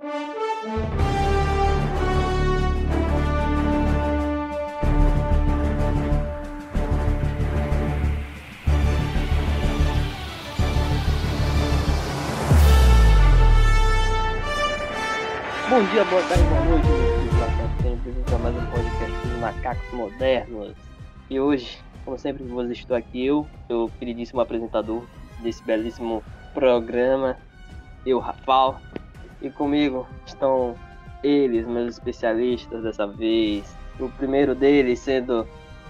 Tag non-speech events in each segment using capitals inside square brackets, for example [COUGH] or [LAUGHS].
Bom dia, boa tarde, boa noite, Bem-vindos a mais um podcast dos Macacos Modernos. E hoje, como sempre, vos estou aqui eu, seu queridíssimo apresentador desse belíssimo programa, eu, Rafal. E comigo estão eles, meus especialistas dessa vez. O primeiro deles sendo,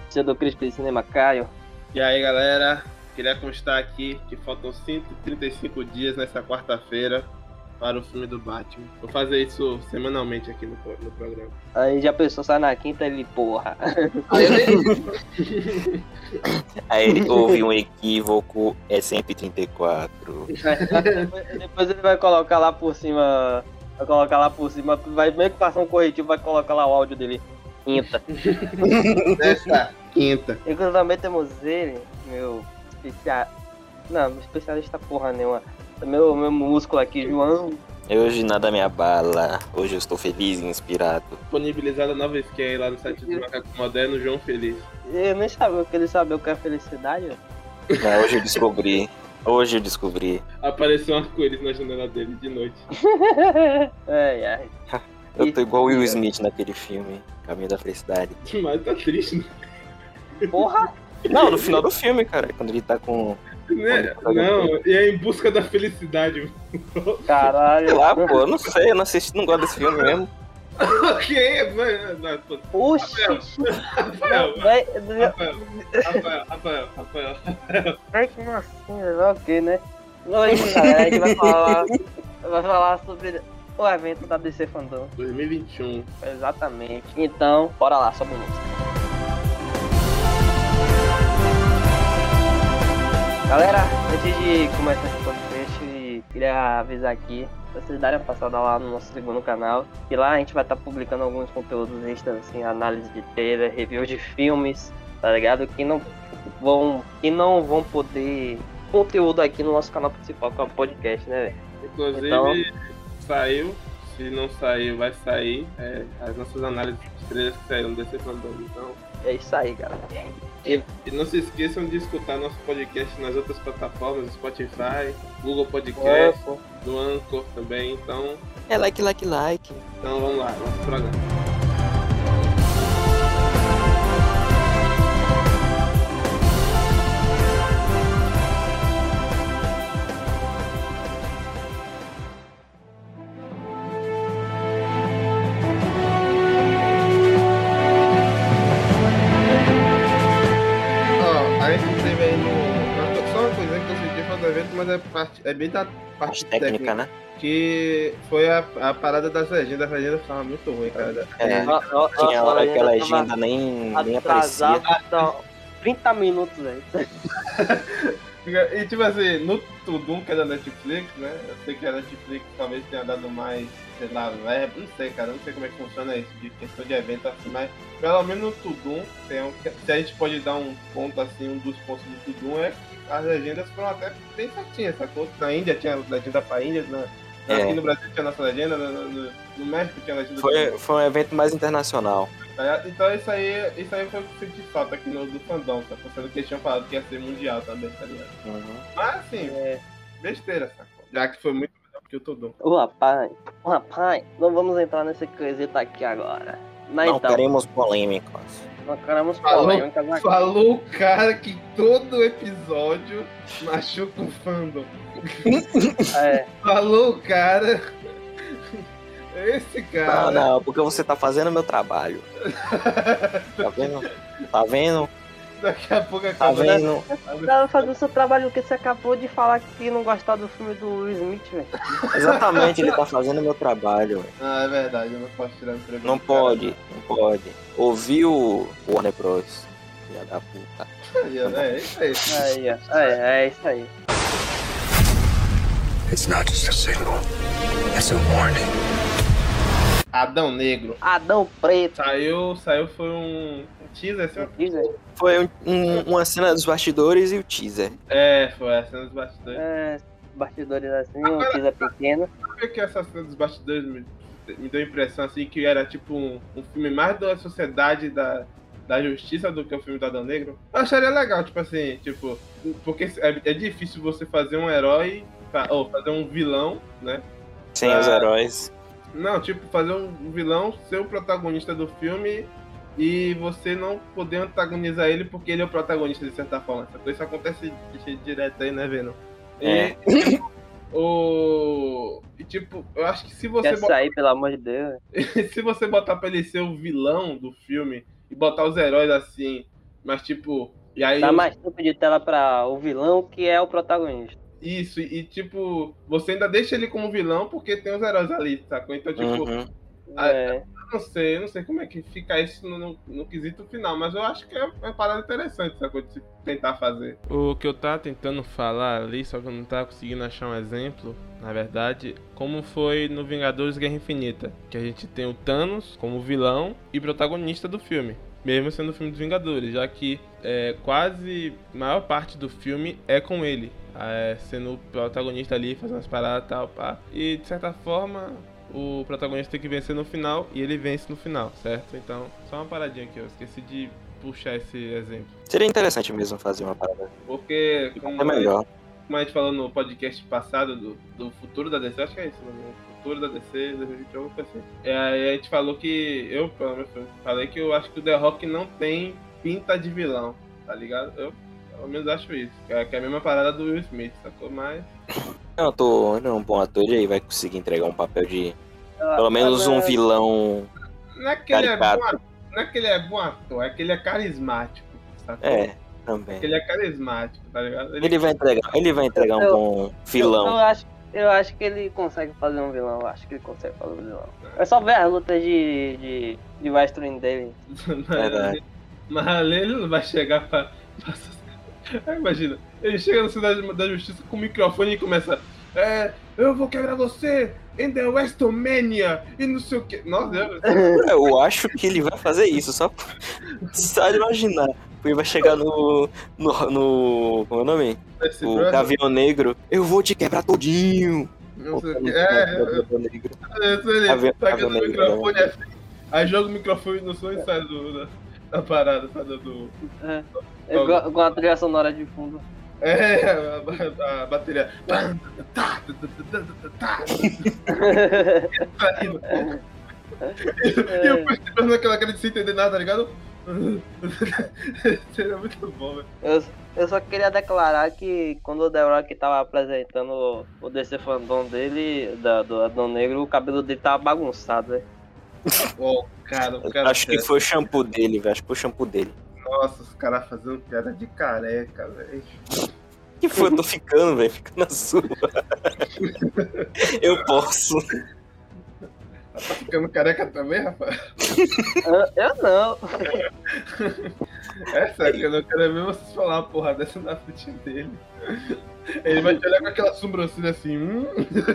sendo o crítico de cinema Caio. E aí, galera, queria constar aqui que faltam 135 dias nessa quarta-feira para o filme do Batman. Vou fazer isso semanalmente aqui no, no programa. Aí já pensou, sai na quinta ele, porra. Aí [LAUGHS] ele houve um equívoco, é 134. Depois ele vai colocar lá por cima. Vai colocar lá por cima. Vai meio que passar um corretivo, vai colocar lá o áudio dele. Quinta. Nessa quinta. E também temos ele, meu especial. Não, especialista porra nenhuma. Meu, meu músculo aqui, João. Hoje nada me abala, hoje eu estou feliz e inspirado. Disponibilizada nova skin aí lá no site do Macaco Moderno, João Feliz. Eu nem sabia que ele sabia o que é felicidade. Não, hoje eu descobri. Hoje eu descobri. Apareceu um arco-íris na janela dele de noite. [LAUGHS] Ai, ai. Eu tô igual o Will Smith naquele filme, Caminho da Felicidade. Mas tá triste, né? Porra! Não, no final do filme, cara, quando ele tá com. Né? Não, e é em busca da felicidade. [LAUGHS] Sei Caralho. lá, pô, eu não sei, eu não assisti, não gosto desse filme mesmo. ok, tô- Oxi! Rafael, Vai, Rafael, Rafael, Rafael, Rafael. vai que assim, ok, né? Hoje, galera, a gente vai falar, vai falar sobre o evento da DC Fandom. 2021. Exatamente. Então, bora lá, sobe música. Galera, antes de começar esse podcast, queria avisar aqui pra vocês darem uma passada lá no nosso segundo canal. E lá a gente vai estar publicando alguns conteúdos extras, assim, análise de trailer, review de filmes, tá ligado? Que não vão, que não vão poder conteúdo aqui no nosso canal principal, que é o podcast, né, velho? Inclusive, Então- saiu. Se não saiu, vai sair. é, as nossas análises de estrelas que saíram desse fandom. Então, É isso aí, galera. E não se esqueçam de escutar nosso podcast nas outras plataformas, Spotify, Google Podcast, no Anchor também. Então, É like, like, like. então vamos lá, nosso programa. É, bem da parte Parte técnica, né? Que foi a, a parada das legendas. As legendas estavam muito ruins, cara. É, ó, tinha ó, hora que a legenda nem, nem aparecia. atrasado, então, 30 minutos, velho. [LAUGHS] E tipo assim, no Tudum, que é da Netflix, né? Eu sei que a Netflix talvez tenha dado mais, sei lá, verba, não sei, cara, não sei como é que funciona isso, de questão de evento assim, mas pelo menos no Tudum, tem um, se a gente pode dar um ponto assim, um dos pontos do Tudum é as legendas foram até bem certinhas, sacou? Na Índia tinha legenda pra Índia, na, É. aqui no Brasil tinha nossa legenda, no, no- no México tinha legenda Foi, foi um evento mais internacional. Tá? Então isso aí, isso aí foi o que eu senti falta aqui no do fandom, tá? Sendo que eles tinham falado que ia ser mundial também, tá ligado? Uhum. Mas assim, É. besteira, sacou? Já que foi muito melhor que o Tudum. Ô rapaz, ô rapaz, não vamos entrar nesse quesito aqui agora. Mas Não então, queremos polêmicos. Falou- aqui. Falou o cara que todo episódio machuca o fandom. [LAUGHS] É, Falou o cara. Esse cara. Não, não, porque você tá fazendo meu trabalho. [LAUGHS] Tá vendo? Tá vendo? Daqui a pouco Tá acaba. vendo? Tava fazendo seu trabalho porque você acabou de falar que não gostava do filme do Will Smith, velho. Exatamente, ele tá fazendo meu trabalho. Ah, é verdade, eu não posso tirar entrevista. Não pode, não pode. Ouviu o Warner Bros. Filha da puta. É, isso aí. Aí, ó. É, é isso aí. It's not just a signal, it's a warning. Adão Negro. Adão Preto. Saiu, saiu foi um teaser, assim, aí. Foi um- um- uma cena dos bastidores e o teaser. É, foi a cena dos bastidores. É, bastidores assim, uma coisa pequena. Sabe que essa cena dos bastidores me, me deu a impressão assim que era tipo um, um filme mais da sociedade da, da justiça do que o filme do Adão Negro? Eu acharia legal, tipo assim, tipo, porque é, é difícil você fazer um herói ou fazer um vilão, né? Sem Ah. os heróis. Não, tipo, fazer um vilão ser o protagonista do filme e você não poder antagonizar ele porque ele é o protagonista de certa forma. Essa coisa acontece di- direto aí, né, Venom? E, É. o... E tipo, eu acho que se você Quer botar, sair, pelo amor de Deus. [LAUGHS] se você botar pra ele ser o vilão do filme e botar os heróis assim, mas tipo, e aí Dá mais tempo de tela pra o vilão que é o protagonista. isso e, tipo, você ainda deixa ele como vilão porque tem os heróis ali, sacou? Então tipo, Uhum. Ah, É. não sei, não sei como é que fica isso no, no- no quesito final, mas eu acho que é uma parada interessante essa coisa de tentar fazer. O que eu tava tentando falar ali, só que eu não tava conseguindo achar um exemplo, na verdade, como foi no Vingadores Guerra Infinita, que a gente tem o Thanos como vilão e protagonista do filme. Mesmo sendo o filme dos Vingadores, já que é, quase maior parte do filme é com ele, é, sendo o protagonista ali, fazendo as paradas e tal, pá. E de certa forma, o protagonista tem que vencer no final e ele vence no final, certo? Então, só uma paradinha aqui, eu esqueci de puxar esse exemplo. Seria interessante mesmo fazer uma parada. Porque, como, É melhor. como a gente falou no podcast passado do, do futuro da DC, acho que é isso, né? O futuro da DC 2020, alguma coisa assim. E aí a gente falou que, eu pelo menos falei que eu acho que o The Rock não tem pinta de vilão, tá ligado? Eu pelo menos acho isso. Que é, que é a mesma parada do Will Smith, sacou? Mas. [LAUGHS] Não, eu tô. Ele é um bom ator e aí vai conseguir entregar um papel de. Pelo menos um vilão. Não é que ele é bom não é que ele é bom ator, é que ele é carismático, sacou? É, também. Que ele é carismático, tá ligado? Ele vai entregar, ele vai entregar um Eu- bom Eu, eu, vilão. acho, eu acho que ele consegue fazer um vilão. Eu acho que ele consegue fazer um vilão. É só ver as lutas de, de, de wrestling dele. [LAUGHS] Verdade. Mas ali ele não vai chegar pra. pra- Aí, imagina, ele chega na cidade da justiça com o microfone e começa. É, eu vou quebrar você em The Westomania e não sei o que. Nossa, Deus. Eu acho que ele vai fazer isso, só, [LAUGHS] só imaginar. Ele vai chegar no. no. no como é o nome? esse O brother, Gavião Negro. Eu vou te quebrar todinho. não sei o que. É, eu- Gavião Negro. eu- ele Gavião- Gavião aqui no Negro, microfone assim. Aí joga o microfone no som e sai do, da, da parada, sai do- do. É. Igual- Com a trilha sonora de fundo. É, a, a- a bateria. E eu percebendo aquela cara de sem entender nada, tá ligado? Seria muito bom, velho. Eu, eu só queria declarar que quando o The Rock tava apresentando o DC fandom dele, da, do Adão Negro, o cabelo dele tava bagunçado, né? Ó, cara, cara. Acho que foi o shampoo dele, velho. Acho que foi o shampoo dele. Nossa, os caras fazendo piada de careca, velho. Que foi? Eu tô ficando, velho. Fica na sua. Eu posso. Tá ficando careca também, rapaz? Eu, eu não. É sério, que eu não quero ver vocês falar uma porra dessa na frente dele. Ele vai te olhar com aquela sobrancelha assim. Hum.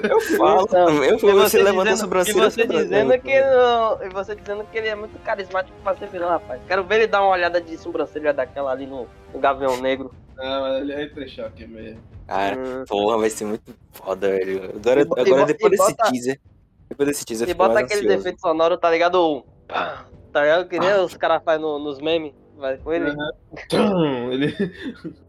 Eu falo. Então, eu E vou você levanta a dizendo, e sobrancelha. você dizendo que não, e você dizendo que ele é muito carismático pra ser vilão, rapaz. Quero ver ele dar uma olhada de sobrancelha daquela ali no, no Gavião Negro. Ah, mas ele é entrechoque mesmo. Cara, Hum. porra, vai ser muito foda, velho. Agora, E agora e depois e desse bota- teaser. Depois desse teaser, E bota aquele ansioso. efeito sonoro, tá ligado? Pá, Tá ligado? Que nem os caras fazem no- nos memes. Vai com ele. Tum, Ele.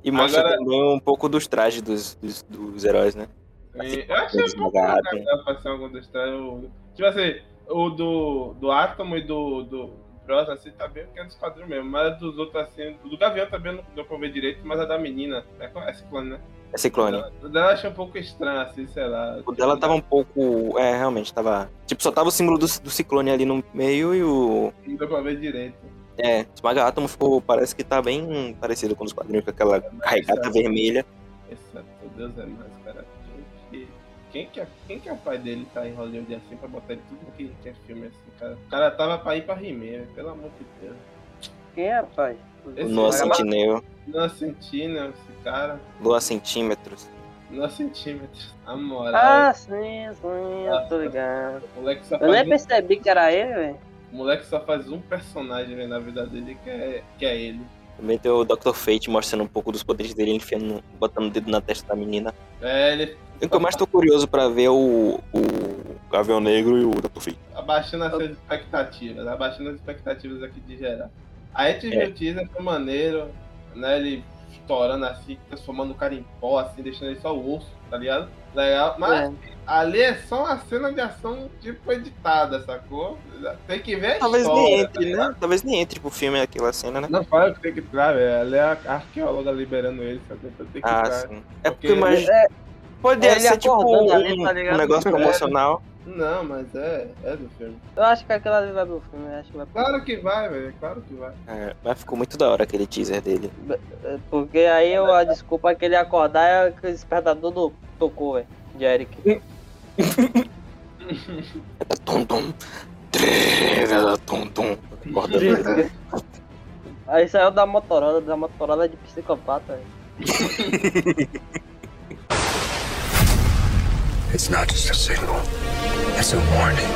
E mostra Agora- também um pouco dos trajes dos, dos, dos heróis, né? Eu achei um pouco ser algum dos o- Tipo assim, o do, do Átomo e do, do Bros, assim, tá bem porque é dos quadrinhos mesmo. Mas dos outros, assim, o do Gavião também não deu pra ver direito, mas a da menina, é, é ciclone, né? É ciclone. O dela achei um pouco estranho, assim, sei lá. O dela tava um pouco. É, realmente, tava. Tipo, só tava o símbolo do, do ciclone ali no meio e o. Não deu pra ver direito. É, Esmaga Átomo ficou. Parece que tá bem parecido com os quadrinhos, com aquela carregata vermelha. Exato, Deus é mais, cara. Quem, quem, que é, quem que é o pai dele tá em Hollywood assim pra botar ele tudo que, que é filme assim, cara? O cara tava pra ir pra He-Man, pelo amor de Deus. Quem é? O Esse Noah vagabundo- Sentinel. Noah Sentinel, esse cara. Lua centímetros. Noah centímetros. A moral. Ah, sim, sim, eu tô ligado. o, moleque só Eu nem um, percebi que era ele, velho. o moleque só faz um personagem velho, na vida dele que é, que é ele. Também tem o Dr. Fate mostrando um pouco dos poderes dele, enfiando, botando o dedo na testa da menina. É, ele O que eu mais tô curioso pra ver é o, o Gavião Negro e o Dr. Fate. Abaixando as expectativas, abaixando as expectativas aqui de geral. A gente viu É. o teaser foi maneiro, né? Ele estourando assim, transformando o cara em pó, assim, deixando ele só o osso, tá ligado? Legal. Mas É. ali é só uma cena de ação tipo editada, sacou? Tem que ver a Talvez história, nem tá entre, ligado? né? Talvez nem entre pro filme aquela cena, né? Não fala que tem que entrar, velho. Ali é a arqueóloga liberando ele, sabe? Então tem que Ah, entrar. sim. É porque Porque- imagina. É, Pode é ele ser tipo um, ali, tá ligado? um negócio promocional. Não, mas é, é do filme. eu acho que aquilo ali vai pro filme. eu Acho que vai pro Claro que vai, velho. Claro que vai. É, mas ficou muito da hora aquele teaser dele. É, Porque aí eu, a desculpa que ele acordar é que o despertador do, tocou, velho. De Eric. Tum, tum. Tum, tum. Acorda. aí saiu da Motorola, da Motorola de psicopata, velho. [LAUGHS] It's not just a signal, it's a warning.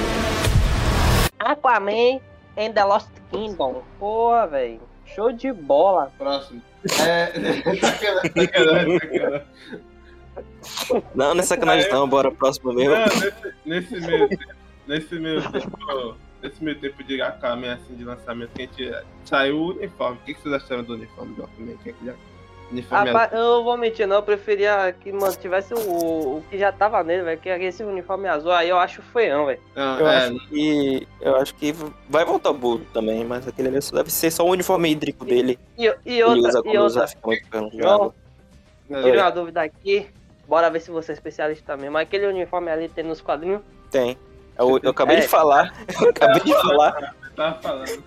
Aquaman and the Lost Kingdom. Porra, velho. Show de bola. Próximo. É. sacanagem, sacanagem, sacanagem. Não, não é sacanagem não, bora próximo mesmo. Não, nesse, nesse meio tempo, nesse meio tempo, nesse meio tempo de Aquaman, assim, de lançamento, que a gente saiu o uniforme. O que, que vocês acharam do uniforme do Aquaman? É. Uniforme Rapaz, eu não vou mentir, não. Eu preferia que mantivesse o, o que já tava nele, velho. Que esse uniforme azul aí eu acho feião, velho. Não, Eu é, acho que. Eu acho que vai voltar o Bullo também, mas aquele ali só deve ser só o uniforme hídrico dele. E, e Ele usa outra, e quando usa, outra. fica muito perto Não, é, tirei uma dúvida aqui. Bora ver se você é especialista também. Mas aquele uniforme ali tem nos quadrinhos. Tem. Eu, eu acabei É. de falar, [LAUGHS] eu acabei de falar tava falando.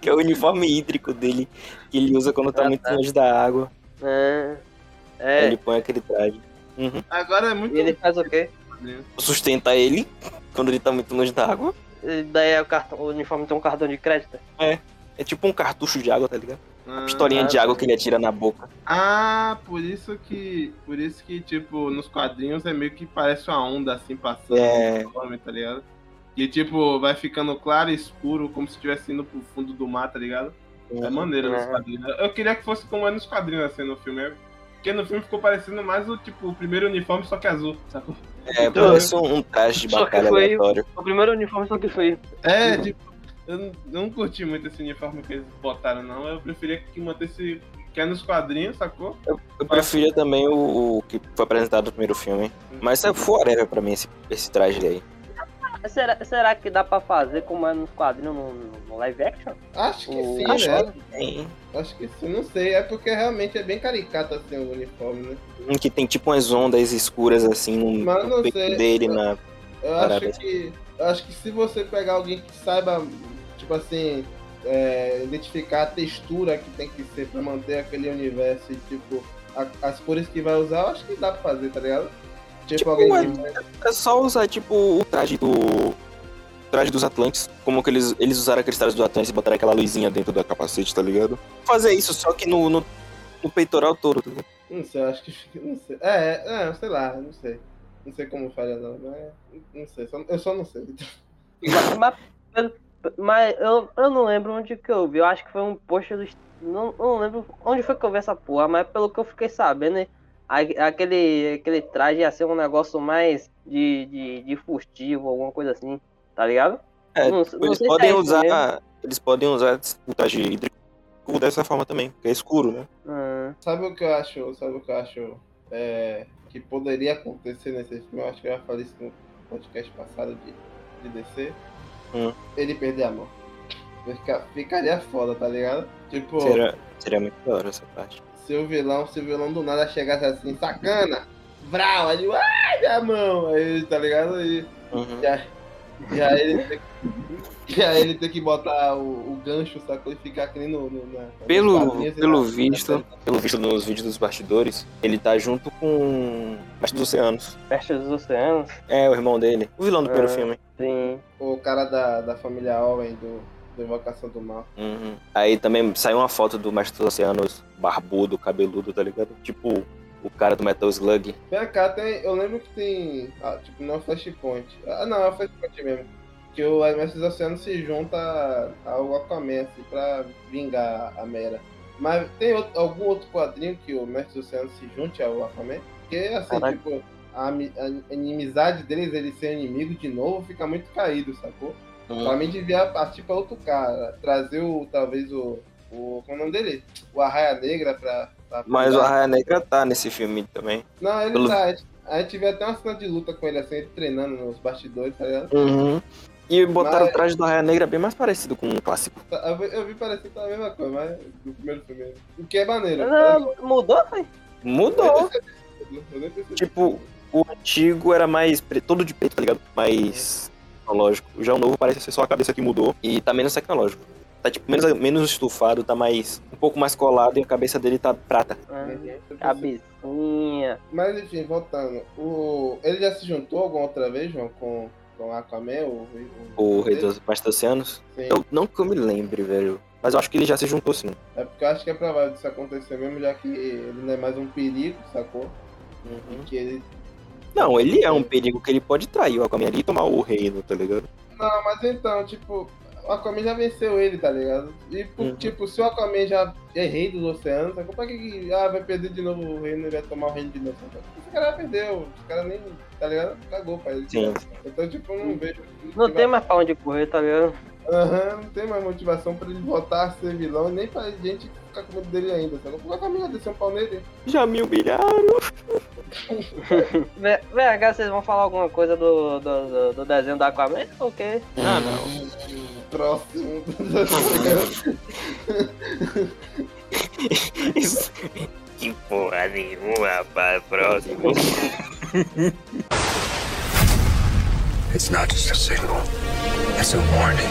que é o uniforme hídrico dele, que ele usa quando tá Ah, muito tá. longe da água. É. É. Ele põe aquele traje. Uhum. Agora é muito. E ele faz o quê? Sustenta ele quando ele tá muito longe da água. E daí é o, cartão, o uniforme tem um cartão de crédito. É tipo um cartucho de água, tá ligado? Ah, Pistolinha de ah, água que ele atira na boca. Ah, por isso que. Por isso que, tipo, nos quadrinhos é meio que parece uma onda assim passando É. no uniforme, tá ligado? E tipo, vai ficando claro e escuro, como se estivesse indo pro fundo do mar, tá ligado? É maneiro nos É. quadrinhos. Eu queria que fosse como é nos quadrinhos, assim, no filme. Porque no filme ficou parecendo mais o, tipo, o primeiro uniforme, só que azul, sacou? É, parece um, um traje de Só que batalha foi- aleatório. O primeiro uniforme só que foi. É, tipo, eu não, eu não curti muito esse uniforme que eles botaram, não. Eu preferia que mantesse que é nos quadrinhos, sacou? Eu preferia também o, o que foi apresentado no primeiro filme. Mas é forever pra mim esse, esse traje aí. Será, será que dá pra fazer como é nos quadrinhos no, no live action? Acho que O- sim, Acho né? que tem. Acho que sim, não sei. É porque realmente é bem caricato assim o uniforme, né? Um que tem tipo umas ondas escuras assim no, Mas no peito sei. dele, na. Eu Parada. acho que. Eu acho que se você pegar alguém que saiba, tipo assim, é, identificar a textura que tem que ser pra manter aquele universo e tipo, a- as cores que vai usar, eu acho que dá pra fazer, tá ligado? Tipo, Tipo, alguém que. É só usar tipo o traje do. Traje dos Atlantes, como que eles, eles usaram aqueles trajes do Atlantes e botaram aquela luzinha dentro da capacete, tá ligado? Fazer isso, só que no, no, no peitoral todo, tá ligado? Não sei, eu acho que. fica- Não sei. É, é, sei lá, não sei. Não sei como faria não, mas. Não sei, só- eu só não sei. mas mas, mas eu, eu não lembro onde que eu vi. Eu acho que foi um post do. Não, não lembro onde foi que eu vi essa porra, mas pelo que eu fiquei sabendo, né, aquele, aquele traje ia ser um negócio mais de, de, de furtivo, alguma coisa assim, tá ligado? É, Não- não eles sei se podem é usar. mesmo. Eles podem usar o traje hídrico dessa forma também, que é escuro, né? Hum, Sabe o que eu acho? Sabe o que eu acho é, que poderia acontecer nesse filme? Eu acho que eu já falei isso no podcast passado de, de DC. Hum. Ele perder a mão. Fica- ficaria foda, tá ligado? Tipo, Seria, seria muito da hora essa parte. Se o vilão, se o vilão do nada chegasse assim, sacana, brau, aí, ai, minha mão, aí, tá ligado? Aí, Uhum. e aí ele tem que, e aí ele tem que botar o, o gancho, sacou? E ficar que nem no, no, na, Pelo, pelo visto, pelo visto nos vídeos dos bastidores, ele tá junto com Mestre dos Oceanos. Mestre dos Oceanos, É, o irmão dele. O vilão do primeiro É. filme. sim. O cara da, da família Owen, do, do Invocação do Mal. Uhum. Aí também saiu uma foto do Mestre dos Oceanos barbudo, cabeludo, tá ligado? Tipo o cara do Metal Slug. Vem cá, tem, eu lembro que tem. Ah, tipo, não é o Flashpoint. Ah, não, é o Flashpoint mesmo. Que o Mestre dos Oceanos se junta ao Aquaman, assim, pra vingar a Mera. Mas tem outro- algum outro quadrinho que o Mestre dos Oceanos se junte ao Aquaman? Porque, assim, Caraca. tipo, a, inimizade deles, eles serem inimigos de novo, fica muito caído, sacou? Pra mim devia partir pra outro cara. Trazer o, talvez o. o como é o nome dele? O Arraia Negra pra. pra Mas o. Arraia Negra tá nesse filme também. Não, ele pelo- tá. A gente, a gente vê até uma cena de luta com ele assim, ele treinando nos bastidores, tá ligado? Uhum. E botaram Mas- o traje do Arraia Negra bem mais parecido com o clássico. Eu, vi- eu vi parecer a mesma coisa, mas do primeiro filme. O que é maneiro. Não, mudou, foi? Mudou. Eu nem percebi. Tipo, o antigo era mais pre- todo de preto, tá ligado? Mais tecnológico. Já o novo parece ser só a cabeça que mudou e tá menos tecnológico. Tá tipo menos, menos estufado, tá mais um pouco mais colado e a cabeça dele tá prata. Ah, Eu cabecinha. Mas enfim, voltando. O... Ele já se juntou alguma outra vez, João, com, com Aquaman? O, O Rei dos Oceanos. Sim. Eu, não que eu me lembre, velho. Mas eu acho que ele já se juntou sim. É porque eu acho que é provável disso acontecer mesmo, já que ele não é mais um perigo, sacou? Que ele. Não, ele é um perigo que ele pode trair o Aquaman ali e tomar o reino, tá ligado? Não, mas então, tipo, o Aquaman já venceu ele, tá ligado? E, Uhum. tipo, se o Aquaman já é rei dos oceanos, sacou? Pra que que ah, vai perder de novo o reino e vai tomar o reino de novo? Esse cara já perdeu, os caras nem, tá ligado? Cagou pra ele. Sim. Então, tipo, não vejo. Não tem mais pra onde correr, tá ligado? Aham, não tem mais motivação pra ele voltar a ser vilão, nem pra gente ficar com medo dele ainda, sacou? Porque o Aquaman já desceu um pau nele. Já me humilharam. [LAUGHS] VH, vocês vão falar alguma coisa do, do, do, do desenho do Aquaman? ou o quê? Ah, não. Próximo. [LAUGHS] Que porra nenhuma, rapaz. Próximo. [LAUGHS] It's not just a signal. It's a warning.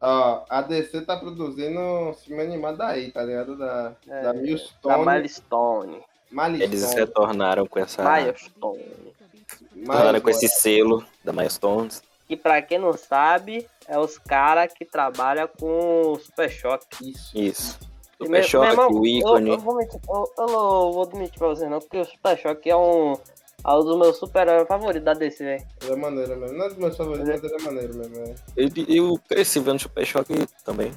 Ó, a DC tá produzindo um filme animado aí, tá ligado? Da, É, da Da Milestone. Milestone. Eles Milestone. retornaram com essa. Milestone. Retornaram com esse selo da Milestones. Que pra quem não sabe, é os caras que trabalham com o Super Choque. Isso. Isso. E Super irmão, o ícone. Eu, eu, vou mentir, eu, eu não vou admitir pra vocês não, porque o Super Choque é um, é um dos meus super-heróis favoritos da DC, velho. Ele é maneiro mesmo. Não é dos meus favoritos, mas ele é maneiro mesmo. É. Eu, eu cresci vendo Super Choque também.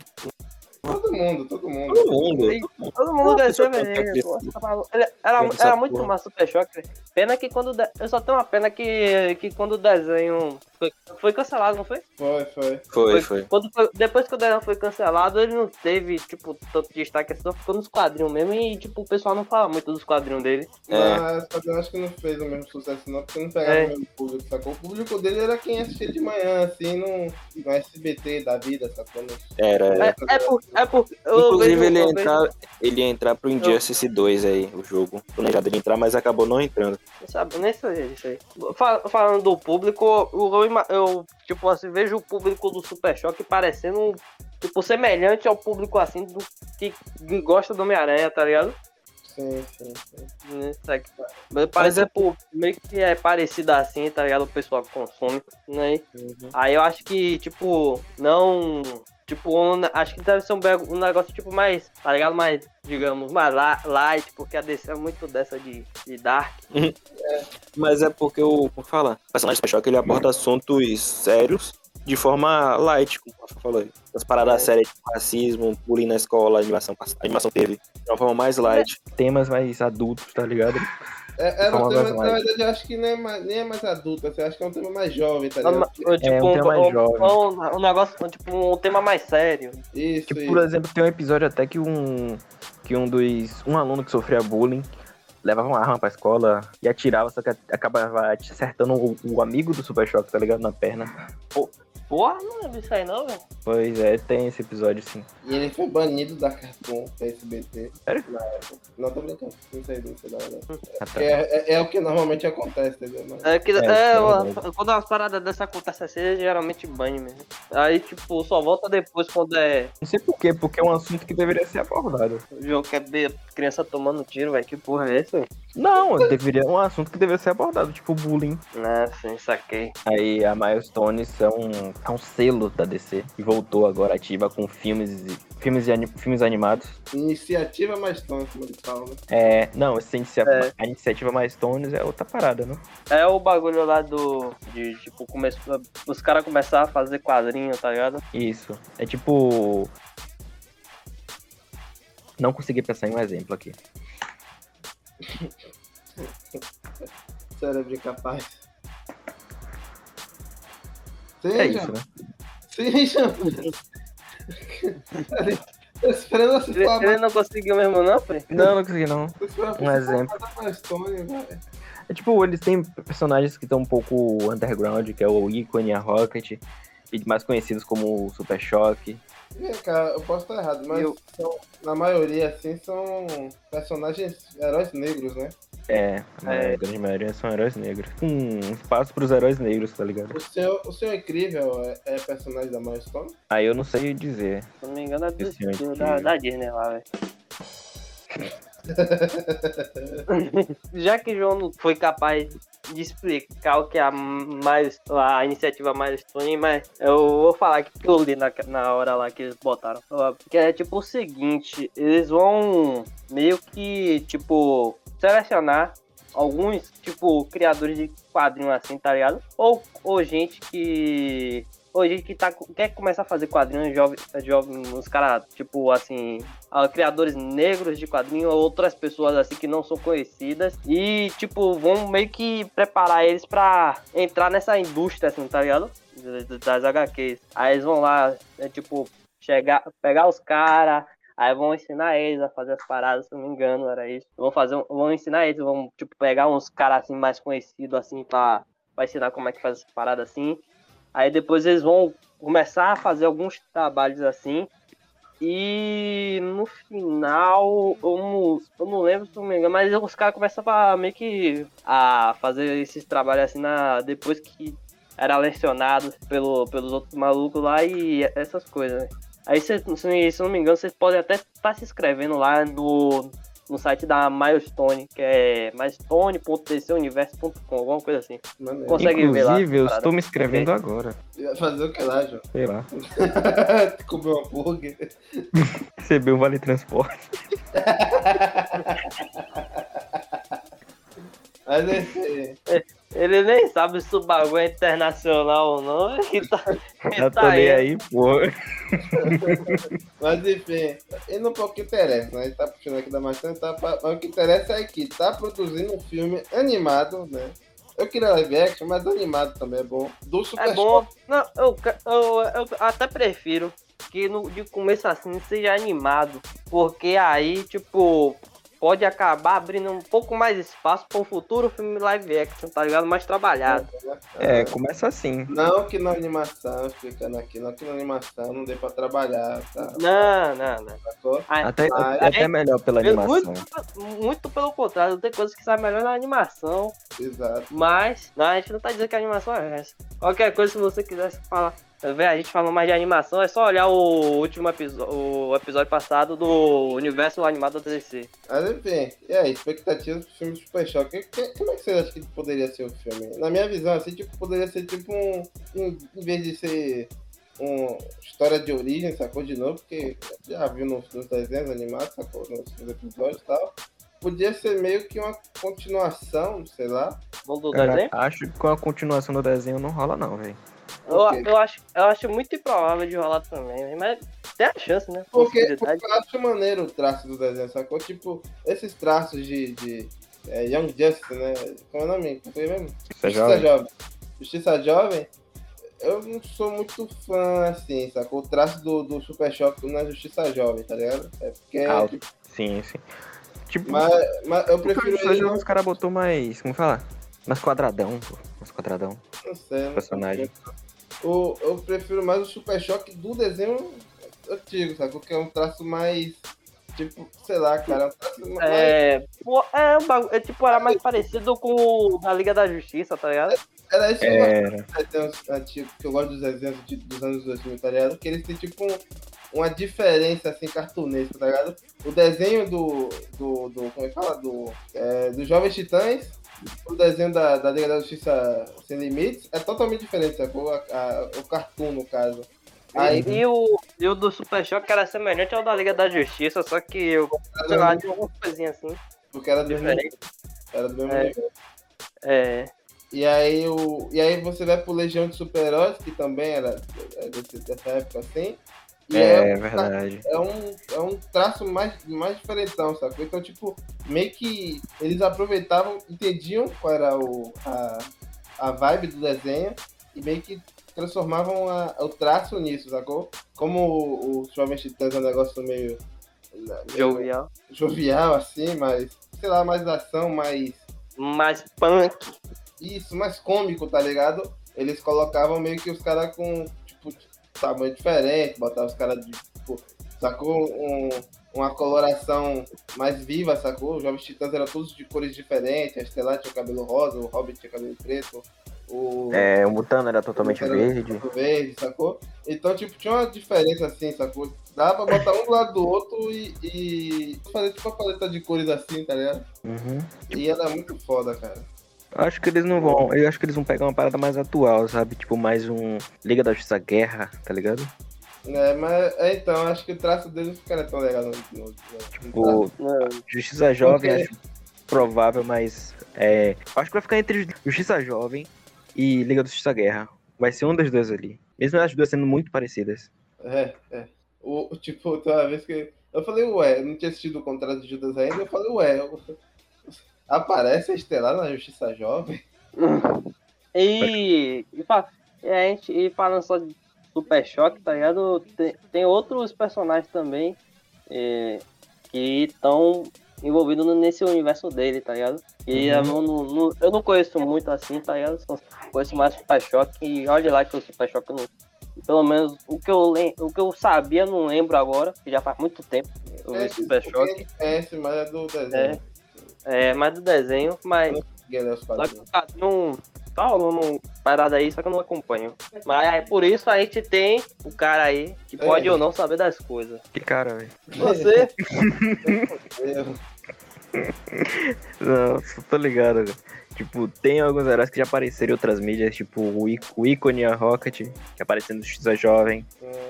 Todo mundo, todo mundo. Todo mundo. E Todo mundo desceu, é pô, tá Era, essa era muito porra. massa Super Choque. Pena que quando. de- Eu só tenho uma pena que, que quando o desenho foi, foi cancelado, não foi? Foi, foi. Foi, foi. Quando foi- Depois que o desenho foi cancelado, ele não teve, tipo, tanto destaque assim, só ficou nos quadrinhos mesmo e, tipo, o pessoal não fala muito dos quadrinhos dele. É. Mas só que eu acho que não fez o mesmo sucesso não, porque não pegava É. o mesmo público, sacou? O público dele era quem assistia de manhã, assim, no, no SBT da vida, sacou? No- Era. É, é por. É por eu Inclusive, ele eu vejo- entrar, ele ia entrar pro Injustice 2 aí, o jogo. Planejado ele entrar, mas acabou não entrando. Sabe, nem sei isso aí. Fal- Falando do público, eu, eu, eu, tipo assim, vejo o público do Super Choque parecendo, tipo, semelhante ao público, assim, do que, que gosta do Homem-Aranha, tá ligado? Sim, sim, sim. Né, sabe? Mas Parece, pô, meio que é parecido assim, tá ligado? O pessoal que consome, né? Aí eu acho que, tipo, não... Tipo, um- acho que deve ser um, um negócio, tipo, mais, tá ligado? Mais, digamos, mais light, porque a DC é muito dessa de, de dark. [LAUGHS] Mas é porque o. Como fala? O personagem Choque ele aborda assuntos sérios de forma light, como o Rafa falou aí. As paradas sérias tipo racismo, bullying na escola, animação, animação teve. Uma forma mais light. Temas mais adultos, tá ligado? É, era um tema, mais na verdade, eu acho que nem é mais, nem é mais adulto, assim, eu acho que é um tema mais jovem, tá ligado? tipo, um tema mais um, jovem. um- um negócio, tipo, um tema mais sério. Isso, Tipo, isso. por exemplo, tem um episódio até que um que um dos um aluno que sofria bullying levava uma arma pra escola e atirava, só que acabava acertando o, o amigo do Super Choque, tá ligado? Na perna. Porra, não lembro disso aí não, velho. Pois é, tem esse episódio sim. E ele foi banido da Cartoon, da SBT. Sério? Na época. Não, tô brincando. Não sei, não sei da verdade. Ah, tá. É, é, é o que normalmente acontece, entendeu? Mas- É que, É, é, é uma- verdade. quando umas paradas dessa acontecem assim, geralmente banho mesmo. Aí, tipo, só volta depois quando é Não sei por quê, porque é um assunto que deveria ser abordado. o jogo que é ver criança tomando tiro, velho. Que porra é essa? velho? Não, deveria um assunto que deveria ser abordado, tipo bullying. Né, sim, saquei. Aí a Milestones é um, é um selo da DC e voltou agora ativa com filmes e- filmes, e filmes animados. Iniciativa mais tão, como eles falam, né? É, não, essa inicia- É. a iniciativa Milestones é outra parada, né? É o bagulho lá do. De, tipo, come... os caras começaram a fazer quadrinho, tá ligado? Isso. É tipo. Não consegui pensar em um exemplo aqui. [LAUGHS] cérebro incapaz. Sim, É isso, né? Sim, [LAUGHS] João. Tô esperando você Ele, falar ele não conseguiu mesmo, não, Fred? Não, não consegui não. Um exemplo. É tipo, eles têm personagens que estão um pouco underground, que é o Ícone, a Rocket, e mais conhecidos como o Super Choque. Vem cá, eu posso estar errado, mas Eu- são- na maioria, assim, são personagens, heróis negros, né? É, a É. grande maioria são heróis negros. Um espaço pros heróis negros, tá ligado? O senhor, o senhor Incrível é, é personagem da Milestone? Aí eu não sei dizer. Se não me engano, é do, é do- da, da Disney lá, velho. [LAUGHS] Já que João não foi capaz de explicar o que é a, mais, a iniciativa Milestone, mas eu vou falar que eu li na, na hora lá que eles botaram. Que é tipo o seguinte, eles vão meio que, tipo, selecionar alguns, tipo, criadores de quadrinhos assim, tá ligado? Ou, ou gente que. Gente que tá, quer começar a fazer quadrinhos jovem, jovem os caras, tipo, assim, criadores negros de quadrinhos, outras pessoas assim que não são conhecidas e tipo vão meio que preparar eles pra entrar nessa indústria assim, tá ligado? Das HQs. Aí eles vão lá, é, tipo, chegar, pegar os caras, aí vão ensinar eles a fazer as paradas, se não me engano, era isso. Vão fazer, vão ensinar eles, vão tipo pegar uns caras assim mais conhecidos assim pra ensinar como é que faz essas paradas assim. Aí depois eles vão começar a fazer alguns trabalhos assim e no final, eu não, eu não lembro se não me engano, mas os caras começam a meio que a fazer esses trabalhos assim na, depois que era lecionado pelo, pelos outros malucos lá e essas coisas, né? Aí, se, se não me engano, vocês podem até estar se inscrevendo lá no, no site da Milestone, que é milestone.tcuniverso.com, alguma coisa assim. Maneiro. Consegue ver lá? Inclusive, eu parada? estou me inscrevendo agora. Fazer o que lá, João? Sei lá. [LAUGHS] Comer um hambúrguer. [LAUGHS] Receber um vale transporte. [LAUGHS] Mas esse. Ele nem sabe se o bagulho é internacional ou não. Ele tá, ele Já tá tô nem aí. aí, pô. Mas enfim, e não para o que interessa, né? Gente tá puxando aqui da Maçã, tá? pra- Mas o que interessa é que tá produzindo um filme animado, né? Eu queria live action, mas animado também é bom. Do Super É bom. Não, eu, eu, eu até prefiro que no, de começo assim seja animado. Porque aí, tipo, pode acabar abrindo um pouco mais espaço para um futuro filme live action, tá ligado? Mais trabalhado. É, começa assim. Não que na animação, explicando aqui, não que na animação não dê pra trabalhar, tá? Não, não, não. Aí- Até, Ah, é até melhor pela animação. Muito, muito pelo contrário, tem coisas que saem melhor na animação, Exato. mas não, a gente não tá dizendo que a animação é essa. Qualquer coisa, se você quisesse falar, a gente falando mais de animação, é só olhar o último episódio, o episódio passado do universo animado da DC. Mas enfim, e aí, expectativas pro filme Super Choque? Que- que- Como é que você acha que poderia ser o filme? Na minha visão, assim, tipo, poderia ser tipo um. um- em vez de ser uma história de origem, sacou? De novo, porque já viu nos, nos desenhos animados, sacou? Nos, nos episódios e tal. Podia ser meio que uma continuação, sei lá. Vamos do Cara, desenho? acho que com a continuação do desenho não rola, não, velho. Eu, eu, acho, eu acho muito improvável de rolar também, mas tem a chance, né? Porque, porque eu acho maneiro o traço do desenho, sacou? Tipo, esses traços de, de é, Young Justice, né? Como é o nome? Foi mesmo? Você Justiça joga? Jovem. Justiça Jovem, eu não sou muito fã, assim, sacou? O traço do, do Super Choque na Justiça Jovem, tá ligado? É porque. Ah, Sim, sim. Tipo, mas, mas eu prefiro Justiça ele. Jovem os caras botou mais. Como falar? Mais quadradão, pô. Mais quadradão. Não sei. não Personagem. sei. O, eu prefiro mais o Super Choque do desenho antigo, sacou? Que é um traço mais. Tipo, sei lá, cara. É um traço mais. É, pô, é, um bagulho, é, tipo, era mais parecido com o da Liga da Justiça, tá ligado? Era isso que eu gosto Era. dos desenhos antigos, que eu gosto dos desenhos de- dos anos 2000, tá ligado? Que eles têm tipo um- uma diferença assim cartunesca, tá ligado? O desenho do. do, do como é que fala? Do, é, dos Jovens Titãs, o desenho da, da Liga da Justiça Sem Limites é totalmente diferente, sacou? A- a- o cartoon, no caso. Aí, E, o, e o do Super Choque era semelhante ao da Liga da Justiça, só que eu, sei lá, de alguma coisinha assim, porque era do mesmo, era do mesmo É. nível. É, E aí, o, e aí você vai pro Legião de Super-Heróis, que também era é desse- dessa época assim. É, um- verdade. é um, é um traço mais, mais diferentão, sacou? Então, tipo, meio que eles aproveitavam, entendiam qual era o, a, a vibe do desenho e meio que transformavam a- o traço nisso, sacou? Como o, o Jovens Titãs é um negócio meio, meio Jovial. jovial, assim, mas, sei lá, mais ação, mais Mais punk. isso, mais cômico, tá ligado? Eles colocavam meio que os caras com, tamanho diferente, botavam os caras de, tipo, sacou? Um, uma coloração mais viva, sacou? Os Jovens Titãs eram todos de cores diferentes, a Estelar tinha cabelo rosa, o Hobbit tinha cabelo preto, o... É, o Mutano era totalmente Era verde. tudo verde, sacou? Então, tipo, tinha uma diferença assim, sacou? Dava pra botar um do lado do outro e, e fazer tipo uma paleta de cores assim, tá ligado? Uhum. E era muito foda, cara. Acho que eles não vão. Eu acho que eles vão pegar uma parada mais atual, sabe? Tipo, mais um Liga da Justiça Guerra, tá ligado? É, mas é, então, acho que o traço deles não ficaria tão legal no, no, no- Tipo, Não, Justiça Jovem, acho provável, mas. É. Acho que vai ficar entre Justiça Jovem e Liga da Justiça Guerra. Vai ser um das duas ali. Mesmo as duas sendo muito parecidas. É, é. O, tipo, tem uma vez que. Eu falei, ué, eu não tinha assistido o contrato de Judas ainda, eu falei, ué, eu- aparece a Estelar na Justiça Jovem? E, e, e a gente, e falando só de Super Choque, tá ligado? Tem, tem outros personagens também é, que estão envolvidos nesse universo dele, tá ligado? E eu, não, não- eu não conheço muito assim, tá ligado? Só conheço mais Super Choque e olha lá que o Super Choque não. Pelo menos o que, eu, lem- o que eu sabia, não lembro agora, que já faz muito tempo. Eu vi Super Choque. gente conhece, mas é do desenho. É, mais do desenho, mas Só que quadrinhos. tá não tá rolando parada aí, só que eu não acompanho. Mas é por isso a gente tem o cara aí que pode É. ou não saber das coisas. Que cara, velho. Você, Eu- [LAUGHS] Não, tô ligado, velho. Tipo, tem alguns heróis que já apareceram em outras mídias, tipo o, Í- o ícone a Rocket, que apareceu no Justiça Jovem.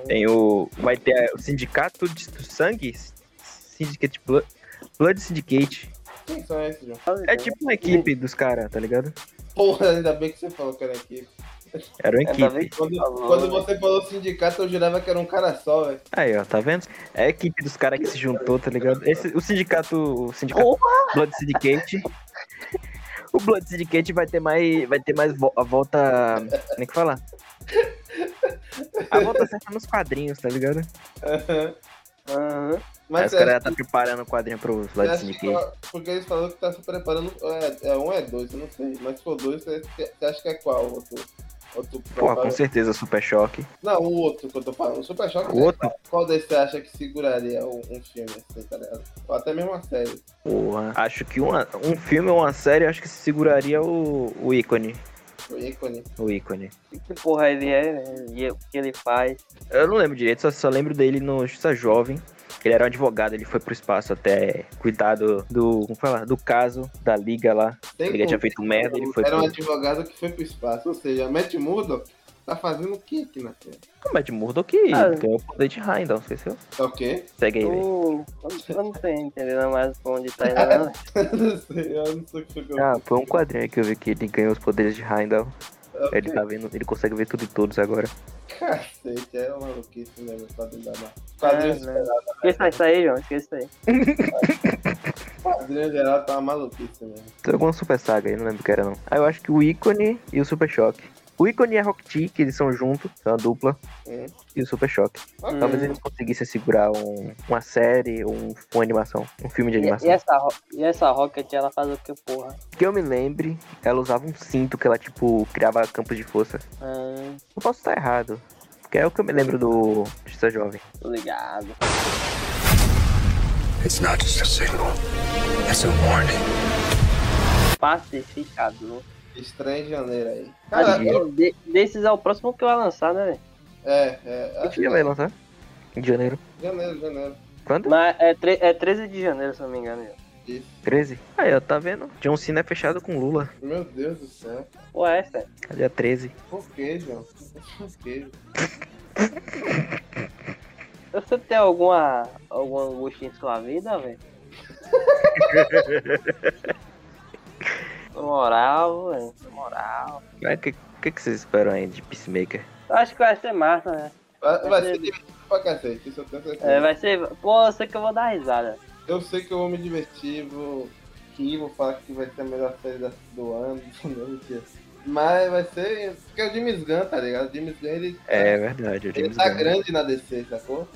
Tem o. Vai ter o Sindicato de do Sangue? Syndicate Blood, Blood Syndicate. Quem são esses, João? É tipo uma equipe dos caras, tá ligado? Porra, ainda bem que você falou que era aqui. Era uma equipe. Quando, falou, quando né? você falou sindicato, eu jurava que era um cara só, velho. Aí, ó, tá vendo? É a equipe dos caras que se juntou, tá ligado? Esse, o sindicato. O sindicato Porra! Blood Syndicate. O Blood Syndicate vai ter mais. Vai ter mais vo- a volta. Como é que fala? A volta certa nos quadrinhos, tá ligado? Aham. Aí Mas caras acha, já tá preparando o quadrinho pro que tá- porque eles falaram que tá se preparando. É, é um é dois, eu não sei. Mas se for dois, você, você acha que é qual? o Outro, outro provável? com certeza, Super Choque. Não, o outro que eu tô falando. O Super Choque. O outro? Qual desses você acha que seguraria um, um filme assim, tá ligado? Ou até mesmo uma série. Porra. Acho que uma, um filme ou uma série, acho que se seguraria o, o ícone. O ícone. O ícone. Que porra ele é, né? E o que ele faz. Eu não lembro direito, só, só lembro dele no Justiça Jovem. Ele era um advogado, ele foi pro espaço até cuidar do, do, como fala, do caso da liga lá. Tem A liga tinha feito merda, ele foi Era um pro... advogado que foi pro espaço. Ou seja, Matt Murdock tá fazendo o que aqui na Terra? O Matt Murdock Ah. ganhou o poder de Heimdall, esqueceu? Tá ok? Segue aí, velho. Eu, eu não tô entendendo mais pra onde tá indo, [LAUGHS] não. eu não sei, eu não sei o que foi que eu Ah, foi um quadrinho que eu vi que ele ganhou os poderes de Heimdall. Ele tá vendo, ele consegue ver tudo e todos agora. Cacete, é uma maluquice mesmo, quadrinho da Marvel. Quadrinho, É, né? Esqueça isso aí, João, esqueça isso aí. [LAUGHS] quadrinho geral tá uma maluquice mesmo. Tem alguma super saga aí, não lembro o que era não. Ah, eu acho que o ícone e o Super Choque. O ícone e a Rocket, que eles são juntos, são a dupla, Hum. e o Super Choque. Ok. Talvez Hum. eles conseguissem segurar um- uma série ou um, uma animação, um filme de E, animação. e essa, ro- e essa Rocket, ela faz o que, porra? Que eu me lembre, ela usava um cinto que ela, tipo, criava campos de força. Ah, Eu posso estar errado, porque é o que eu me lembro do Justiça Jovem. tô ligado. It's not just a signal, it's a warning. Pacificador. Estranho em janeiro aí. Cara, que eu- de- desses é o próximo que vai lançar, né, velho? é, é. Que dia vai lançar? Em janeiro. janeiro, janeiro. Quando? Mas é, tre- é 13 de janeiro, se eu não me engano. Isso. 13? Aí, ó, tá vendo? John Cena é fechado com Lula. Meu Deus do céu. Pô, é, sério. É Dia 13. Por que, João? Por que? [LAUGHS] Você tem alguma, alguma angústia em sua vida, velho? [LAUGHS] Moral, velho. Moral. Mas o que, que, que vocês esperam aí de Peacemaker? Eu acho que vai ser massa, né? Vai, Vai ser- divertido pra cacete, isso eu tenho certeza. É, vai ser. Pô, eu sei que eu vou dar risada. Eu sei que eu vou me divertir, vou rir, vou falar que vai ser a melhor série do ano. [LAUGHS] Mas vai ser. Porque é o James Gunn, tá ligado? O James Gunn ele, É verdade, o ele James tá Gunn. grande na DC, sacou?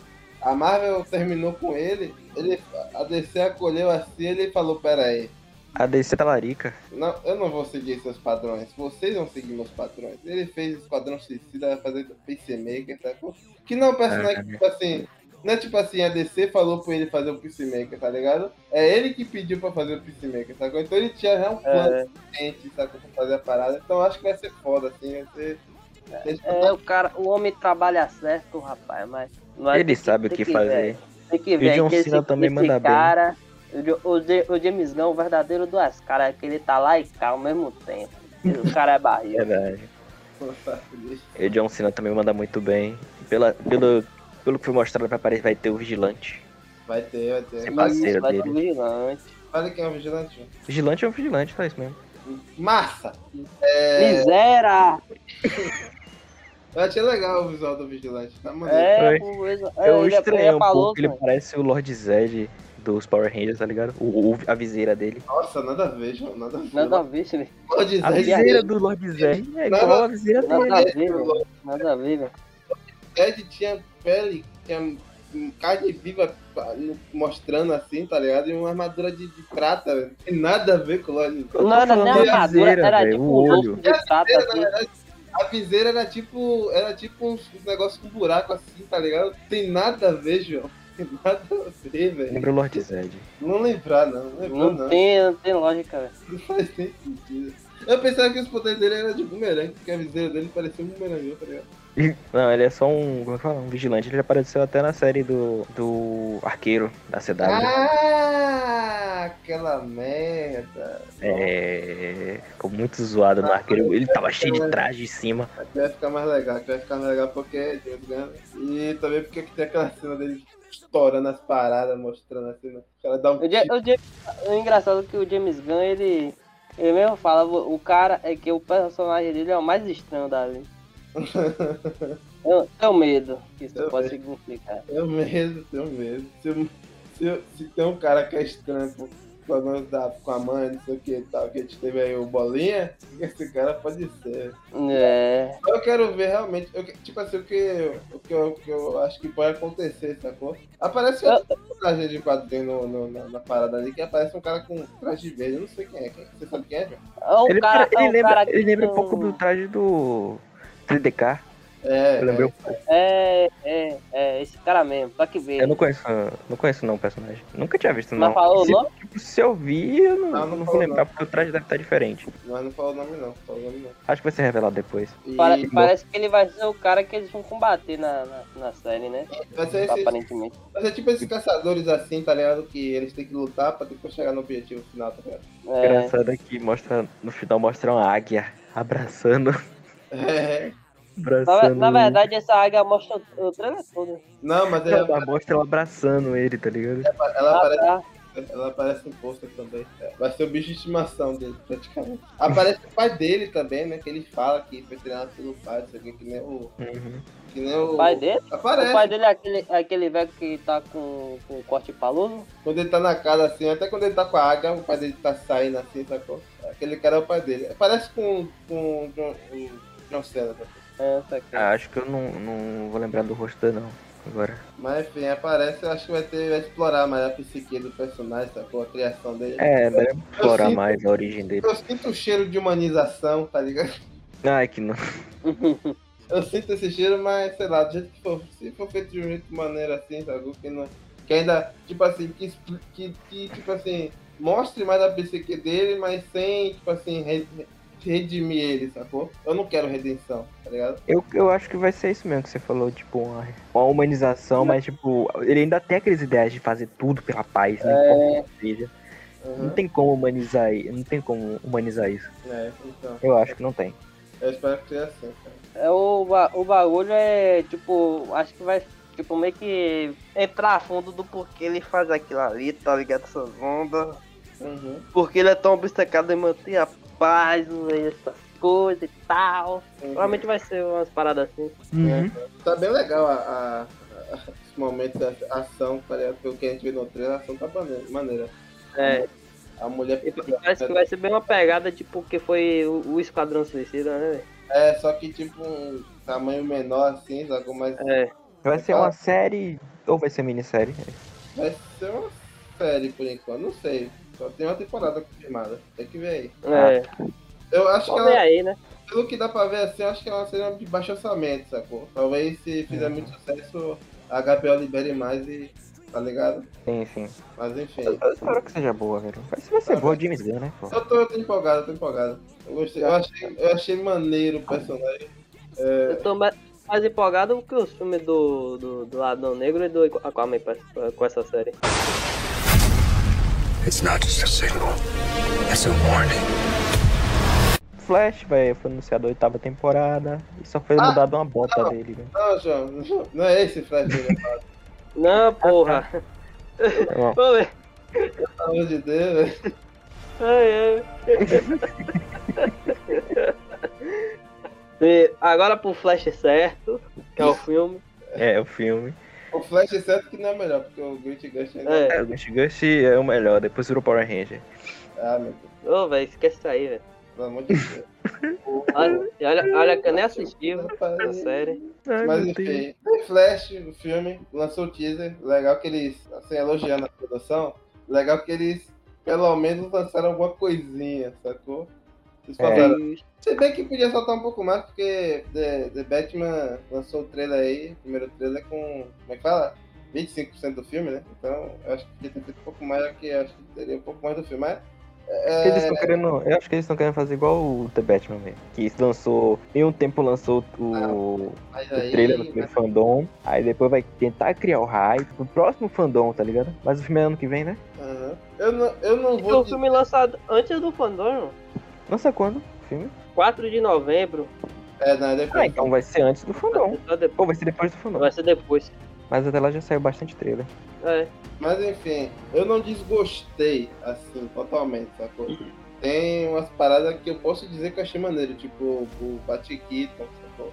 A Marvel terminou com ele, ele a DC acolheu assim ele falou, pera aí, A DC tá larica. não, eu não vou seguir seus padrões, vocês vão seguir meus padrões. Ele fez Esquadrão Suicida, vai fazer Peacemaker, sacou? Que não é um personagem, Ah, tipo assim, não é tipo assim, a DC falou pra ele fazer o Peacemaker, tá ligado? É ele que pediu pra fazer o Peacemaker, sacou? Então ele tinha já um plano É, quente, sacou? Pra fazer a parada. Então eu acho que vai ser foda, assim, vai ser... é, o cara, o homem trabalha certo, rapaz, mas. não é- Ele que- sabe o que ver. fazer. Tem que ver E John que esse, Cena também esse manda bem. Cara, o, o, Ja- o James Gunn, o verdadeiro duas caras, que ele tá lá e cá ao mesmo tempo. O cara é barril. [LAUGHS] Verdade. E o John Cena também manda muito bem. Pela, pelo, pelo que foi mostrado, vai, apare- vai ter o Vigilante. Vai ter, vai ter. Mas parceiro vai ter dele. um vigilante. olha quem é o vigilante. Vigilante é um vigilante, faz isso mesmo. Massa! É, Miséria! eu achei legal o visual do vigilante, tá maneiro. É, isso- Eu ele é- estranhei ele é um pouco, ele mano. parece o Lord Zed dos Power Rangers, tá ligado? O, o- a viseira dele. Nossa, nada a ver, João, nada a ver. Nada a ver, A viseira do Lord Zed é igual a viseira Nada dele. a ver, velho. Nada a ver, velho. Ed tinha pele, tinha carne viva mostrando assim, tá ligado? E uma armadura de, de prata, velho. Não tem nada a ver com o Lord. Tô Não era nem armadura, viseira, era tipo o um olho. rosto de prata, assim. a viseira era tipo. Era tipo uns um negócio com buraco assim, tá ligado? Tem nada a ver, João. Tem nada a ver, velho. Lembra o Lord Zed. Não lembrar, não. Não lembrar, Não não. tem, não tem lógica, velho. Não faz nem sentido. Eu pensava que os poderes dele eram de bumerangue, porque a viseira dele parecia um bumerangue, tá ligado? Não, ele é só um. Como é que fala? Um vigilante. Ele apareceu até na série do. do Arqueiro da CW. Ah, aquela merda. É. Ficou muito zoado no arqueiro. Ele tava cheio de traje em cima. Aqui vai ficar mais legal, aqui vai ficar mais legal porque é. E também porque tem aquela cena dele estourando as paradas, mostrando assim, né? O cara dá um O, Ja- o Ja- o engraçado é que o James Gunn, ele, ele mesmo fala, o cara é que o personagem dele é o mais estranho dali. [LAUGHS] Eu tenho medo que isso Eu pode vejo. significar. Eu mesmo, tenho medo. Se, se, se tem um cara que é estranho com, com, a, com a mãe, não sei o que e tal, que a gente teve aí o Bolinha, [LAUGHS] esse cara pode ser. É, Eu quero ver realmente, eu, tipo assim, o que, o, que eu, o que eu acho que pode acontecer, sacou? Aparece outro personagem de quadrinho no, no- na, na parada ali, que aparece um cara com traje verde, eu não sei quem é, quem, você sabe quem é, João? é o Ele, cara, ele é o lembra, ele lembra um pouco do traje do 3DK. É, lembrei é. um pouco. É, é, é, esse cara mesmo, só que vê. Eu não conheço, não conheço não o personagem. Nunca tinha visto, Mas não. falou o se, nome? tipo, se eu vi, eu não, Não, não não vou falou lembrar, não. porque o traje deve estar diferente. Mas não falou o nome não, falou o nome não. Acho que vai ser revelado depois. E Pare- parece que ele vai ser o cara que eles vão combater na, na, na série, né? vai, ser esse, Aparentemente. vai ser tipo esses caçadores assim, tá ligado? Que eles têm que lutar pra depois chegar no objetivo final, tá ligado? É, Engraçado é que mostra, no final mostra uma águia abraçando. É. na, abraçando na verdade, essa águia mostra o, trailer todo. Não, mas ela, ela mostra ela abraçando ele, tá ligado? ela Ah, aparece tá. Ela aparece no pôster também. É, Vai ser o bicho de estimação dele, praticamente. Aparece o pai dele também, né? Que ele fala que foi treinado pelo pai, não sei o que, nem o. Uhum. Que nem o. O pai dele? Aparece. O pai dele é aquele, é aquele velho que tá com, com corte paloso? Quando ele tá na casa assim, até quando ele tá com a águia, o pai dele tá saindo assim, sacou? Aquele cara é o pai dele. Parece com, com o John, o John Cena, tá? É, essa aqui. Ah, acho que eu não, não vou lembrar do rosto dele, não. Agora. Mas enfim, aparece, eu acho que vai ter, vai explorar mais a psique do personagem, sacou? A criação dele. É, deve explorar sinto- mais a origem dele. Eu sinto o cheiro de humanização, tá ligado? Ai, que não. [LAUGHS] Eu sinto esse cheiro, mas sei lá, do jeito que for, se for feito de um jeito de maneira assim, sabe? Que, não, que ainda, tipo assim, que, que, que, tipo assim, mostre mais a psique dele, mas sem, tipo assim, re- redimir ele, sacou? Eu não quero redenção, tá ligado? Eu, eu acho que vai ser isso mesmo que você falou, tipo, uma, uma humanização, mas tipo, ele ainda tem aquelas ideias de fazer tudo pela paz, né? Como seja. Não tem como humanizar, não tem como humanizar isso. É, então, Eu acho que não tem. eu espero que seja assim, cara. É, o, o bagulho é, tipo, acho que vai, tipo, meio que entrar a fundo do porquê ele faz aquilo ali, tá ligado? Essas ondas. Uhum. Porque ele é tão obcecado em manter a paz no meio dessa coisas e tal. Provavelmente vai ser umas paradas assim. Uhum. Tá bem legal a, a, a- esse momento da ação, tá? Pelo que a gente vê no trailer, a ação tá maneira. maneira. É, A mulher e parece que vai ser bem uma pegada, tipo, que foi o, o Esquadrão Suicida, né? velho? É, só que tipo um tamanho menor assim, sacou? Mas É, Vai ser uma série ou vai ser minissérie? vai ser uma série por enquanto, não sei. Só tem uma temporada confirmada. Tem que ver aí. é. Eu acho que Vamos ela, aí, né? pelo que dá pra ver assim, eu acho que ela seria de baixo orçamento, sacou? Talvez se fizer muito sucesso, a HBO libere mais e. tá ligado? Sim, sim. Mas enfim. Eu, eu espero que seja boa, velho. Vai, vai ser boa James Gunn, né, pô? Eu tô, eu tô empolgado, eu tô empolgado. Eu gostei, eu achei, eu achei maneiro o personagem. É, Eu tô mais, mais empolgado que os filmes do, do, do Adão Negro e do Aquaman com essa série. It's not just a signal, it's a warning. Flash, velho, foi anunciado a oitava temporada e só foi Ah, mudado uma bota não. dele, velho. não, João, não é esse Flash dele, cara. [LAUGHS] Não, porra. Não, Vamos ver. Pelo amor de Deus, velho. Ai, ai. [LAUGHS] E agora pro Flash certo, que é o filme. É, o filme. O Flash é certo que não é melhor, porque o Grit Gust ainda. É. É, o Ghost Ghost é o melhor, depois virou Power Ranger. Ah, meu Deus, Ô, velho, esquece isso aí, velho. pelo amor de Deus. Olha, olha, olha que eu nem assisti a série. Ai, Mas enfim, tem Flash, o filme, lançou o teaser. Legal que eles, assim, elogiando a produção, legal que eles, pelo menos, lançaram alguma coisinha, sacou? Eles É. Se bem que podia soltar um pouco mais, porque The, The Batman lançou o trailer aí, o primeiro trailer com. Como é que fala? 25% do filme, né? Então eu acho que podia ter feito um pouco mais, que acho que teria um pouco mais do filme. Mas. Eles É, estão querendo. Eu acho que eles estão querendo fazer igual o The Batman, velho. Que lançou. Em um tempo lançou o, mas o aí, trailer no primeiro fandom. Aí depois vai tentar criar o hype pro próximo fandom, tá ligado? Mas o filme é ano que vem, né? Aham. Eu não, eu não E vou. o filme lançado antes do fandom, Lança quando? O filme? 4 de novembro. É, não, é depois. Ah, então vai ser antes do fandom. Ou vai ser depois do fandom. Vai ser depois. Mas até lá já saiu bastante trailer. É. Mas enfim, eu não desgostei assim, totalmente, sacou? Tem umas paradas que eu posso dizer que eu achei maneiro, tipo o Batkiton, sacou?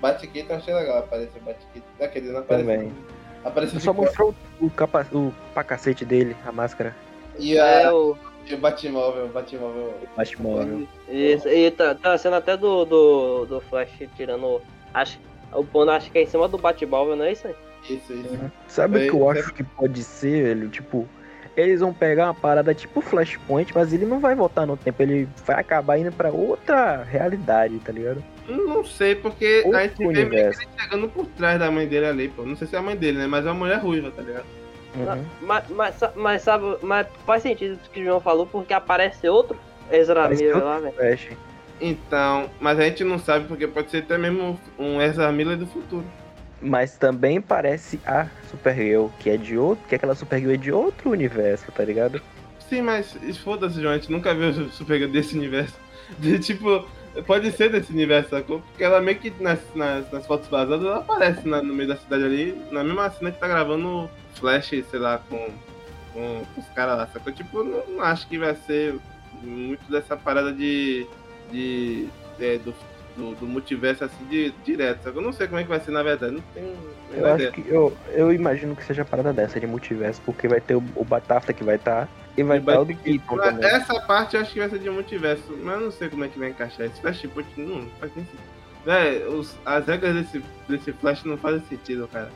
Batkiton eu achei legal, apareceu Batkiton. Daquele não apareceu. Também. Apareceu Só mostrou o, capa... o pacacete dele, a máscara. e, É a, o. e o Batmóvel, o Batmóvel. Batmóvel. Isso, e tá, tá sendo até do, do, do Flash tirando. Acho, o pondo acho que é em cima do Batmóvel, não é isso aí? Isso, isso. Sabe o que eu é- acho que pode ser, velho? Tipo, eles vão pegar uma parada tipo Flashpoint, mas ele não vai voltar no tempo, ele vai acabar indo pra outra realidade, tá ligado? Não sei, porque Outro a gente vê meio que universo. ele chegando por trás da mãe dele ali, pô. Não sei se é a mãe dele, né? Mas é uma mulher ruiva, tá ligado? Uhum. Mas, mas, mas sabe, mas faz sentido o que o João falou, porque aparece outro Ezra Aparece Miller outro lá, velho. Flash. Então, mas a gente não sabe porque pode ser até mesmo um Ezra Miller do futuro. Mas também parece a Supergirl, que é de outro, que aquela Supergirl é de outro universo, tá ligado? Sim, mas foda-se, João, a gente nunca viu o Supergirl desse universo. [LAUGHS] De, tipo, pode ser desse universo, sacou? Porque ela meio que nas, nas, nas fotos vazadas ela aparece na- no meio da cidade ali, na mesma cena que tá gravando Flash, sei lá, com, com os caras lá, sacou? Tipo, não, não acho que vai ser muito dessa parada de. de. é, do, do, do multiverso assim de direto, sacou? Eu não sei como é que vai ser na verdade, não tenho. Eu acho ideia. que eu, eu imagino que seja a parada dessa de multiverso, porque vai ter o, o Batafta que vai estar e vai estar o do Keaton também. Essa parte eu acho que vai ser de multiverso, mas eu não sei como é que vai encaixar isso. Flashpoint não faz nem sentido. Véi, os- as regras desse, desse Flash não fazem sentido, cara.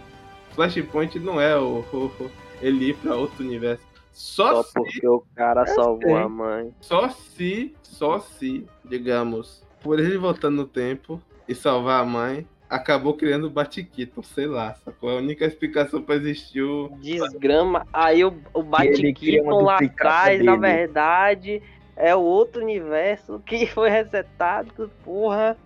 Flashpoint não é o, o- o- ele ir pra outro universo. Só, Só se, porque o cara salvou sei. a mãe. só se, só se, digamos, por ele voltando no tempo e salvar a mãe, acabou criando o Batkiton, sei lá, sacou? É a única explicação pra existir o. Desgrama. Aí o, o Batkiton lá atrás, na dele. verdade, é o outro universo [LAUGHS] que foi resetado, porra.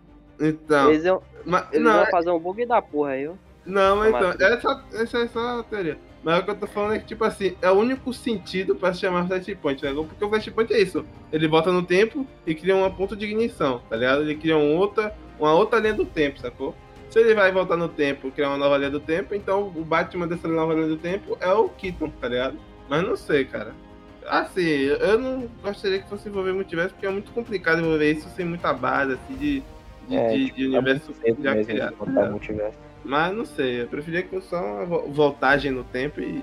Então, Eles, iam, mas, eles não, iam fazer um bug da porra aí, ó. Não, então, Matrix. essa, essa é só a teoria. Mas o que eu tô falando é que, tipo assim, é o único sentido pra se chamar Flashpoint, né? Porque o Flashpoint é isso. Ele volta no tempo e cria uma ponto de ignição, tá ligado? Ele cria uma outra, uma outra linha do tempo, sacou? Se ele vai voltar no tempo e criar uma nova linha do tempo, então o Batman dessa nova linha do tempo é o Keaton, tá ligado? Mas não sei, cara. Assim, eu não gostaria que fosse envolver multiverso, porque é muito complicado envolver isso sem muita base, assim, de, de, É, de- de é universo já criado. Mas não sei, eu preferia que fosse só uma vo- voltagem no tempo e.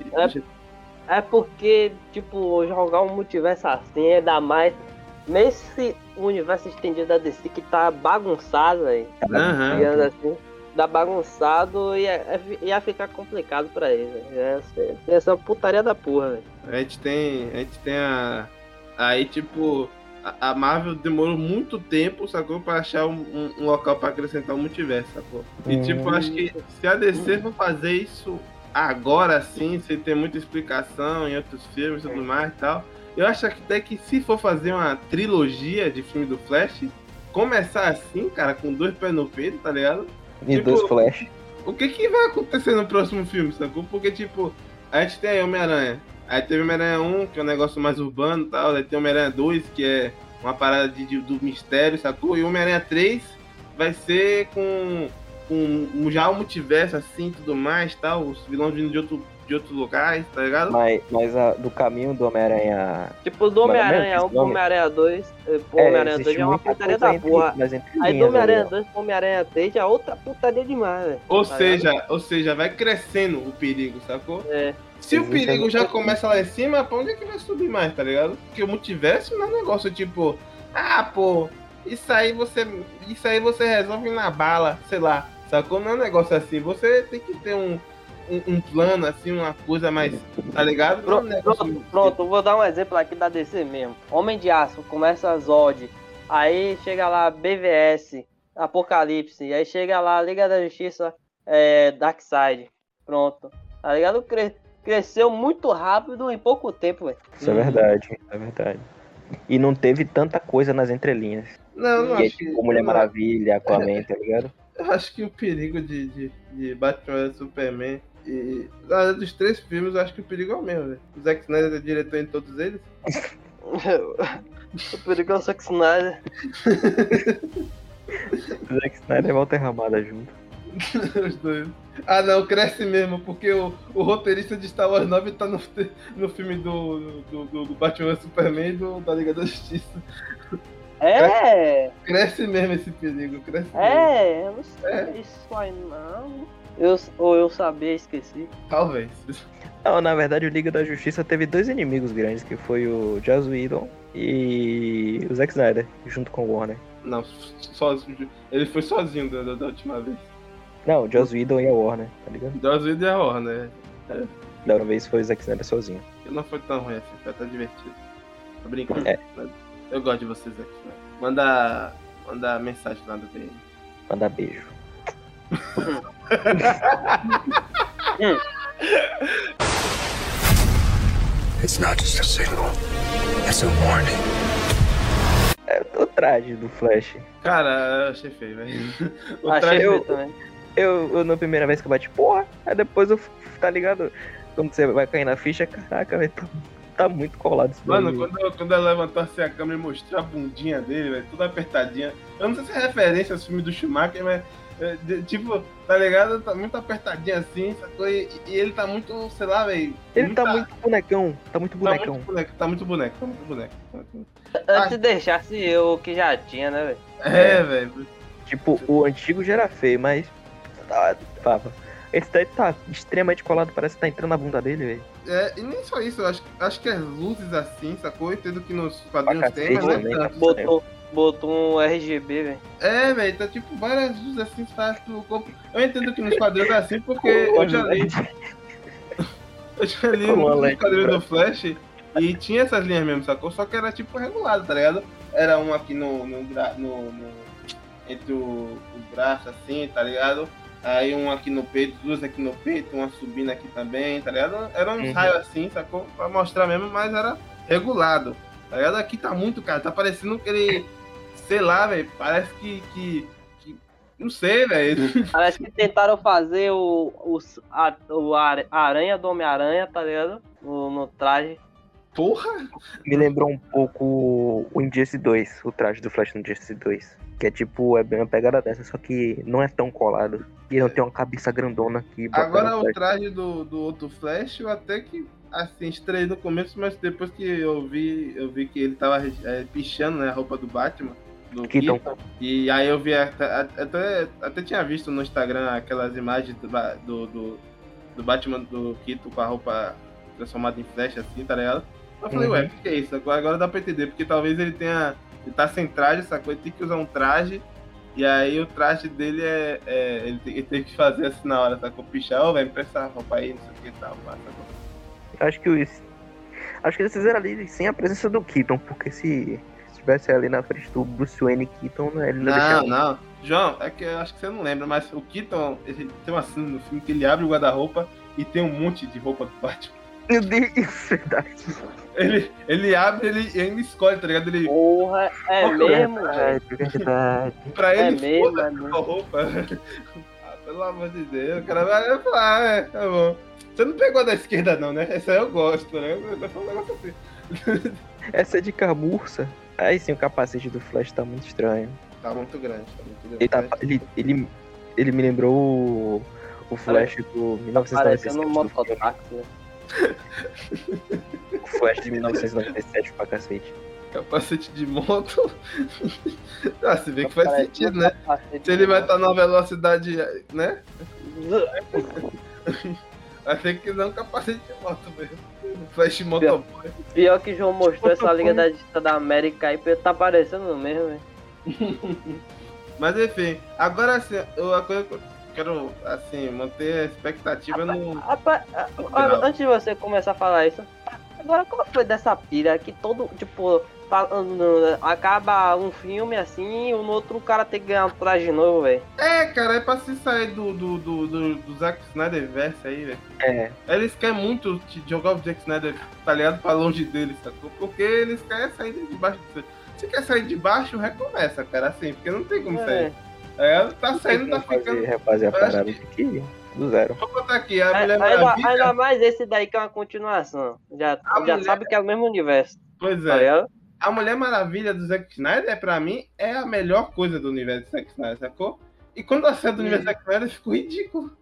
É porque, tipo, jogar um multiverso assim é dar mais. Nesse universo estendido da DC que tá bagunçado, velho. Aham. Digamos assim. Tá bagunçado e ia, ia ficar complicado pra ele, velho. Ia ser- Ia ser uma putaria da porra, velho. A gente tem. A gente tem a. Aí, tipo, a, a Marvel demorou muito tempo, sacou? Pra achar um, um- um local pra acrescentar o multiverso, sacou? E Hum. tipo, acho que se a DC for fazer isso agora sim, sem ter muita explicação em outros filmes e tudo mais e tal, eu acho que até que se for fazer uma trilogia de filme do Flash, começar assim, cara, com dois pés no peito, tá ligado? E Tipo, dois Flash. o que que vai acontecer no próximo filme, sacou? Porque, tipo, a gente tem aí Homem-Aranha. Aí teve Homem-Aranha 1, que é um negócio mais urbano e tal. Aí tem Homem-Aranha 2, que é uma parada de, de- do mistério, sacou? E Homem-Aranha 3 vai ser com, com já o multiverso, assim, tudo mais tal. Os vilões vindo de, outro, de outros lugares, tá ligado? Mas, mas a- do caminho do Homem-Aranha. Tipo, do é Homem-Aranha mesmo 1 esse pro? Homem-Aranha 2. eh, Pro Homem-Aranha 2 existe já é uma putaria da entre- porra. Aí do Homem-Aranha ó. 2 pro Homem-Aranha 3 já é outra putaria demais, velho. Ou tá seja, ou seja, vai crescendo o perigo, sacou? É. Se o Existe perigo já começa lá em cima, pra onde é que vai subir mais, tá ligado? Porque o multiverso não é um negócio tipo, ah, pô, isso aí você. Isso aí você resolve na bala, sei lá. Sacou? Não é um negócio assim. Você tem que ter um, um, um plano, assim, uma coisa mais. Tá ligado? Não é um Pronto, pronto, pronto, vou dar um exemplo aqui da DC mesmo. Homem de Aço, começa Zod, aí chega lá BVS, Apocalipse, aí chega lá Liga da Justiça, é, Darkseid, pronto. Tá ligado? Cre- cresceu muito rápido em pouco tempo, velho. Isso é verdade, isso é verdade. E não teve tanta coisa nas entrelinhas. Não, não Que é acho que. tipo Mulher não, Maravilha, Aquaman, [LAUGHS] tá ligado? Eu acho que o perigo de, de, de Batman vs Superman. E ah, dos três filmes, eu acho que o perigo é o mesmo, velho. O Zack Snyder é diretor em todos eles. [LAUGHS] o perigo é o Zack Snyder. [LAUGHS] Zack Snyder e Walter Ramada junto. [LAUGHS] Os dois. Ah não, cresce mesmo, porque o, o roteirista de Star Wars 9 tá no, no filme do, do, do, do Batman Superman e do, da Liga da Justiça. É, Cresce mesmo esse perigo, cresce mesmo. é, eu não sei É. isso aí não. Eu, ou eu sabia, esqueci. Talvez. Não, na verdade o Liga da Justiça teve dois inimigos grandes, que foi o Joss Whedon e o Zack Snyder, junto com o Warner. Não, sozinho. Ele foi sozinho da, da- da última vez. Não, o Joss Whedon e a Warner, tá ligado? Deus vida é a Warner. Da outra vez foi o Zack Snyder sozinho. Não foi tão ruim assim, foi até divertido. Tô brincando. É. Eu gosto de vocês aqui. né? Manda, manda mensagem lá do DM. Manda beijo. It's not just a signal, it's a warning. É o traje do Flash. Cara, eu achei feio, velho. [LAUGHS] Achei traje- feio também. Eu, eu na primeira vez que eu bati, porra, aí depois eu, tá ligado? Quando você vai cair na ficha, caraca, velho, tá, tá muito colado isso Mano, daí. quando, eu- quando ela levantou assim a câmera e mostrou a bundinha dele, velho, toda apertadinha. Eu não sei se é referência aos filmes do Schumacher, mas, é, tipo, tá ligado? Tá muito apertadinho assim, sacou? E, e ele tá muito, sei lá, velho. Ele muita- tá muito bonecão, tá muito Tá bonecão. muito boneco, tá muito boneco, tá muito boneco. tá muito boneco. Antes deixasse eu que já tinha, né, velho? É, velho. Tipo, o antigo já era feio, mas. Tá, tava. Esse daí tá extremamente colado, parece que tá entrando na bunda dele, velho. É, e nem só isso, eu acho, acho que as luzes assim, sacou? Eu entendo que nos quadrinhos tem, mas também, tanto. Botou, botou um RGB, velho. É, velho, tá tipo várias luzes assim, faz do corpo. Eu entendo que nos quadrinhos é assim, porque [LAUGHS] eu já li. [LAUGHS] Eu já li um quadrinho do Flash e tinha essas linhas mesmo, sacou? Só que era tipo regulado, tá ligado? Era um aqui no. no, no- no- entre o, o braço assim, tá ligado? Aí um aqui no peito, duas aqui no peito, uma subindo aqui também, tá ligado? Era uns Uhum. raios assim, sacou? Pra mostrar mesmo, mas era regulado. Tá ligado? Aqui tá muito, cara. Tá parecendo que ele. Sei lá, velho. Parece que, que. que- Não sei, velho. [LAUGHS] Parece que tentaram fazer o, o, a, o aranha do Homem-Aranha, tá ligado? No, no traje. Porra! Me lembrou um pouco o Injustice 2, o traje do Flash no Injustice 2. Que é tipo, é bem uma pegada dessa, só que não é tão colado. E não tem uma cabeça grandona aqui. Agora o o traje do, do outro Flash, eu até que assim, estranhei no começo, mas depois que eu vi, eu vi que ele tava é, pichando né, a roupa do Batman. Do Keaton. Keaton, e aí eu vi, até, até, tinha visto no Instagram aquelas imagens do, do, do, do Batman do Keaton com a roupa transformada em flecha, assim, tá ligado? Eu falei, Uhum. ué, o que, é isso? Agora, dá pra entender, porque talvez ele tenha. Ele tá sem traje, sacou? Ele tem que usar um traje. E aí o traje dele é. é- ele, tem, ele tem que fazer assim na hora, sacou? Pichar, ô, velho, empresta a roupa aí, não sei o que tal, pá, sacou? Acho que os. Acho que eles fizeram ali sem a presença do Keaton, porque se estivesse ali na frente do Bruce Wayne Keaton, né, ele não, Não, deixava. não. João, é que eu acho que você não lembra, mas o Keaton, ele tem uma cena no filme que ele abre o guarda-roupa e tem um monte de roupa do Batman. Meu Deus, [LAUGHS] verdade. Ele, ele abre, ele ainda escolhe, tá ligado? Ele, Porra, é que é? mesmo, velho? Verdade, verdade. [LAUGHS] pra É ele, mesmo, foda é a roupa. [LAUGHS] ah, pelo amor de Deus, o cara vai falar, ah, é, tá bom. Você não pegou da esquerda não, né? Essa eu gosto, né? Eu um negócio assim. Essa é de camurça. Aí sim, o capacete do Flash tá muito estranho. Tá muito grande, tá muito grande. Ele, tá, ele, ele, ele me lembrou o, o Flash do Parecendo 1997. um do filme. mototáxi, né? O Flash de 1997 pra cacete. Capacete de moto. [LAUGHS] ah, se vê que faz Parece sentido, um né? Se ele vai estar numa velocidade, né? [LAUGHS] Vai ter que dar um capacete de moto mesmo. Flash motoboy. Pior que João mostrou essa. Liga da Justiça da América aí, tá parecendo mesmo, velho. [LAUGHS] Mas enfim, agora assim, eu, a coisa que eu quero assim, manter a expectativa no. Ah, ah, antes de você começar a falar isso, agora qual foi dessa pira que todo, tipo, acaba um filme assim e no outro cara tem que ganhar um traje novo, velho. É, cara, é pra se sair do, do, do, do, do Zack Snyder verse aí, velho. É, Eles querem muito te jogar o Zack Snyder, tá ligado? Pra longe deles, sacou? Porque eles querem sair de baixo Se quer sair de baixo, recomeça, cara, assim, porque não tem como É. sair. É, tá saindo, tá ficando. parada que ir do zero. Vou botar aqui, a É, Mulher ainda, Maravilha. ainda mais esse daí que é uma continuação. Já, A já mulher- sabe que é o mesmo universo, Pois tá é. ligado? A Mulher Maravilha do Zack Snyder, pra mim, é a melhor coisa do universo do Zack Snyder, sacou? E quando a série do universo do Zack Snyder ficou ridículo.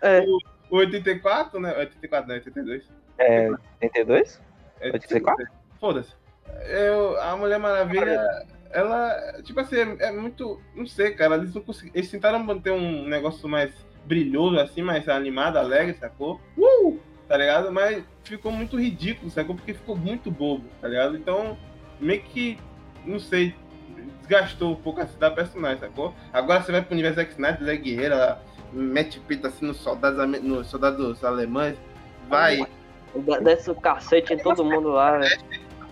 É. O 84, né? 84, não, 82. É, 82? É 84? Foda-se. Eu, a Mulher Maravilha, ela, tipo assim, é, é muito. Não sei, cara. Eles não conseguiram. Eles tentaram manter um negócio mais brilhoso, assim, mais animado, alegre, sacou? Uh! Tá ligado? Mas ficou muito ridículo, sacou? Porque ficou muito bobo, tá ligado? Então, meio que. Não sei. Desgastou um pouco a da personagem, sacou? Agora você vai pro universo Zack Snyder, ela é guerreira, ela mete pita assim nos soldados, nos soldados alemães. Vai, Desce o cacete em todo mundo lá, velho.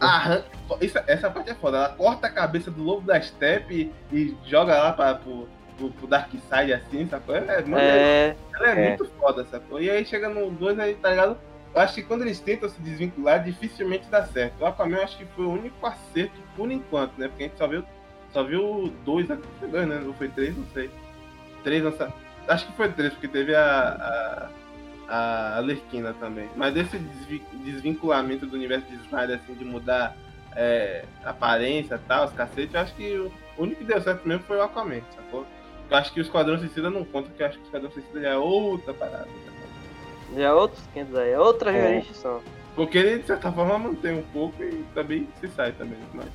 arranca. Isso, essa parte é foda. Ela corta a cabeça do lobo da steppe e, e joga lá pra, pro, pro, pro Dark Side assim, sacou? É, mano, É, ela é, é. muito foda, sacou? E aí chega no 2 aí, tá ligado? Eu acho que quando eles tentam se desvincular, dificilmente dá certo. O Aquaman eu acho que foi o único acerto por enquanto, né? Porque a gente só viu, só viu dois, né? Foi dois, né? Ou foi três, não sei. Três lança... Acho que foi três, porque teve a. a a Alerquina também. Mas esse desvi- desvinculamento do universo de Snyder, assim, de mudar é, aparência e tal, os cacete, eu acho que o único que deu certo mesmo foi o Aquaman, sacou? Eu acho que o Esquadrão Suicida não conta, porque eu acho que o Esquadrão Suicida já é outra parada. já é outros 500 aí, é outra É. jurisdição. Porque ele, de certa forma, mantém um pouco e também se sai também. Mas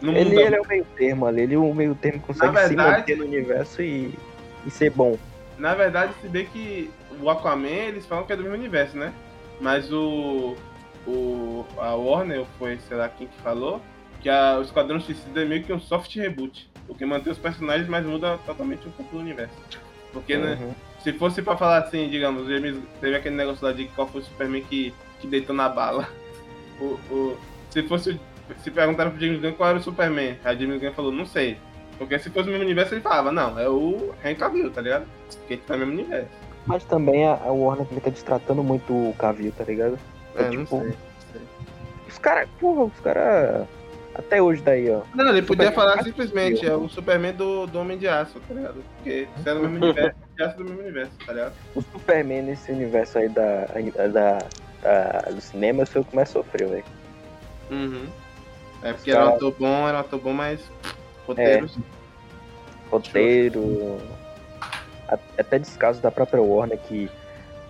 não Ele, ele é o meio termo ali, ele o meio termo consegue Na se verdade- manter no universo e, e ser bom. Na verdade, se bem que o Aquaman, eles falam que é do mesmo universo, né? Mas o. o a Warner, foi, sei lá quem que falou, que a, o Esquadrão Suicida é meio que um soft reboot. Porque mantém os personagens, mas muda totalmente um pouco do universo. Porque, né? Uhum. Se fosse pra falar assim, digamos, teve aquele negócio lá de qual foi o Superman que, que deitou na bala. [LAUGHS] O, o, se fosse. Se perguntaram pro James Gunn qual era o Superman, aí James Gunn falou, não sei. Porque se fosse o mesmo universo, ele falava, não, é o Henry Cavill, tá ligado? Porque ele tá no mesmo universo. Mas também a, a Warner fica destratando muito o Cavill, tá ligado? É, É, não tipo, sei. Os caras, porra, os caras. Até hoje daí, ó. Não, ele podia Superman falar simplesmente, é o Superman do, do Homem de Aço, tá ligado? Porque se é do mesmo universo, de aço é do mesmo universo, tá ligado? O Superman nesse universo aí da, da, da- do cinema foi o que mais sofreu, velho. Uhum. É porque Os era um ator bom, era um ator bom, mas roteiros. Roteiro. a- Até descaso da própria Warner que.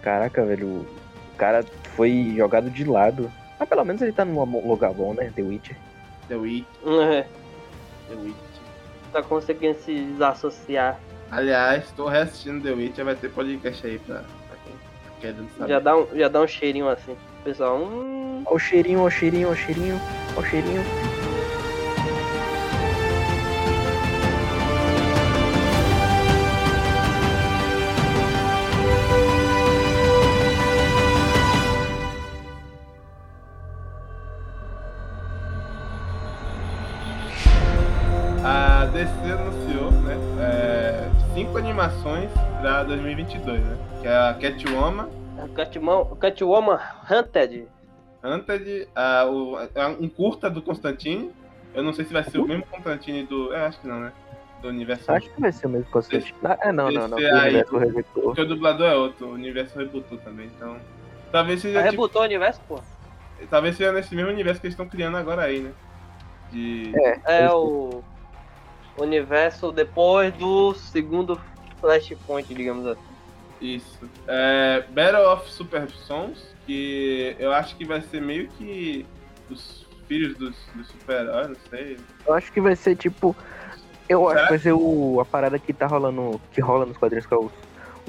Caraca, velho. O cara foi jogado de lado. Mas pelo menos ele tá num lugar bom, né? The Witcher. The Witch, É, The Witch. tá conseguindo se desassociar. Aliás, tô reassistindo The Witch, vai ter podcast aí pra, pra quem tá querendo saber. Já dá, um, já dá um cheirinho assim. Pessoal, hum, Ó o cheirinho, ó o cheirinho, ó o cheirinho, ó o cheirinho. 2022, né? Que é a Catwoman, Catwoman, Catwoman Hunted. Hunted, a, o, a- um curta do Constantine. Eu não sei se vai ser o mesmo Constantine do... É, acho que não, né? Do universo... Acho que vai ser o mesmo conceito. Ah, é, não, não, não. esse O aí- universo. Porque o dublador é outro, o universo rebutou também, então... Talvez seja, tipo, rebutou o universo, pô. talvez seja nesse mesmo universo que eles estão criando agora aí, né? De... É o universo depois do segundo Flashpoint, digamos assim. Isso. É, Battle of Super Sons, que eu acho que vai ser meio que os filhos dos, dos super-heróis, não sei. Eu acho que vai ser tipo. Eu acho que vai ser o, a parada que tá rolando. Que rola nos quadrinhos, que é os,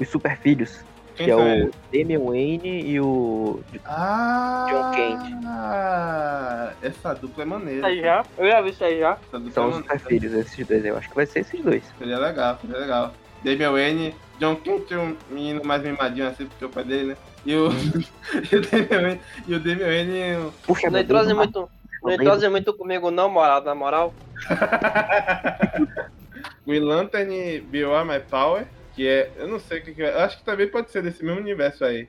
os super filhos. Quem que é o? Damian Wayne e o. Ah! John Kent. Ah, essa dupla é maneira. Isso aí já, eu já vi isso aí já. Essa dupla São é os super maneira. filhos, esses dois. Eu acho que vai ser esses dois. Seria legal, seria legal. Damian Wayne, John Kent é um menino mais mimadinho assim, porque é o pai dele, né? E o, [LAUGHS] e o Damian Wayne, e o Damian Wayne Puxa, Não entrose muito, não entrose muito comigo não, moral, na moral. [LAUGHS] Green Lantern e Beyond My Power, que é. Eu não sei o que, que é. eu Acho que também pode ser desse mesmo universo aí.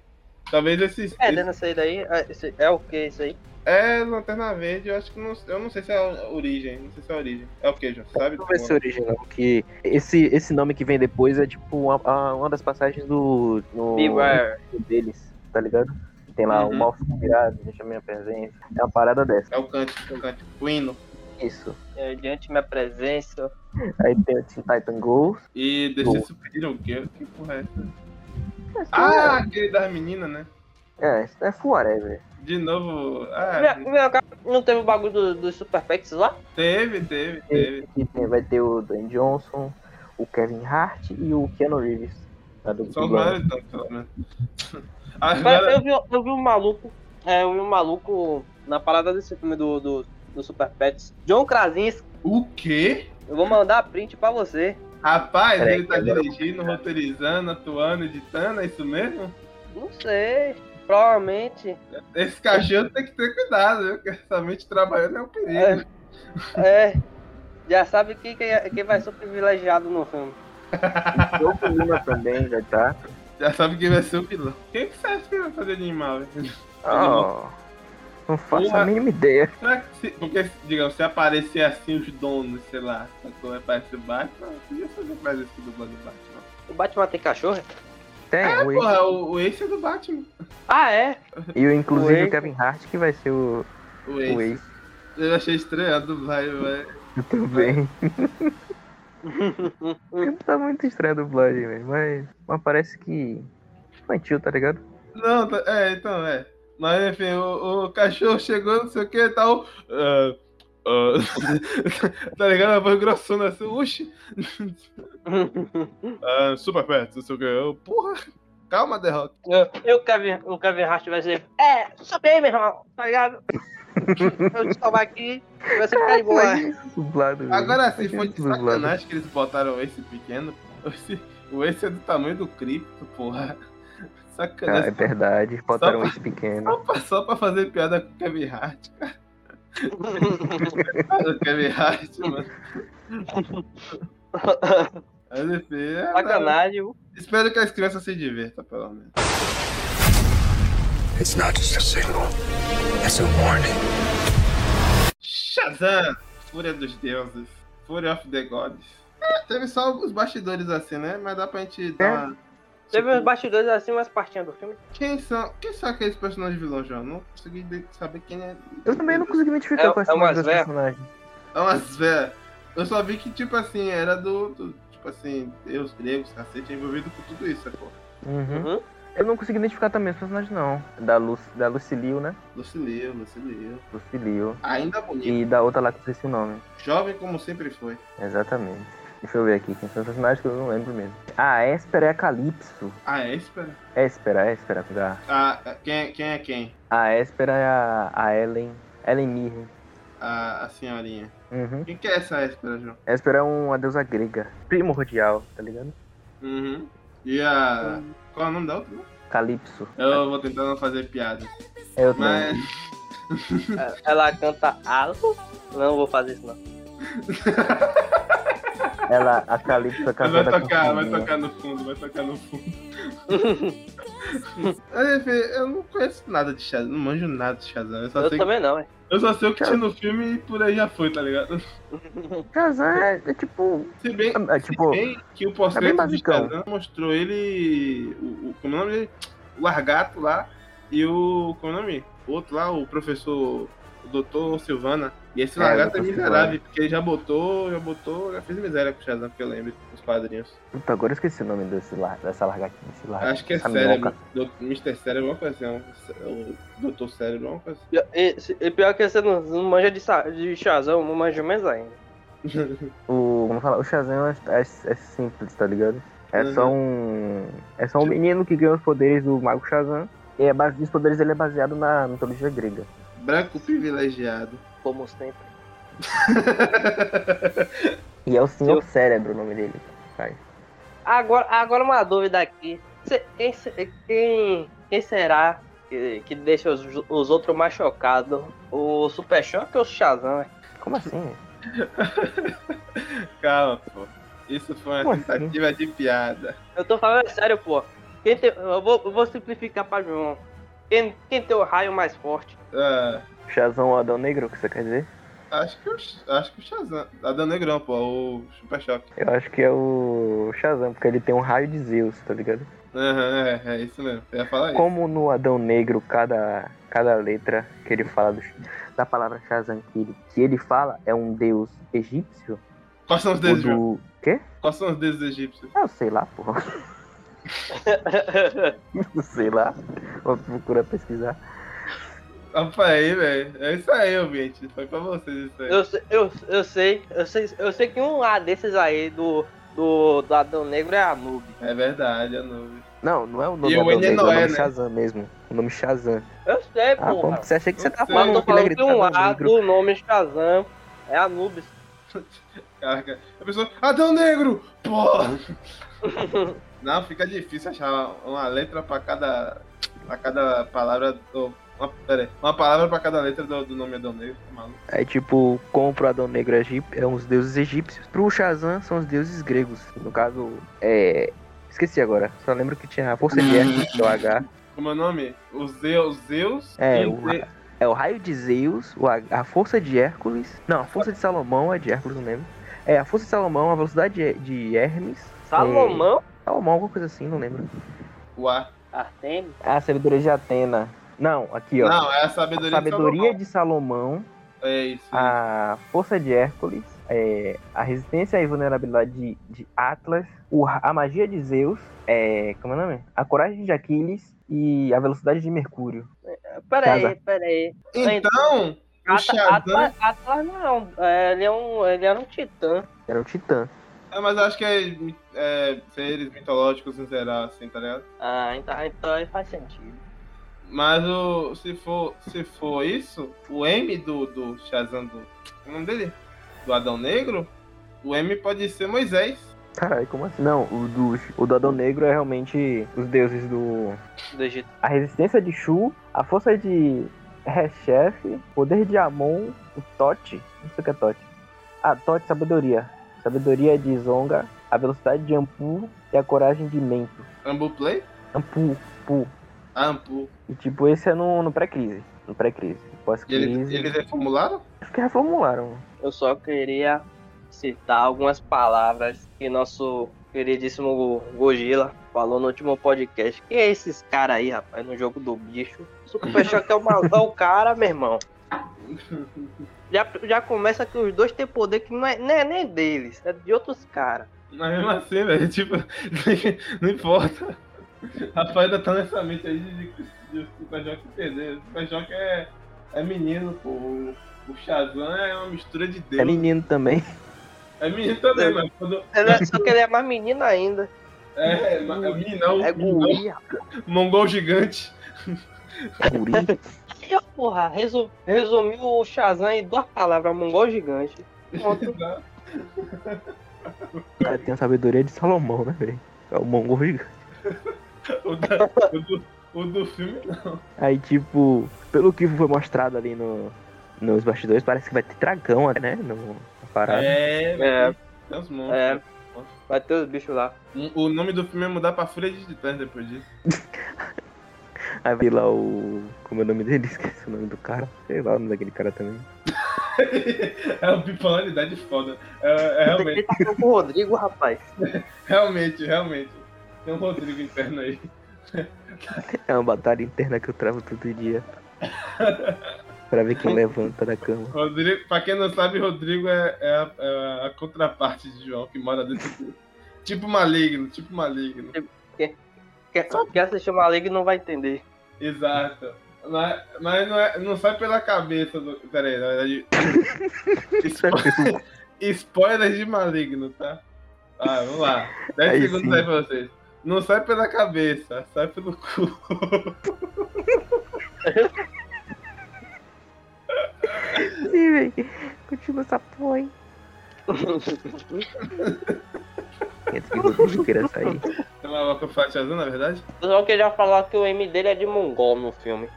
Talvez esses. É, esse- dentro disso aí daí, é, esse- é o que isso aí? é Lanterna Verde, eu acho que não. Eu não sei se é a origem. Não sei se é a origem. É o que, João? Sabe? Não vai ser original, que esse, esse nome que vem depois é tipo uma, a- uma das passagens do. No, Beware. deles, tá ligado? Tem lá Uhum. o mal virado, deixa minha presença. É uma parada dessa. É o cântico, o cântico. O hino. Isso. É, diante minha presença. Aí tem o Teen Titan Goals. E Boa. DC Super Hero Girl. Que porra é essa? Mas, Ah, aquele das meninas, né? É, isso é whatever. De novo. Ah, vem cá, Não teve o bagulho do- dos Super Pets lá? teve, teve, teve. Aqui tem- vai ter o Dwayne Johnson, o Kevin Hart e o Keanu Reeves. Tá do, São os do- maiores, então, pelo menos. [LAUGHS] Agora, eu vi, eu vi um maluco. É, eu vi um maluco na parada desse filme do, do, do Super Pets. John Krasinski. o quê? Eu vou mandar print pra você. Rapaz, Peraí, ele tá dirigindo, roteirizando, atuando, editando, é isso mesmo? Não sei. Provavelmente. Esse cachorro tem que ter cuidado, viu? Porque essa mente trabalhando é um perigo. É. Já sabe quem, quem, é- quem vai ser o privilegiado no filme. [LAUGHS] O Lima também já tá. Já sabe quem vai ser o vilão. Quem que você acha que vai fazer de animal? Oh, não faço Porra. a mínima ideia. Será que se, porque, digamos, se aparecer assim os donos, sei lá, quando aparece o Batman, podia fazer mais esse dublado do Batman. O Batman tem cachorro? Tem, o, Porra, o, o Ace é do Batman. Ah, é? e o, inclusive o o Ace. Kevin Hart que vai ser o, O o Ace. Ace Eu achei estranho a dublagem, velho. também. [LAUGHS] tá muito estranha a dublagem, velho. Mas, mas parece que. Infantil, tá ligado? Não, tá- é, então, é. Mas enfim, o, o cachorro chegou, não sei o que e tal. ah, [LAUGHS] ah, tá ligado? A voz grossona assim, uxi. Ah, [LAUGHS] super pets, não sei o que. Eu, porra, calma, derrota. e o Kevin, o Kevin Hart vai ser. É, só bem, meu irmão, tá ligado? [LAUGHS] Eu te salvar aqui, vai ser ficar de boa. Dublado. Agora sim, foi de sacanagem que eles botaram esse pequeno. Esse, o esse é do tamanho do cripto, porra. Ah, é Sacanagem. verdade. Botaram esse pequeno. Só pra, só pra fazer piada com o Kevin Hart, cara. o Kevin Hart, mano. Mas enfim, é, Sacanagem, viu? espero que as crianças se divirtam, pelo menos. It's not just a signal, it's a warning. Shazam! Fúria dos deuses. Fury of the Gods. É, teve só alguns bastidores assim, né? Mas dá pra gente dar uma... Teve uns bastidores assim, umas partinhas do filme. Quem são, quem são aqueles personagens vilões, João? Não consegui saber quem é. Eu também não consegui identificar É- quais é são os personagens. É umas velhas. Eu só vi que, tipo assim, era do. do- tipo assim, Deus gregos, cacete, envolvido com tudo isso, pô. Uhum. Uhum. Eu não consegui identificar também os personagens, não. Da, Lu, da Lucilio, né? Lucilio, Lucilio. Lucilio. Ainda bonito. E da outra lá que eu esqueci o nome. Jovem como sempre foi. Exatamente. Deixa eu ver aqui, quem são os personagens que eu não lembro mesmo. Ah, a Espera é a Calypso. Ah, é, espera. Espera, Espera, H. Ah, quem, é- quem é quem? A Espera é a, a Ellen. Ellen Mirren. A, a senhorinha. Uhum. Quem que é essa Espera, João? Espera é uma deusa grega. Primordial, tá ligado? Uhum. E a. Qual é o nome da outra? Calypso. Eu vou tentar não fazer piada. Eu Mas. Ela canta alto. Não vou fazer isso, não. [LAUGHS] Ela, a Calypso é Vai tocar, vai tocar no fundo, vai tocar no fundo. [LAUGHS] Mas, enfim, eu não conheço nada de Shazam, não manjo nada de Shazam. Eu só, Eu sei, também não, é. eu só sei o que tinha no filme e por aí já foi, tá ligado? [LAUGHS] Shazam é, é tipo. Se bem, É, tipo. se bem que o é pós-crédito do basicão. Shazam mostrou ele. O, o, como é o nome dele? O Largato lá e o. Como é o nome? O outro lá, o professor. O doutor Silvana. E esse É, Largato é, o Dr. miserável, porque ele já botou, já botou, já fez miséria com o Shazam, que eu lembro dos quadrinhos. Puta, agora eu esqueci o nome desse lar, dessa largatinha. Desse lar, Acho que é cérebro. Do, Mr. Cérebro, alguma coisa assim. é O Doutor Cérebro, alguma coisa E, e- e pior que você não, não manja de, de Shazam, não manja menos ainda. assim. [LAUGHS] O, como fala, o Shazam é, é, é simples, tá ligado? É Uhum. só um. É só um menino que ganha os poderes do Mago Shazam. E é base, os poderes dele é baseado na mitologia grega. Branco privilegiado. Como sempre. [LAUGHS] E é o Senhor Seu- Cérebro o nome dele. Pai. Agora, agora uma dúvida aqui. Quem, quem, quem será que, que deixa os, os outros mais chocados? O Super Choque ou o Shazam? Como assim? [LAUGHS] Calma, pô. Isso foi uma Como assim? tentativa de piada. Eu tô falando sério, pô. Quem tem, eu, vou, eu vou simplificar pra João. Quem, quem tem o raio mais forte? Ah, Shazam é o Adão Negro, o que você quer dizer? acho, que o, acho que o Shazam. Adão Negrão, pô. O Super Choque. Eu acho que é o Shazam, porque ele tem um raio de Zeus, tá ligado? Aham, é, é isso mesmo. Eu ia falar isso. Como no Adão Negro, cada, cada letra que ele fala do, da palavra Shazam que ele, que ele fala é um deus egípcio. Quais são os Ou deuses, do. Quê? Quais são os deuses egípcios? Ah, eu sei lá, porra. [LAUGHS] Sei lá. Vou procurar pesquisar. Opa aí, velho. É isso aí, ouvinte. Foi pra vocês isso aí. eu, sei- eu, eu sei, eu sei, eu sei que um lá desses aí do, do, do Adão Negro é Anubis. É verdade, a nuvem. Não, não é o nome E o Adão Negro, é o nome né? Shazam mesmo. O nome Shazam. Eu sei, Ah, porra. você achei que você Eu tá sei. Falando eu tô falando que um negro? do nome Shazam é Anubis. [LAUGHS] Caraca. A pessoa. Adão Negro! Porra! [LAUGHS] Não, fica difícil achar uma letra pra cada. pra cada palavra do. Uma, pera aí, uma palavra pra cada letra do, do nome Adão Negro, tá maluco? É tipo, como pro Adão Negro é, é os deuses egípcios, pro Shazam são os deuses gregos. No caso, é. Esqueci agora. Só lembro que tinha a força de Hércules, que é o H. Como é o nome? Os Zeus. Zeus É, e o Ze- É o raio de Zeus, o H- a força de Hércules. Não, a força de Salomão é de Hércules, não lembro. É, a força de Salomão, a velocidade de- de Hermes. Salomão, Salomão, alguma coisa assim, não lembro. o A. Artemis. A sabedoria de Atena. Não, aqui, ó. Não, é a a sabedoria, sabedoria de de Salomão, Salomão. É isso. a força de Hércules, é, a resistência e vulnerabilidade de, de Atlas, o a magia de Zeus, é, como é o nome? A coragem de Aquiles e a velocidade de Mercúrio. Peraí, peraí. Então, o Atlas, Shazam. Atlas, Atlas não é um, é, ele, é um, ele era um titã. Era o Titã. É, mas eu acho que é, é seres mitológicos em geral, assim, tá ligado? Ah, então, então faz sentido. Mas o, se, for, se for isso, o M do, do Shazam, do, o nome dele? Do Adão Negro, o M pode ser Moisés. Caralho, como assim? Não, o do, o do Adão Negro é realmente os deuses do. Do Egito. A resistência de Shu, a força de Reshef, poder de Amon, o Tote. Não sei o que é Tote. Ah, Tote, sabedoria. Sabedoria de Zonga, a velocidade de Ampu e a coragem de Mento. Ambu Play? Ampu, Pu. Ah, Ampu. E tipo, esse é no, no pré-crise. No pré-crise. Pós-crise. eles, eles reformularam? Acho que reformularam. Eu só queria citar algumas palavras que nosso queridíssimo Gojila falou no último podcast. Que é esses caras aí, rapaz, no jogo do bicho. Super [LAUGHS] Choque é o, mal- é o cara, meu irmão. [LAUGHS] Já, já começa que os dois têm poder que não é, não é nem deles, é de outros caras. Mas mesmo assim, velho, tipo, [LAUGHS] não importa. Rafael ainda tá nessa mente aí de, de, de Super Jock entender. Jock é, é menino, pô. O, o Shazam é uma mistura de Deus. É menino também. É menino também, mas quando. Ele é- Só que ele é mais menino ainda. É, é, é. É guri. Mongol gigante. Guri. [LAUGHS] E, ó, porra, resu- resumiu o Shazam em duas palavras, mongol gigante. Pronto. O [LAUGHS] cara tem a sabedoria de Salomão, né, velho? É o mongol gigante. o, da- o do, o do filme, não. Aí, tipo, pelo que foi mostrado ali no, nos bastidores, parece que vai ter dragão, né? No, na parada. É, É, tem uns monstros. é. Vai ter os bichos lá. O o nome do filme é mudar pra Fúria de Titãs depois disso. [LAUGHS] Aí vi lá o. Como é o nome dele? [LAUGHS] Esqueci o nome do cara. Sei lá o nome daquele cara também. [LAUGHS] é uma bipolaridade foda. É, é realmente, Ele tá com o Rodrigo, rapaz. [LAUGHS] realmente, realmente. Tem um Rodrigo interno aí. É uma batalha interna que eu travo todo dia. pra ver quem levanta da cama. Rodrigo, pra quem não sabe, Rodrigo é, é a, é a contraparte de João, que mora dentro do. Tipo maligno, tipo maligno. Quem, quem assistir Maligno não vai entender. Exato. Mas, mas não, é, não sai pela cabeça do. Pera aí, na verdade. [LAUGHS] Spo- Spoiler de maligno, tá? Ah, vamos lá. 10 Aí segundos sim. aí pra vocês. Não sai pela cabeça, sai pelo cu. Sim, velho. Continua essa porra, hein? [LAUGHS] Antes que o Rodrigo queira sair. Tem uma boca fatiazão, na verdade? Só que já falar que o M dele é de mongol no filme.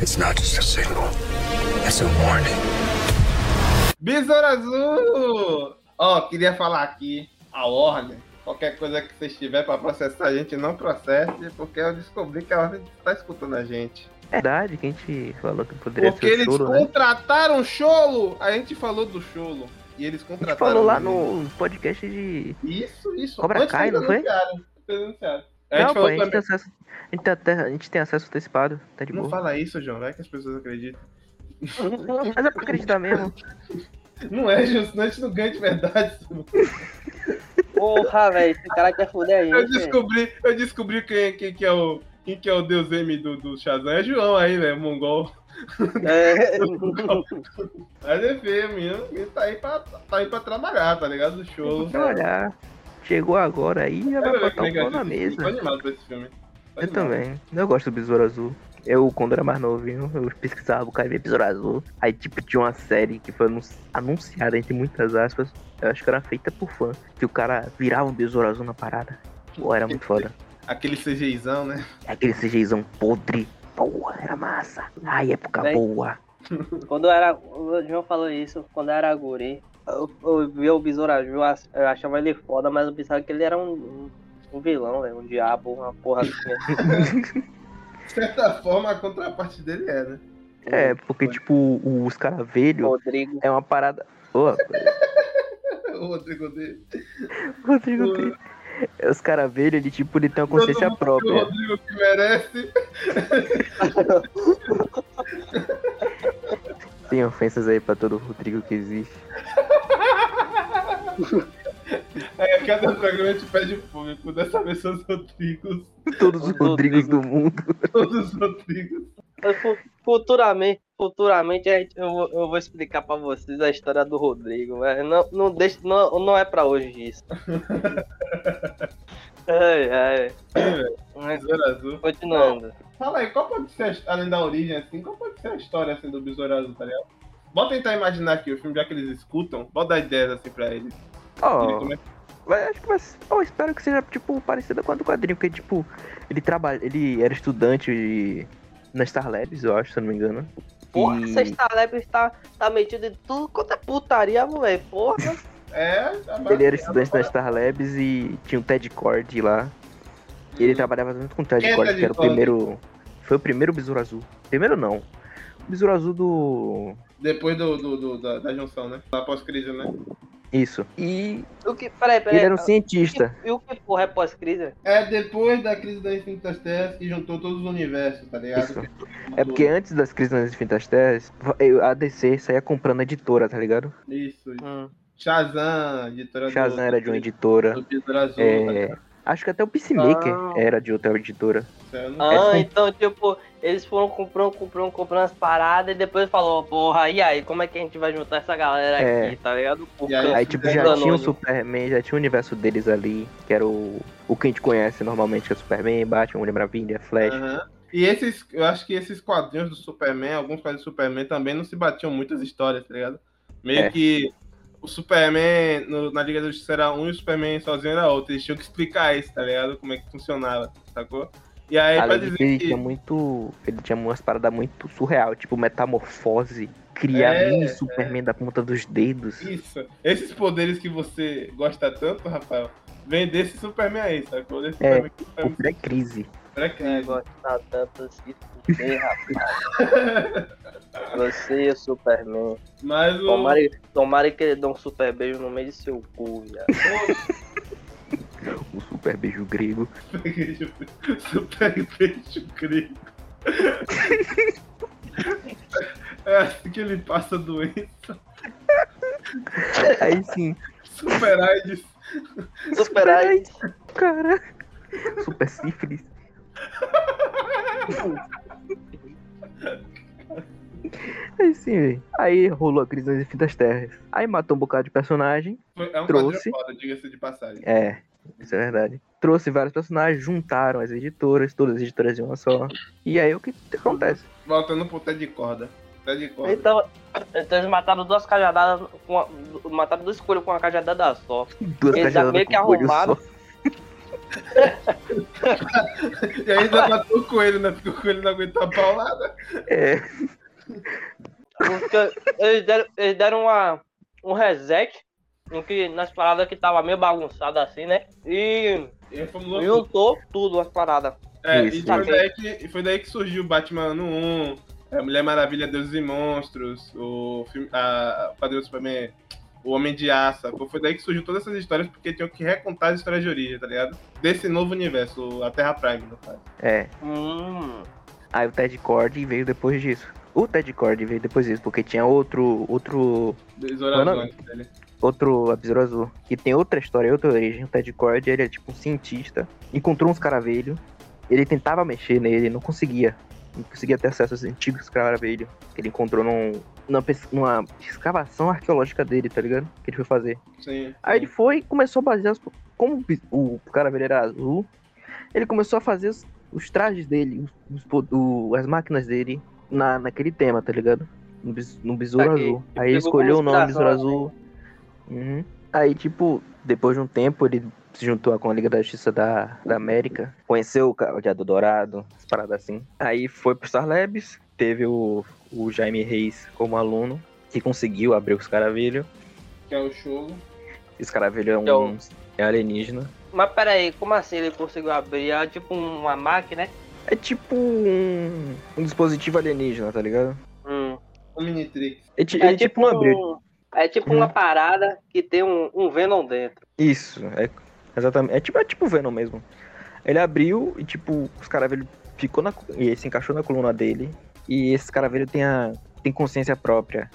It's not just a signal, it's a warning. Besouro Azul! Ó, queria falar aqui, a ordem. Qualquer coisa que vocês tiver pra processar a gente, não processe, porque eu descobri que a ordem tá escutando a gente. É verdade que a gente falou que poderia Porque ser o eles choro, né? contrataram o Cholo! A gente falou do Cholo. E eles A gente contrataram. falou lá no podcast de. Isso, isso. Cobra Antes Kai, eles não foi? eles. A Não, pô, falou a gente, tem acesso, a, gente tem até- a gente tem acesso antecipado, tá de Não boa. fala isso, João, vai que as pessoas acreditam. [LAUGHS] Mas é pra acreditar mesmo. Não é, João, senão a gente não ganha de verdade. Porra, velho, esse cara quer foder a Eu descobri, eu descobri quem, quem que é o. Quem que é o deus M do, do Shazam? É João aí, velho, mongol. É, [LAUGHS] Mas é feio, menino. tá aí pra, tá aí pra trabalhar, tá ligado? Do show. Olhar. Chegou agora aí já vai botar o pau na Tô mesa. animado pra esse filme. Tô Eu animado. também. Eu gosto do Besouro Azul. Eu, quando era mais novinho, eu pesquisava o cara via Besouro Azul. Aí, tipo, tinha uma série que foi anun- anunciada, entre muitas aspas. Eu acho que era feita por fã. Que o cara virava um Besouro Azul na parada. Pô, era muito [LAUGHS] foda. Aquele CGIzão, né? Aquele CGzão podre. Porra, era massa. Ai, época Véi. boa. [LAUGHS] Quando eu era. O João falou isso, quando eu era guri, eu, eu via o Besouro Azul, eu achava ele foda, mas eu pensava que ele era um, um, vilão, velho, um diabo, uma porra assim. [LAUGHS] De certa forma, a contraparte dele é, né? É, porque, tipo, o- os caras velhos Rodrigo. é uma parada. Ô, [LAUGHS] O Rodrigo dele. Rodrigo tem. [LAUGHS] Os caras velhos, ele, tipo, ele tem uma consciência Todo mundo que O própria. Rodrigo que merece. [LAUGHS] Tem ofensas aí pra todo Rodrigo que existe. Aí [LAUGHS] a cada programa a gente pede público. Dessa vez são os Rodrigos. Todos os Rodrigo. Rodrigos do mundo. Todos os Rodrigos. Futuramente, futuramente a gente- eu, vou- eu vou explicar pra vocês a história do Rodrigo, velho. Não, não, deixa, não, não é pra hoje isso. [LAUGHS] ai, ai. Mas, Besouro Azul. Continuando. Fala aí, qual pode ser, a- além da origem, assim, qual pode ser a história assim, do Besouro Azul, tá ligado? Bota tentar imaginar aqui o filme, já que eles escutam, bota dar ideias assim pra eles. Ele come- vai- acho que vai. ser- ó, espero que seja, tipo, parecida com a do quadrinho, porque, tipo, ele trabalha. Ele era estudante na Star Labs, eu acho, se eu não me engano. Porra, E- essa Starlab tá, tá metido em tudo quanto é putaria, velho. Porra. É, tá Ele era estudante da Star Labs e tinha um Ted Cord lá. E ele trabalhava junto com o Ted é Cord, Ted que era o primeiro. Foi o primeiro besouro azul. Primeiro não. O besouro azul do. Depois do, do, do- da, da junção, né? Da pós-crise, né? Isso. E O que, peraí, peraí. ele era um cientista. E o que porra é pós-crise? É depois da crise das infinitas terras que juntou todos os universos, tá ligado? Isso. É porque antes das crises nas infinitas terras, a DC saía comprando editora, tá ligado? Isso. isso. Hum. Shazam, editora do- Shazam era de uma editora. do Azul, tá É, ligado? acho que até o Peacemaker Ah. era de outra editora. Não- Ah, Essa- então, tipo, eles foram comprando, comprando, comprando as paradas e depois falou, porra, e aí, como é que a gente vai juntar essa galera É. aqui, tá ligado? Por aí, Aí, tipo, já anônimo. tinha o Superman, já tinha o universo deles ali, que era o, o que a gente conhece normalmente, que é Superman, Batman, Mulher Maravilha, Flash. Aham. E esses, eu acho que esses quadrinhos do Superman, alguns quadrinhos do Superman também não se batiam muitas histórias, tá ligado? Meio É. que o Superman no- na Liga da Justiça era um e o Superman sozinho era outro. Eles tinham que explicar isso, tá ligado? Como é que funcionava, sacou? E aí, pra Além de dizer que ele que. tinha muito. Ele tinha umas paradas muito surreal, tipo metamorfose, criar É, mini Superman da ponta dos dedos. Isso. Esses poderes que você gosta tanto, Rafael, vem desse Superman aí, sacou? Desse É, O pré-crise. pré-crise. Gostar tanto assim, fuder, rapaz. Você e o Superman. [LAUGHS] Mas o. Tomara, tomara que ele dê um super beijo no meio de seu cu, viado. [LAUGHS] O super beijo grego. [LAUGHS] Super beijo grego. [LAUGHS] É assim que ele passa a doença. Aí sim. Super AIDS. Super aí. Cara. Super sífilis. Aí sim, velho. Aí rolou a crise das infinitas terras. Aí matou um bocado de personagem. É um Trouxe. foda, diga-se de passagem. É, isso é verdade. Trouxe vários personagens, juntaram as editoras, todas as editoras de uma só. E aí o que acontece? Voltando pro Ted Corda. Ted Corda. Então, então eles mataram duas cajadadas, com a- mataram duas coelhos com uma cajadada só. Duas Eles cajadas meio que arrumaram. [LAUGHS] E ainda matou o coelho, né? Porque o coelho não aguentou a paulada. É, Porque eles deram, eles deram uma, um reset no que, nas paradas que tava meio bagunçada assim, né? E E juntou tudo as paradas. É, Isso, e foi daí, que, e foi daí que surgiu o Batman no 1, a Mulher Maravilha, Deuses e Monstros, o filme, a, a do Superman, o Homem de Aço. Foi daí que surgiu todas essas histórias, porque tinham que recontar as histórias de origem, tá ligado? Desse novo universo, a Terra Prime, no caso. é. Hum. Aí o Ted Cord veio depois disso. O Ted Cord veio depois disso, porque tinha outro. outro. Antes dele. Outro Besouro Azul. Que tem outra história, outra origem. O Ted Cord, ele é tipo um cientista. Encontrou uns caravelhos. Ele tentava mexer nele, não conseguia. Não conseguia ter acesso aos antigos caravelhos. Que ele encontrou num, numa, numa escavação arqueológica dele, tá ligado? Que ele foi fazer. Sim. Aí ele foi e começou a basear. As, como o bis- o caravelho era azul, ele começou a fazer os, os trajes dele, os, o- as máquinas dele na, naquele tema, tá ligado? No, no besouro Saquei. azul. Aí ele escolheu o nome Besouro inspiração, Azul. Uhum. Aí, tipo, depois de um tempo, ele se juntou com a Liga da Justiça da, da América, conheceu o Cadeado Dourado, as paradas assim. Aí foi pro Star Labs, teve o, o Jaime Reis como aluno, que conseguiu abrir os caravelhos. Que é o show. Esse caravelho é um Então- é alienígena. Mas peraí, como assim ele conseguiu abrir? É tipo uma máquina, né? É tipo um, um dispositivo alienígena, tá ligado? Hum. O Minitrix. É, ti- É ele tipo não abriu. É tipo Hum. uma parada que tem um, um Venom dentro. Isso, é exatamente. É tipo, é tipo Venom mesmo. Ele abriu e tipo, os caravelhos ficou na. E ele se encaixou na coluna dele. E esse caravelho tem a. tem consciência própria.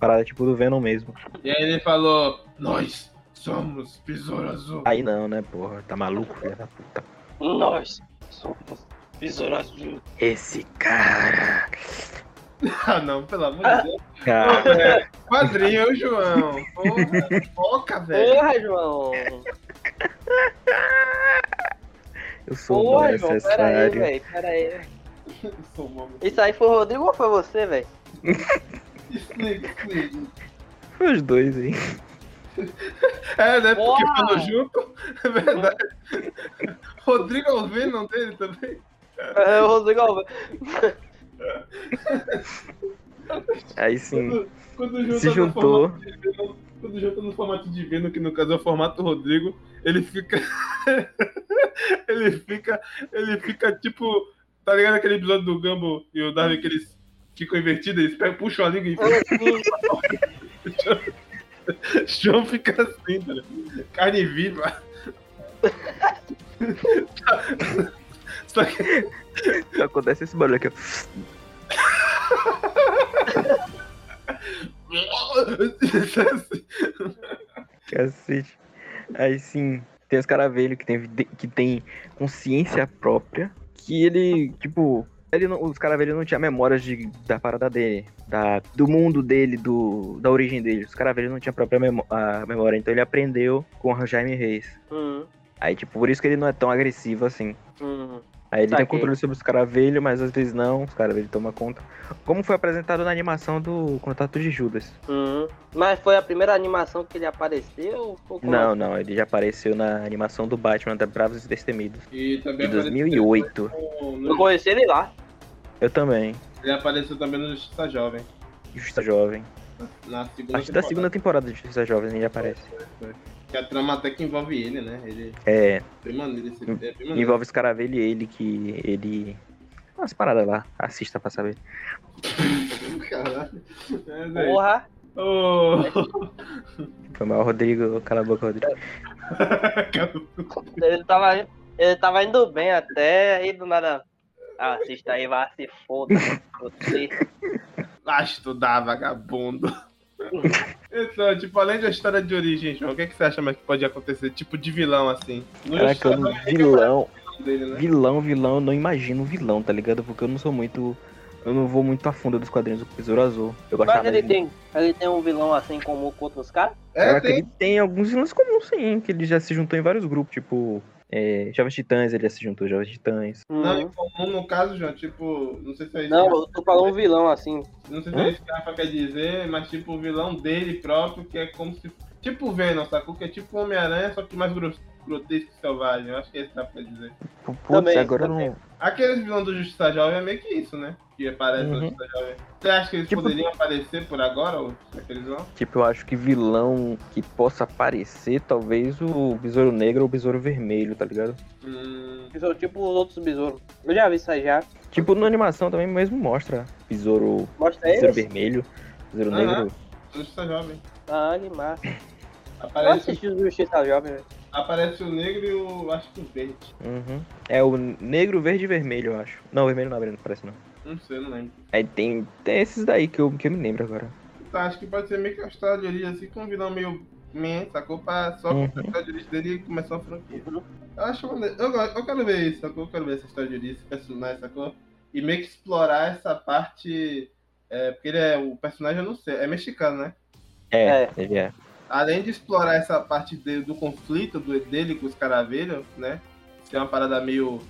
Parada tipo do Venom mesmo. E aí ele falou: Nós somos Besouro Azul. Aí não, né, porra? Tá maluco, filha da puta. Nós somos Besouro Azul. Esse cara. [LAUGHS] Ah, não, pelo amor de Deus. Cara, Quadrinho, João. Porra, foca, velho. Porra, João! eu sou Porra, mal João, pera aí, necessário. velho, pera aí. Isso aí foi o Rodrigo ou foi você, velho? Explica, explica. Foi os dois, hein? É, né? Porque falou junto. É verdade. Rodrigo Alvino dele também. É o Rodrigo Alves. [LAUGHS] Aí sim. Quando, quando Se no juntou. Quando junta no formato de Venom, que no caso é o formato Rodrigo, ele fica. [LAUGHS] ele fica. Ele fica tipo. Tá ligado aquele episódio do Gumball e o Darwin que eles ficam invertidos, eles pegam, puxam a língua e. [LAUGHS] João fica assim, velho. Carne viva. Só que [LAUGHS] Acontece esse barulho aqui, ó. [LAUGHS] Cacete. Aí sim, tem os caravelhos que tem, que tem consciência própria, que ele, tipo, ele não, os caravelhos não tinham memórias de, da parada dele, da, do mundo dele, do, da origem dele. Os caravelhos não tinham a própria memó- a memória, então ele aprendeu com o Jaime Reis. Hum, Aí, tipo, por isso que ele não é tão agressivo assim. hum. Aí ele tem Saquei. controle sobre os caravelhos, mas às vezes não, os caravelhos tomam conta. Como foi apresentado na animação do Contato de Judas. Hum. Mas foi a primeira animação que ele apareceu? Não, é? não, ele já apareceu na animação do Batman da Bravos e Destemidos, E de também 2008. apareceu no- Eu conheci ele lá. Eu também, ele apareceu também no Justiça Jovem. Justiça Jovem. Na segunda partir da temporada. segunda temporada de Justiça Jovem ele aparece. Que a trama até que envolve ele, né? Ele É, é bem maneiro esse é bem maneiro. envolve os caravelhos e ele que ele... Umas paradas lá, assista pra saber. Caralho. É. Porra. Ô, Foi mal, Rodrigo, cala a boca, Rodrigo. Ele tava, ele tava indo bem até, aí do nada. Ah, assista aí, vai se foda. [LAUGHS] Você. Vai estudar, vagabundo. Então, tipo, além da história de origem, João, o que, é que você acha mais que pode acontecer? Tipo de vilão, assim. No Caraca, eu é [LAUGHS] vilão, dele, né? vilão, vilão, eu não imagino vilão, tá ligado? Porque eu não sou muito... Eu não vou muito a fundo dos quadrinhos do Besouro Azul. Eu Mas ele tem, ele tem um vilão assim comum com outros caras? É, Caraca, tem. ele tem alguns vilões comuns, sim, que ele já se juntou em vários grupos, tipo, é, Jovens Titãs, ele se juntou, Jovens Titãs. Não, em Uhum. comum no caso, João, tipo, não sei se é isso. Não, eu tô falando um vilão assim. Não sei se é isso que a Rafa quer dizer, mas tipo o vilão dele próprio, que é como se. Tipo o Venom, sacou? Que é tipo o Homem-Aranha, só que mais grotesco e selvagem. Eu acho que é isso que dá pra dizer. Putz, Também, agora eu também. não. Aqueles vilões do Justiça Jovem é meio que isso, né? Que aparece no Uhum. Justiça Jovem. Você acha que eles Tipo- poderiam aparecer por agora, ou aqueles vilões? Tipo, eu acho que vilão que possa aparecer, talvez o Besouro Negro ou o Besouro Vermelho, tá ligado? Hum, tipo os outros besouros. Eu já vi isso aí já. Tipo, na animação também mesmo mostra Besouro, Mostra besouro eles. Vermelho, Besouro Aham. Negro. no Justiça Jovem. Ah, animar. Eu Aparece, assisti o Justiça Jovem, velho. Aparece o negro e o. acho que o verde. Uhum. É o negro, verde e vermelho, eu acho. Não, vermelho não, vermelho não parece não. Não sei, não lembro. Aí tem, tem esses daí que eu, que eu me lembro agora. Então, acho que pode ser meio que a história de origem, assim, com um vilão meio. Man, sacou? Pra só Uhum. a história de origem dele e começar a franquia. Eu acho maneiro. Eu, eu quero ver isso, sacou? Eu quero ver essa história de origem, esse personagem, sacou? E meio que explorar essa parte. É, porque ele é. O personagem, eu não sei, é mexicano, né? É, É. ele é. Além de explorar essa parte dele, do conflito do, dele com os caravelhos, né? Que é uma parada meio.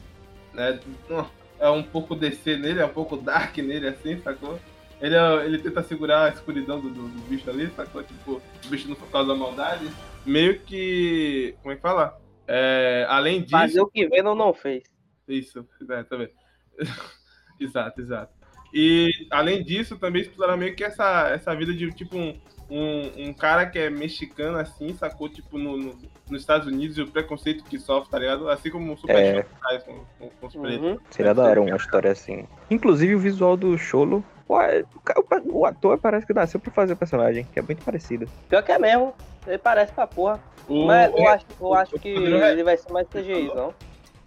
Né, é um pouco DC nele, é um pouco dark nele, assim, sacou? Ele, é- ele tenta segurar a escuridão do, do, do bicho ali, sacou? Tipo, o bicho não causa maldade. Meio que. Como é que fala? É, além disso. Fazer o que Venom não fez. Isso, é, tá vendo? [LAUGHS] exato, exato. E além disso, também explorar meio que essa, essa vida de tipo um, um, um cara que é mexicano assim, sacou? Tipo no, no- nos Estados Unidos e o preconceito que sofre, tá ligado? Assim como o Super É. Faz com, com, com os pretos. Uhum. Seria da hora uma história assim. Inclusive o visual do Cholo. pô, é- o ator parece que nasceu pra fazer o personagem, que é muito parecido. Pior que é mesmo. Ele parece pra porra. O, Mas eu acho, eu acho o que Rodrigo é- ele vai ser mais CGI, não?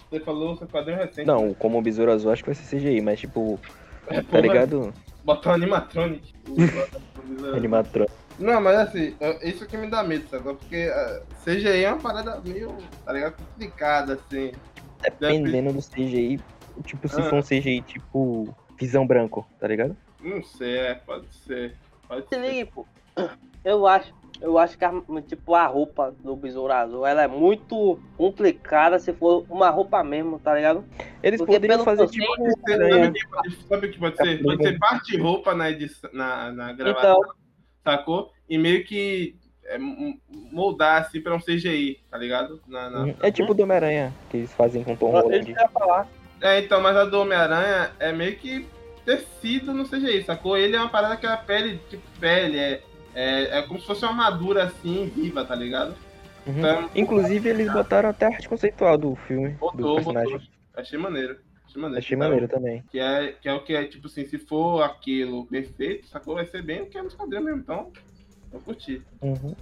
Você falou o seu quadrinho recente. Não, como o Besouro Azul acho que vai ser CGI, mas tipo, É, tá ligado? Botar um animatronic. [LAUGHS] Animatrão. Não, mas assim, isso que me dá medo, sacou? Porque uh, CGI é uma parada meio, tá ligado? Complicada, assim. Dependendo do CGI, tipo, se Ah. for um CGI tipo visão branco, tá ligado? Não sei, é, pode ser. Pode Se ser. Eu acho, eu acho que a, tipo, a roupa do Besouro Azul, ela é muito complicada se for uma roupa mesmo, tá ligado? Eles Porque poderiam fazer tipo. Sabe o que pode- Sabe o que pode ser? Pode ser parte roupa na, edição, na, na gravação, Então, sacou? E meio que é, moldar assim pra um CGI, tá ligado? Na, na- É tipo do Homem-Aranha, que eles fazem com Tom Holland. falar. É, então, mas a do Homem-Aranha é meio que tecido no CGI, sacou? Ele é uma parada que é pele, tipo, pele, é, é, é como se fosse uma armadura assim, viva, tá ligado? Uhum. Então, Inclusive, eles botaram até a arte conceitual do filme, do botou, personagem. botou. Achei maneiro. Achei maneiro. Achei maneiro também. Que é, que é o que é, tipo assim, se for aquilo perfeito, sacou? Vai ser bem o que é nos quadrinhos mesmo. Então, Eu curti. Uhum.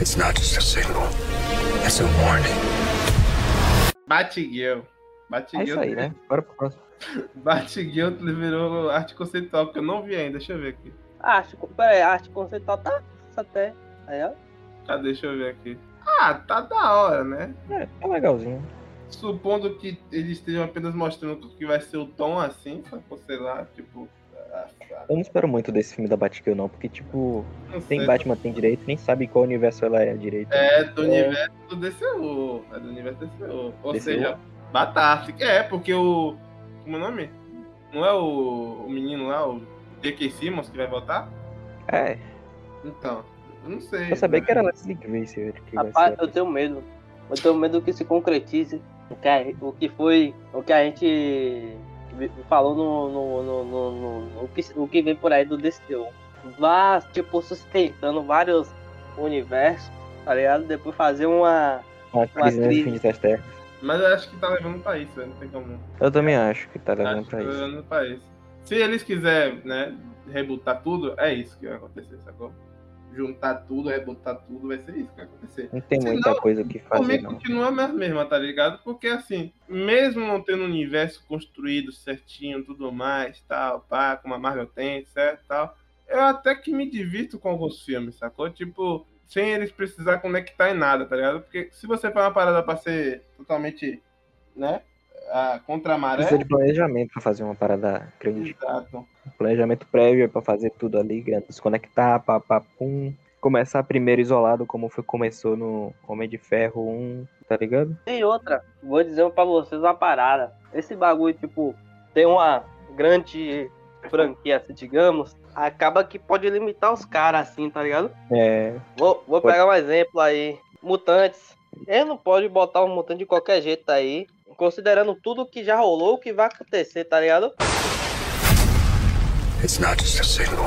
It's not just a signal. It's a warning. Batgirl. É Batgirl. isso aí, né? [LAUGHS] Bora pro próximo. Batgirl virou arte conceitual, que eu não vi ainda. Deixa eu ver aqui. Arte, pera aí, a arte conceitual tá até. Aí, ó. Ah, deixa eu ver aqui. Ah, tá da hora, né? É, tá legalzinho. Supondo que eles estejam apenas mostrando o que vai ser o tom assim, sacou? sei lá, tipo. ah, ah, Eu não espero muito desse filme da Batgirl, não, porque, tipo, Não tem sei. Batman tem direito, nem sabe qual universo ela é direito. É do universo do DCU. É do universo do DCU. Ou DCU? seja, Batáfrica. É, porque o. Como é o nome? Não é o, o menino lá, o J.K. Simmons, que vai voltar? É, Então, eu não sei. eu sabia né? que era Leslie Grace que vai Rapaz, eu tenho medo. Eu tenho medo que se concretize o que, a- o que foi. O que a gente falou no. no, no, no- no- o, que, o que vem por aí do DCU. Vá, tipo, sustentando vários universos, tá ligado? Depois fazer uma. Uma crise nesse crise. fim de teste. Mas eu acho que tá levando pra isso, velho, não tem como. Eu também acho que tá levando Acho que pra tá isso. levando pra isso. Se eles quiserem, né, rebutar tudo, é isso que vai acontecer, sacou? Juntar tudo, rebutar tudo, vai ser isso que vai acontecer. Não tem Se muita coisa que fazer, não. continua a mesma, mesma, tá ligado? Porque assim, mesmo não tendo um universo construído certinho, tudo mais, tal, pá, como a Marvel tem, certo, tal, eu até que me divirto com alguns filmes, sacou? Tipo, sem eles precisar conectar em nada, tá ligado? Porque se você faz uma parada pra ser totalmente, né, a, contra a maré, Precisa de planejamento pra fazer uma parada grande. exato. Planejamento prévio pra fazer tudo ali, grande. Se conectar, pá, pá, pum. Começar primeiro isolado, como foi, começou no Homem de Ferro 1, tá ligado? Tem outra. Vou dizer pra vocês uma parada. Esse bagulho, tipo, tem uma grande franquia, assim, digamos. Acaba que pode limitar os caras, assim, tá ligado? É. Vou, vou Pode. pegar um exemplo aí. Mutantes. Ele não pode botar um mutante de qualquer jeito aí. Considerando tudo que já rolou, o que vai acontecer, tá ligado? It's not just a signal.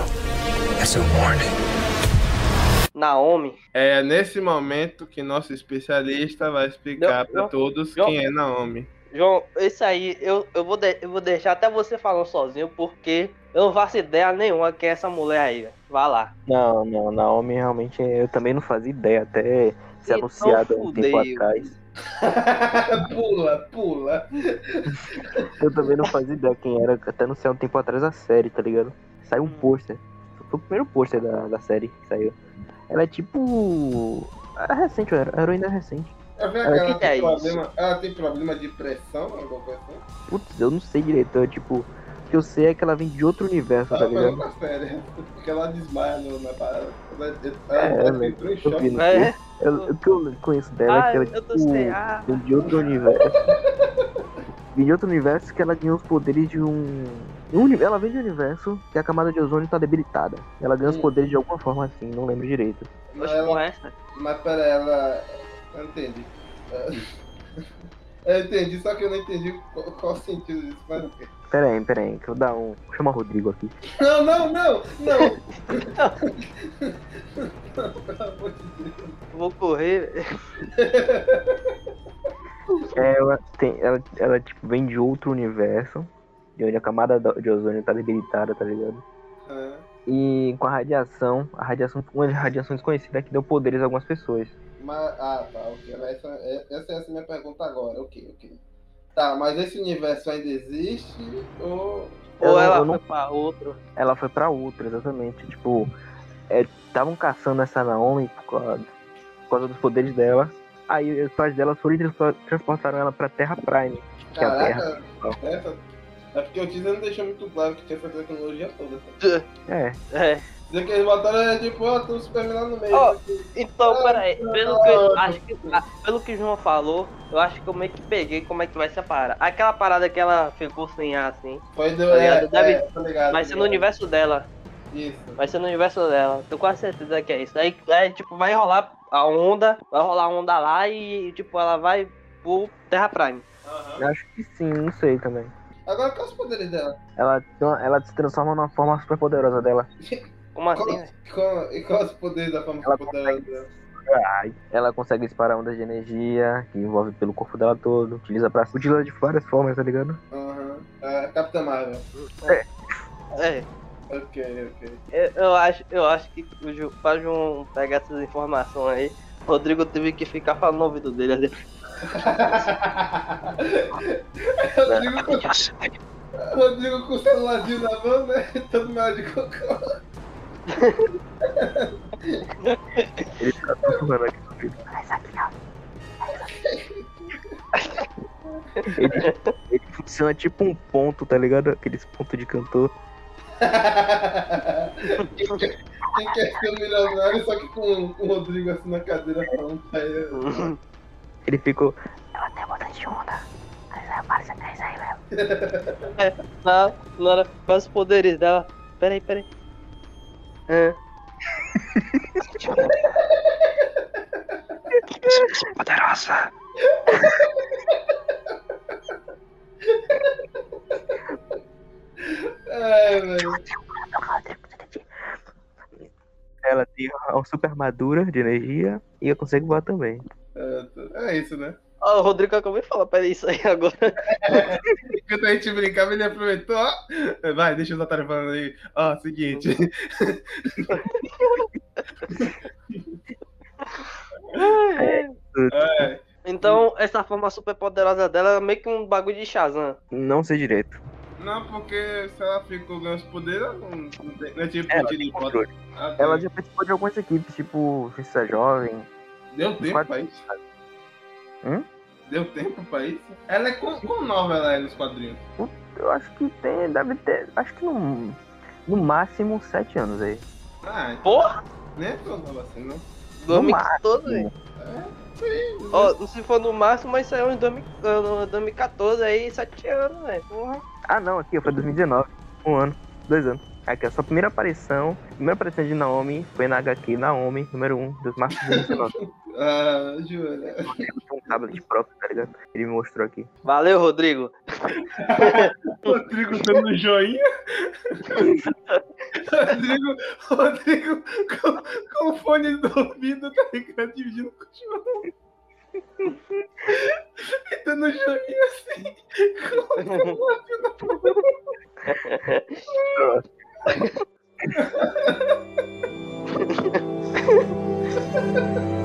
It's a warning. Naomi. É nesse momento que nosso especialista vai explicar não, todos não. quem é Naomi. João, esse aí eu, eu, vou de- eu vou deixar até você falando sozinho, porque eu não faço ideia nenhuma quem é essa mulher aí. Vai lá. Não, não, Naomi realmente eu também não fazia ideia, até ser Então anunciado há um tempo atrás. [LAUGHS] pula, pula. Eu também não fazia ideia quem era, até anunciar um tempo atrás a série, tá ligado? Saiu um Hum. pôster. Foi o primeiro pôster da, da série que saiu. Ela é tipo. Era recente, era heroína recente. É, que ela, que tem é problema, ela tem problema de pressão, alguma coisa assim? Putz, eu não sei direito, eu, tipo. O que eu sei é que ela vem de outro universo, tá Ela ligado? com a série, [LAUGHS] porque ela desmaia no- na parada. Ela, ela, É, ela velho, entrou em choque. É. Eu- O que eu conheço dela é Ah, que ela, tipo. Ah, vem de outro universo. Vem de outro universo que ela ganhou os poderes de um. um Ela vem de um universo que a camada de ozônio tá debilitada. Ela ganha os Hum. poderes de alguma forma assim, não lembro direito. Mas, ela, é essa? mas pera, ela. Eu entendi. [LAUGHS] Eu entendi, só que eu não entendi qual, qual o sentido disso. Mas o quê? Pera aí, pera aí, que eu vou dar um. Vou chamar o Rodrigo aqui. Não, não, não, não! [LAUGHS] Pelo amor de Deus. Vou correr. É, ela, tem, ela, ela tipo, vem de outro universo, de onde a camada de ozônio tá debilitada, tá ligado? Ah, E com a radiação, a radiação, uma radiação desconhecida que deu poderes a algumas pessoas. Mas, ah, tá, ok. Essa, é- essa é a minha pergunta agora, ok, ok. Tá, mas esse universo ainda existe ou. Ou ela eu não- foi pra outro. Ela foi pra outra, exatamente. Tipo, estavam caçando essa Naomi por causa, por causa dos poderes dela. Aí os pais dela foram e transpo- transportaram ela pra Terra Prime, que é a Terra. Caraca, essa. É porque o teaser não deixou muito claro que tinha essa tecnologia toda. sabe? É, É. Dizer que eles botaram é tipo, ó, um Superman no meio. Aqui. Então, Ah, peraí, pelo que, eu acho que, ah, pelo que o João falou, eu acho que eu meio que peguei como é que vai ser a parada. Aquela parada que ela ficou sem ar, assim, Foi do. Tá ligado? É, Deve- é, tá ligado, vai ser no universo dela. Isso. Vai ser no universo dela. Tenho quase certeza que é isso. Aí, aí, tipo, vai rolar a onda, vai rolar a onda lá e, tipo, ela vai pro Terra Prime. Aham. eu acho que sim, não sei também. Agora, quais os poderes dela? Ela, ela se transforma numa forma super poderosa dela. [LAUGHS] Como assim, Qual- qual- e quais os poderes da forma Ela dela? Ai, Ela consegue disparar ondas de energia, que envolve pelo corpo dela todo. Utiliza pra. Utiliza de várias formas, tá ligado? Aham. É, Capitã Marvel. É. Ok, ok. Eu, eu acho, eu acho que o Ju, pra João pegar essas informações aí, o Rodrigo teve que ficar falando no ouvido dele. assim, [LAUGHS] Rodrigo com, [LAUGHS] Rodrigo com o celularzinho na mão, né? [LAUGHS] Todo mal de cocô. Ele fica sussurrando aqui no vídeo. Ele, ele funciona tipo um ponto, tá ligado? Aqueles pontos de cantor. Quem quer ser um milionário, só que com, com o Rodrigo assim na cadeira falando pra ele. Ele ficou. Na, na hora, quais os poderes dela? Peraí, peraí. É. Poderosa! Ai, velho. Ela tem uma super armadura de energia e eu consigo voar também. É, É isso, né? Ó, o Rodrigo acabou de falar, peraí, isso aí [LAUGHS] agora. Enquanto a gente brincava, ele aproveitou. Vai, deixa os otários falando aí. Ó, seguinte. [LAUGHS] É, Então, essa forma super poderosa dela é meio que um bagulho de Shazam. Não sei direito. não, porque se ela ficou ganhando os poderes, ela não, não tem- não é tipo Ela tiro controle. Ah, tá. Ela já participou de algumas equipes, tipo Justiça Jovem. Deu tempo pra isso? Hum? Deu tempo pra isso? Ela é com, com nova ela é nos quadrinhos. Eu acho que tem, deve ter. Acho que no, no máximo sete anos aí. Ah, então Porra! nem é tão nova assim, não. 2014, velho. Sim, Ó, não se for no máximo, mas saiu em 2000 eh, 2014 aí, 7 anos, velho. Porra. Ah, não, aqui foi 2019. Um ano, dois anos. Aqui, a sua primeira aparição, primeira aparição de Naomi foi na HQ Naomi, número 1, dos março de 2019. [LAUGHS] Ah, Júlia. Tem um tablet próprio, tá ligado? Ele me mostrou aqui. Valeu, Rodrigo. [LAUGHS] Rodrigo dando joinha. Rodrigo, Rodrigo com, com o fone do ouvido, tá ligado? Dividindo com o João. E dando joinha assim. Com o lápis [LAUGHS]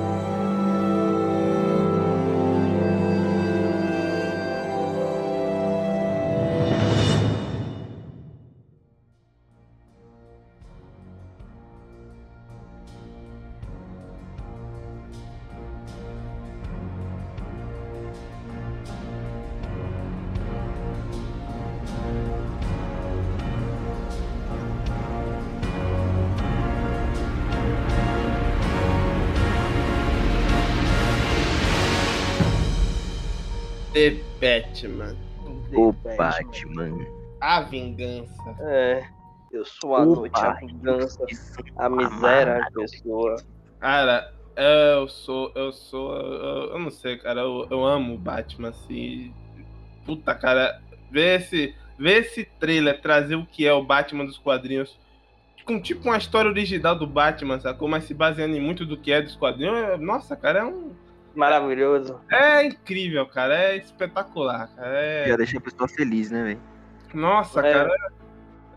Batman. A vingança. É. Eu sou a O noite, a Batman. vingança, a miséria, a pessoa. Cara, eu sou. Eu sou. Eu, eu não sei, cara. Eu, eu amo o Batman, assim. Puta, cara. Ver esse, ver esse trailer trazer o que é o Batman dos quadrinhos. Com tipo uma história original do Batman, sacou? Mas se baseando em muito do que é dos quadrinhos. é- Nossa, cara, é um. Maravilhoso. É incrível, cara. É espetacular, cara. É... Já deixa a pessoa feliz, né, velho? Nossa, É. cara.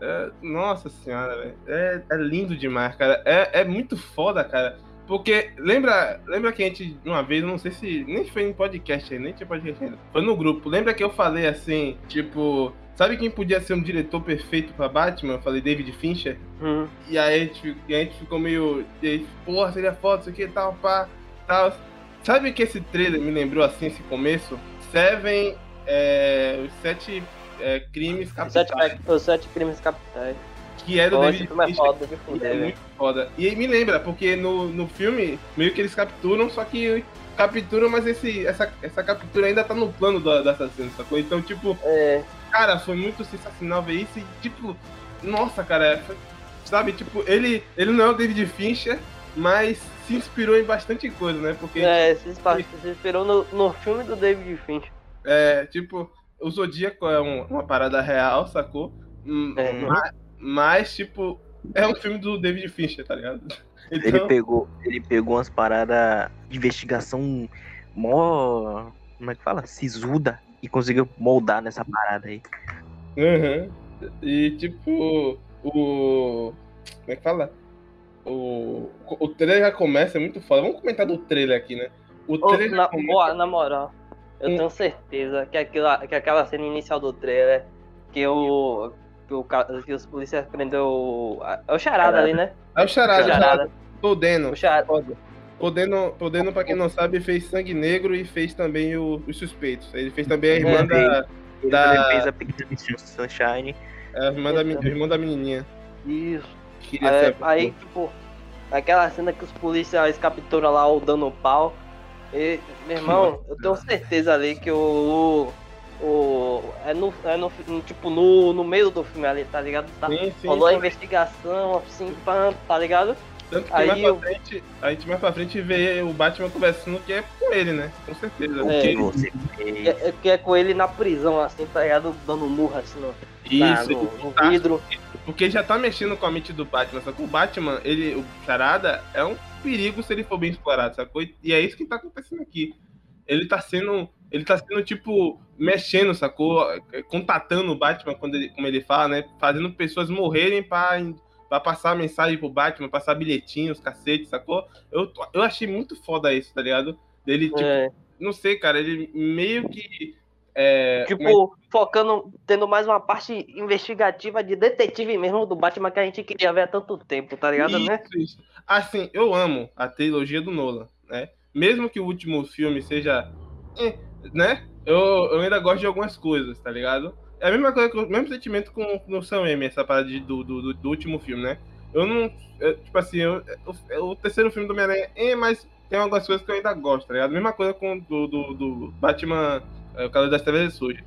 é- nossa senhora, velho. É, é lindo demais, cara. É, é muito foda, cara. Porque lembra, lembra que a gente, uma vez, não sei se. Nem foi em podcast aí, nem tinha podcast ainda. Foi no grupo. Lembra que eu falei assim, tipo. Sabe quem podia ser um diretor perfeito pra Batman? Eu falei David Fincher. Hum. E aí a gente, e a gente ficou meio. Aí, porra, seria foda, isso aqui e tal, pá, tal. Sabe que esse trailer me lembrou assim, esse começo? Seven, é, os sete é, crimes Os capitais. sete, os sete crimes capitais. Que é do Pô, esse David filme é foda de fuder, É muito foda. E me lembra, porque no, no filme, meio que eles capturam, só que capturam, mas esse, essa, essa captura ainda tá no plano do, do assassino, sacou? Então, tipo, É, cara, foi muito sensacional ver isso e, tipo, nossa, cara, foi- sabe, tipo, ele, ele não é o David Fincher, mas se inspirou em bastante coisa, né? Porque, é se inspirou- se inspirou no, no filme do David Fincher. é, tipo, o Zodíaco é um- uma parada real, sacou? Hum, É. ma- mas, tipo, é um filme do David Fincher, tá ligado? [LAUGHS] Ele Então, pegou, ele pegou umas paradas de investigação mó. Como é que fala? Sisuda. E conseguiu moldar nessa parada aí. Uhum. E tipo, o. Como é que fala? O, o trailer já começa, é muito foda. Vamos comentar do trailer aqui, né? O Ô, trailer na, já começa. ó, na moral, eu Hum. tenho certeza que, aquela, que aquela cena inicial do trailer, que o. Que, o, que os policiais prendeu. o- É o charada ali, né? É o Charada, O Charada. charada. Todeno. O charada. Todeno, Todeno, pra quem não sabe, fez Sangue Negro e fez também o- os Suspeitos. Ele fez também a irmã É. da. Ele Da- fez a Pequena Sunshine. A irmã da, a irmã da menininha. Isso. Queria Aí, ser aí, tipo, aquela cena que os policiais capturam lá o dando pau. E, meu irmão, eu tenho certeza ali que o. O. É no. É no tipo, no, no meio do filme ali, tá ligado? Tá, Sim, sim. Rolou a investigação, assim, pam, tá ligado? Tanto que Aí mais eu- pra frente, a gente mais pra frente vê o Batman conversando que é com ele, né? Com certeza. É. Você Que, fez. é- que é com ele na prisão, assim, tá ligado? Dando murra, assim, no, na- Isso, no, no tá. vidro. Porque já tá mexendo com a mente do Batman, só que o Batman, ele, o Charada, é um perigo se ele for bem explorado, sacou? E é isso que tá acontecendo aqui. Ele tá sendo, ele tá sendo, tipo, mexendo, sacou? Contatando o Batman, quando ele, como ele fala, né? Fazendo pessoas morrerem pra, pra passar mensagem pro Batman, passar bilhetinhos, cacete, sacou? Eu, eu achei muito foda isso, tá ligado? Dele, tipo, É, não sei, cara, ele meio que. É, tipo, é- focando, tendo mais uma parte investigativa de detetive mesmo do Batman que a gente queria ver há tanto tempo, tá ligado, né? Isso, isso. Assim, eu amo a trilogia do Nolan, né? Mesmo que o último filme seja. eh, né? Eu, eu ainda gosto de algumas coisas, tá ligado? É a mesma coisa, o mesmo sentimento com, com o Sam Raimi, essa parada de- do, do, do, último filme, né? Eu não. eu, tipo assim, eu- o, terceiro filme do Homem-Aranha é, mas tem algumas coisas que eu ainda gosto, tá ligado? Mesma coisa com o do, do, do Batman, é, o Cavaleiro das Trevas Sujas.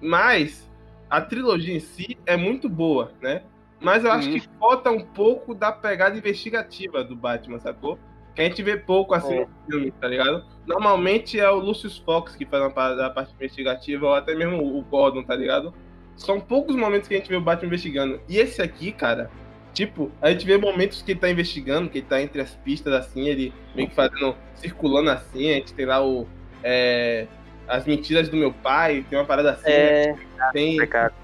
Mas a trilogia em si é muito boa, né? Mas eu acho Uhum. que falta um pouco da pegada investigativa do Batman, sacou? Que a gente vê pouco assim É. no filme, tá ligado? Normalmente é o Lucius Fox que faz a parte, a parte investigativa, ou até mesmo o Gordon, tá ligado? São poucos momentos que a gente vê o Batman investigando. E esse aqui, cara, tipo, a gente vê momentos que ele tá investigando, que ele tá entre as pistas, assim, ele meio que fazendo, circulando assim, a gente tem lá o. é, as mentiras do meu pai, tem uma parada assim, É, tem, Pecado.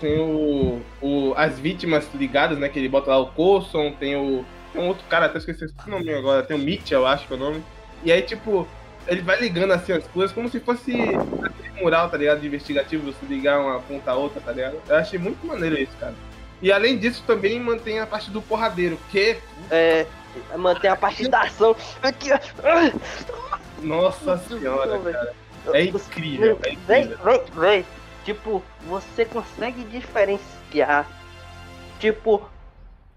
tem o, o- as vítimas ligadas, né? Que ele bota lá o Coulson, tem o. Tem um outro cara, até esqueci o nome agora, tem o Mitchell, eu acho que é o nome. E aí, tipo, ele vai ligando assim as coisas como se fosse aquele mural, tá ligado? De investigativo, você ligar uma ponta a outra, tá ligado? Eu achei muito maneiro isso, cara. E além disso, também mantém a parte do porradeiro, que, é, manter a parte da ação. Aqui, ó. nossa senhora, cara. É incrível, é Vem, incrível. vem, vem. Tipo, você consegue diferenciar, tipo,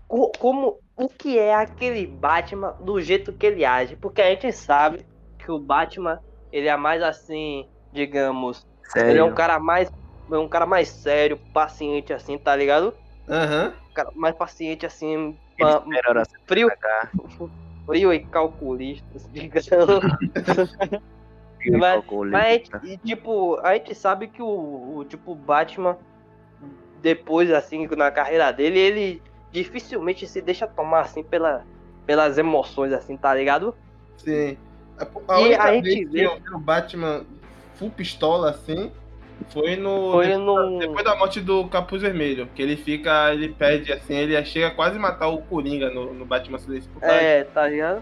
co- como o que é aquele Batman do jeito que ele age. Porque a gente sabe que o Batman, ele é mais assim, digamos, ele é Sério. um cara mais. É um cara mais sério, paciente assim, tá ligado? Aham. Um cara mais paciente assim, frio, [LAUGHS] frio e calculista, [LAUGHS] digamos. [LAUGHS] Mas- Mas, gente- e, tipo, a gente sabe que o, o tipo Batman, depois, assim, na carreira dele, ele dificilmente se deixa tomar, assim, pela, pelas emoções, assim, tá ligado? Sim. A, a E única a gente vez que vê- o Batman full pistola assim foi no. Foi depois, no... depois da morte do Capuz Vermelho. Que ele fica. Ele perde assim, ele chega a quase matar o Coringa no, no Batman Celeste. É, tá ligado?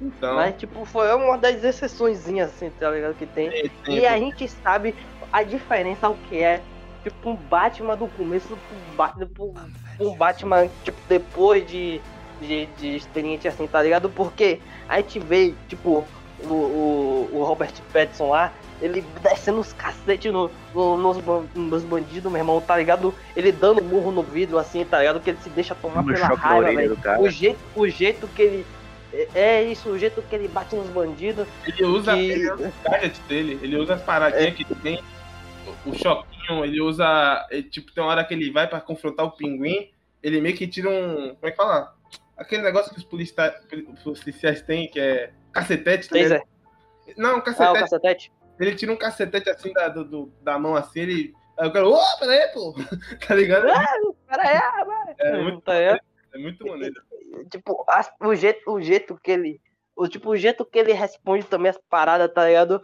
Então. Mas, tipo, foi uma das exceções, assim, tá ligado, que tem. tem- E a gente sabe a diferença, o que é, tipo, um Batman do começo pro, Ba- pro, pro um Batman, tipo, depois de, de, de experiente, assim, tá ligado? Porque a gente vê, tipo, o, o, o Robert Pattinson lá, ele descendo os cacetes no, no- nos, nos bandidos, meu irmão, tá ligado? Ele dando murro no vidro, assim, tá ligado? Que ele se deixa tomar no pela raiva, velho. O jeito, o jeito que ele... é- É isso, o jeito que ele bate nos bandidos. Ele usa, que- ele usa os gadgets dele, ele usa as paradinhas que tem, o, choquinho, ele usa. ele, tipo, tem uma hora que ele vai pra confrontar o pinguim, ele meio que tira um. Como é que fala? Aquele negócio que os policia- os policiais têm, que é cacetete, tá? Taser. Não, um Ah, cacetete. cacetete. Ele tira um cacetete assim da, do, da mão assim, ele. Aí o cara, ô, peraí, pô! [LAUGHS] tá ligado? Ah, vai. É muito, Tá ligado? é muito maneiro. Tipo, as- o, jeito, o jeito que ele. O, tipo, o jeito que ele responde também as paradas, tá ligado?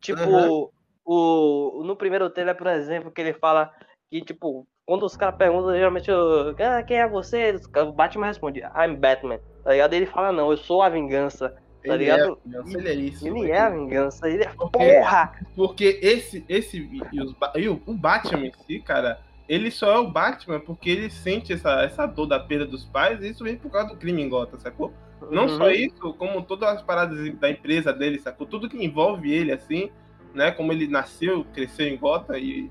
Tipo, Aham. o, no primeiro trailer, por exemplo, que ele fala que, tipo, quando os caras perguntam, geralmente, eu, ah, quem é você? O Batman responde, I'm Batman. Tá ligado? Ele fala, não, eu sou a vingança. Tá Ele ligado? é, Deus, ele é isso. Ele é a vingança, ele é Porque- porra! Porque esse, esse e, os e o, o Batman em si, cara, ele só é o Batman porque ele sente essa, essa dor da perda dos pais e isso vem por causa do crime em Gotham, sacou? Não Uhum. só isso, como todas as paradas da empresa dele, sacou? Tudo que envolve ele, assim, né? Como ele nasceu, cresceu em Gotham e,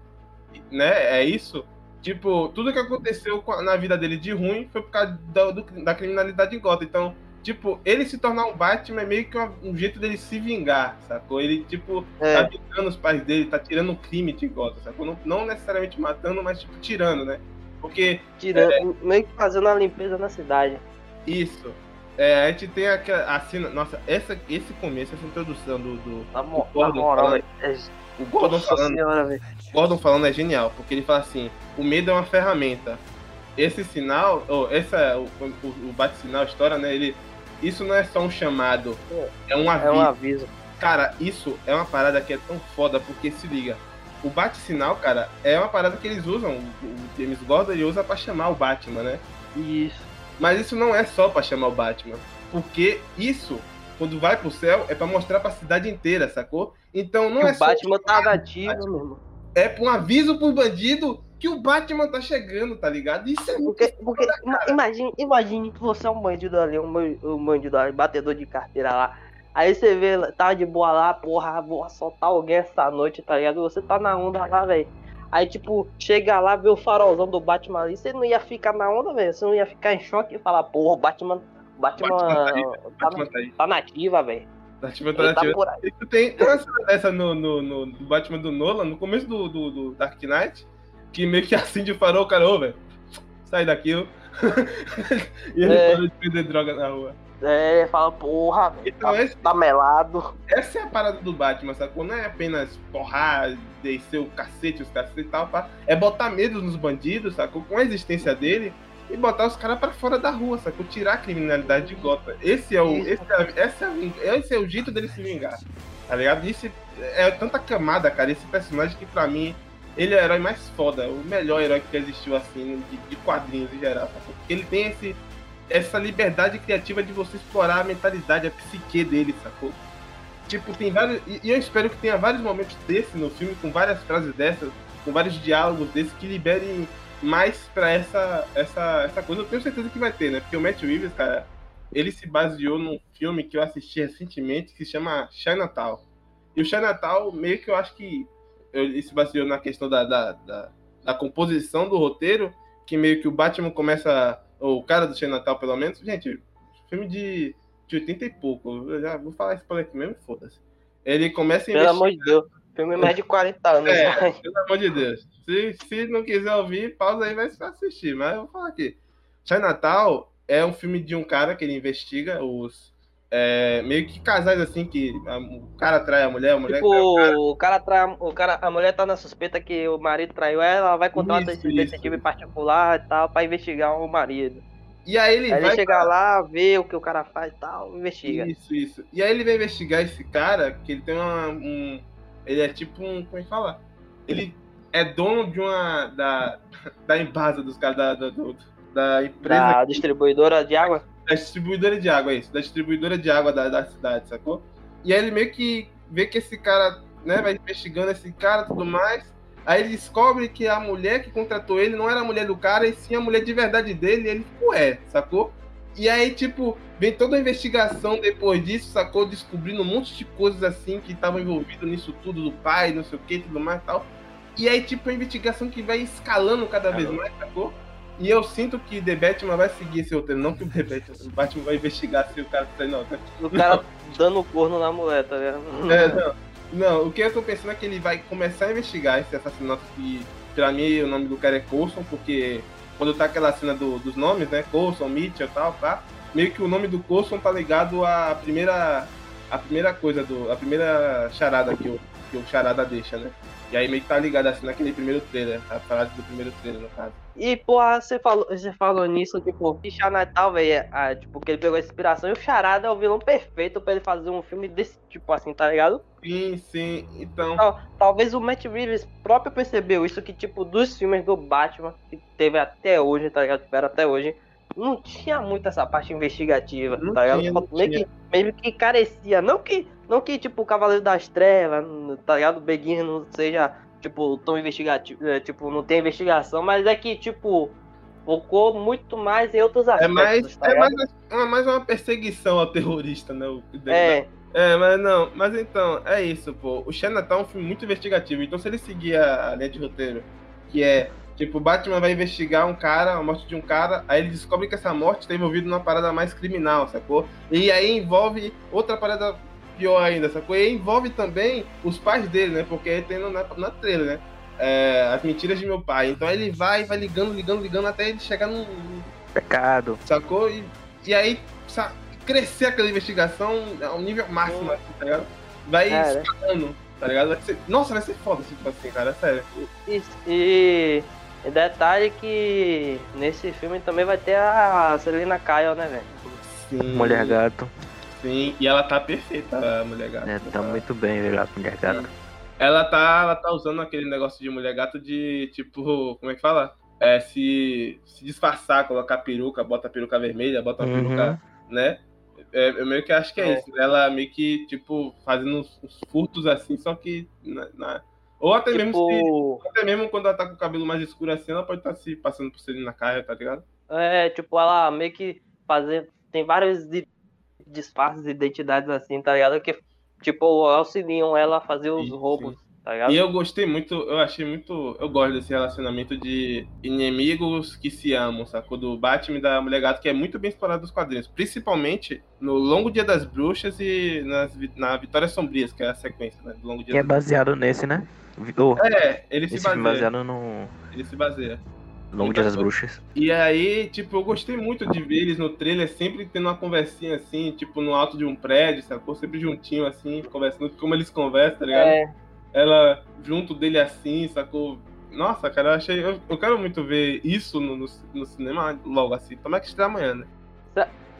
né? É isso. Tipo, tudo que aconteceu na vida dele de ruim foi por causa da, do- da criminalidade em Gotham. Então, tipo, ele se tornar um Batman é meio que uma- um jeito dele se vingar, sacou? Ele, tipo, É. tá vingando os pais dele, tá tirando o crime de Gotham, sacou? Não, não necessariamente matando, mas, tipo, tirando, né? Porque Tirando, meio que fazendo a limpeza na cidade. isso. É, a gente tem aquela a cena. Nossa, essa, esse começo, essa introdução do. do Na, mo- O Gordon na moral, falando. é, o Gordon nossa falando, senhora. Gordon falando é genial, porque ele fala assim: o medo é uma ferramenta. Esse sinal, ou essa, o, o, o bate-sinal, a história, né? Ele, isso não é só um chamado, é um aviso. É um aviso. Cara, isso é uma parada que é tão foda, porque se liga. O bate-sinal, cara, é uma parada que eles usam. O James Gordon ele usa pra chamar o Batman, né? Isso. Mas isso não é só pra chamar o Batman. Porque isso, quando vai pro céu, é pra mostrar pra cidade inteira, sacou? Então não Que é o só Batman tá nativo, meu irmão. é pra um aviso pro bandido que o Batman tá chegando, tá ligado? Isso é muito Porque, porque ima- imagine, imagine que você é um bandido ali, um, um bandido ali, batedor de carteira lá. Aí você vê, tá de boa lá, porra, vou assaltar alguém essa noite, tá ligado? Você tá na onda lá, velho. Aí, tipo, chega lá, vê o farolzão do Batman ali, você não ia ficar na onda, velho? Você não ia ficar em choque e falar, porra, o Batman. Batman, Batman tá aí, tá, Batman tá tá nativa, velho. Batman tá tá por aí. Tu tem tem cena dessa no, no, no- Batman do Nolan, no começo do, do, do Dark Knight, que meio que [LAUGHS] acende o farol, o cara, ô, velho, sai daqui, ó. [LAUGHS] e ele É. parou de vender droga na rua. É, fala, porra, velho, Então tá, esse- tá melado. Essa é a parada do Batman, sacou? Não é apenas porrar, descer o cacete, os cacetes e tal, pá. É botar medo nos bandidos, sacou? Com a existência dele e botar os caras pra fora da rua, sacou? Tirar a criminalidade de Gotham. Esse é o, esse é, essa é esse é o jeito dele se vingar, tá ligado? Isso é tanta camada, cara, esse personagem que pra mim, ele é o herói mais foda, o melhor herói que existiu, assim, de, de quadrinhos em geral? Porque ele tem esse, essa liberdade criativa de você explorar a mentalidade, a psique dele, sacou? Tipo, tem vários. E e eu espero que tenha vários momentos desse no filme, com várias frases dessas, com vários diálogos desses que liberem mais pra essa, essa, essa coisa. Eu tenho certeza que vai ter, né? Porque o Matt Reeves, cara, ele se baseou num filme que eu assisti recentemente que se chama Chinatown. E o Chinatown, meio que eu acho que ele se baseou na questão da, da, da, da composição do roteiro, que meio que o Batman começa. Ou o cara do Chinatown, pelo menos. Gente, filme de, de 80 e pouco. Eu já vou falar spoiler aqui mesmo, foda-se. Ele começa a Pelo amor de Deus. Filme mais de 40 anos. É, pelo amor de Deus. Se, se não quiser ouvir, pausa aí vai assistir. Mas eu vou falar aqui. Chinatown é um filme de um cara que ele investiga os. É, meio que casais assim, que a- o cara trai a mulher, a mulher Tipo, trai o cara. o cara trai, o cara, a mulher tá na suspeita que o marido traiu ela, ela vai contratar esse detetive particular e tal pra investigar o marido. E aí ele Aí vai. ele chega lá, vê o que o cara faz e tal, investiga. Isso, isso. E aí ele vai investigar esse cara, que ele tem uma, um. Ele é tipo um. Como é que fala? Ele é dono de uma. Da, [LAUGHS] da Embasa dos caras, da, da, da empresa Da distribuidora de água. Da distribuidora de água, é isso, da distribuidora de água da, da cidade, sacou? E aí ele meio que vê que esse cara, né, vai investigando esse cara e tudo mais. Aí ele descobre que a mulher que contratou ele não era a mulher do cara, e sim a mulher de verdade dele, e ele é, sacou? E aí, tipo, vem toda a investigação depois disso, sacou? Descobrindo um monte de coisas assim que estavam envolvidos nisso tudo, do pai, não sei o que tudo mais e tal. E aí, tipo, a investigação que vai escalando cada vez mais, sacou? E eu sinto que The Batman vai seguir esse roteiro, não que o The Batman, o Batman vai investigar se o cara tá não, né? O cara dando corno na mulher, tá ligado? É, não. Não, o que eu tô pensando é que ele vai começar a investigar esse assassinato que, pra mim, o nome do cara é Coulson, porque quando tá aquela cena do- dos nomes, né? Coulson, Mitchell e tal, tá? Meio que o nome do Coulson tá ligado à primeira. A primeira coisa do. A primeira charada que o, que o Charada deixa, né? E aí meio que tá ligado assim naquele primeiro trailer, a frase do primeiro trailer, no caso. E, porra, você falou, você falou nisso, tipo, Ficha Natal, velho, é, tipo, que ele pegou a inspiração e o Charada é o vilão perfeito pra ele fazer um filme desse tipo, assim, tá ligado? Sim, sim. Então, Tal- talvez o Matt Reeves próprio percebeu isso, que, tipo, dos filmes do Batman, que teve até hoje, tá ligado? Tiveram até hoje, não tinha muito essa parte investigativa, Não tá ligado? tinha, meio, tinha. Que, meio que carecia. Não que, não que tipo, o Cavaleiro das Trevas, tá ligado? O Beguinho não seja, tipo, tão investigativo, é, tipo, não tem investigação, mas é que, tipo, focou muito mais em outros é aspectos, mais, tá é mais, é mais uma perseguição ao terrorista, né? o- É, É, mas não, mas então, é isso, pô. O Chinatown é um filme muito investigativo, então se ele seguir a, a linha de roteiro, que é, tipo, o Batman vai investigar um cara, a morte de um cara, aí ele descobre que essa morte está envolvida numa parada mais criminal, sacou? E aí envolve outra parada pior ainda, sacou? E aí envolve também os pais dele, né? Porque aí tem na, na trailer, né? É, as mentiras de meu pai. Então ele vai, vai ligando, ligando, ligando até ele chegar num, Pecado. sacou? E, e aí sa- crescer aquela investigação ao nível máximo, assim, tá ligado? Vai Cara. escalando, tá ligado? Vai ser- nossa, vai ser foda esse tipo assim, cara, sério. E, e, e detalhe que nesse filme também vai ter a Selena Kyle, né, velho? Sim, Mulher gato. Sim, e ela tá perfeita, a mulher gato. É, tá muito bem, velho, a mulher gato. Ela tá, ela tá usando aquele negócio de mulher gato de, tipo, como é que fala? É, se, se disfarçar, colocar peruca, bota a peruca vermelha, bota a Uhum. peruca, né? É, eu meio que acho que é, É. isso. Ela meio que, tipo, fazendo uns, uns furtos assim, só que. Na, na- Ou até mesmo se, Tipo, até mesmo quando ela tá com o cabelo mais escuro assim, ela pode estar se passando por Celina Caia, tá ligado? é, tipo, ela meio que fazer. Tem vários di- disfarces de identidades assim, tá ligado? Que, tipo, auxiliam ela a fazer os Sim, roubos, tá ligado? E eu gostei muito, eu achei muito. Eu gosto desse relacionamento de inimigos que se amam, sacou? Do Batman e da Mulher Gato, que é muito bem explorado nos quadrinhos. Principalmente no Longo Dia das Bruxas e nas, na Vitórias Sombrias, que é a sequência, né? Do Longo Dia Que é baseado nesse, né? Oh, É, ele se baseia. baseado no Ele se baseia. Longo Dia das Bruxas. E aí, tipo, eu gostei muito de ver eles no trailer sempre tendo uma conversinha assim, tipo, no alto de um prédio, sacou? Sempre juntinho assim, conversando, como eles conversam, tá ligado? É, ela junto dele assim, sacou? Nossa, cara, eu achei. Eu, eu quero muito ver isso no, no, no cinema logo assim. Tomara que estreia amanhã, né?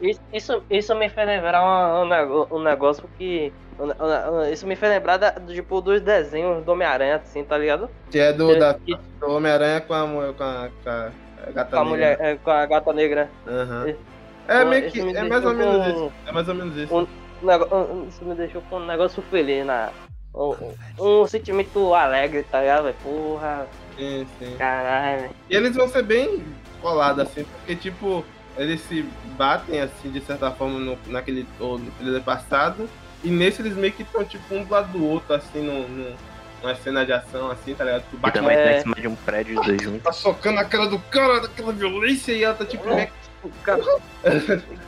Isso, isso, me fez lembrar um, um negócio que. Isso me fez lembrar da, tipo, dos desenhos do Homem-Aranha, assim, tá ligado? Que é do, da, Que- do Homem-Aranha com a, com a, com a gata com a negra. mulher, é, com a gata negra. Esse- É meio que. me É mais ou menos com- isso. É mais ou menos isso. Um- Isso me deixou com um negócio feliz, na, um, um, sentimento alegre, tá ligado? Porra, Sim, sim. caralho. E eles vão ser bem colados, assim, porque, tipo, eles se batem, assim, de certa forma, no, naquele ou no trailer passado. E nesse eles meio que estão, tipo, um do lado do outro, assim, no, no, numa cena de ação, assim, tá ligado? O E Batman também tá É. em cima de um prédio, os dois juntos. tá socando a cara do cara, daquela violência, e ela tá, tipo, meio O cara-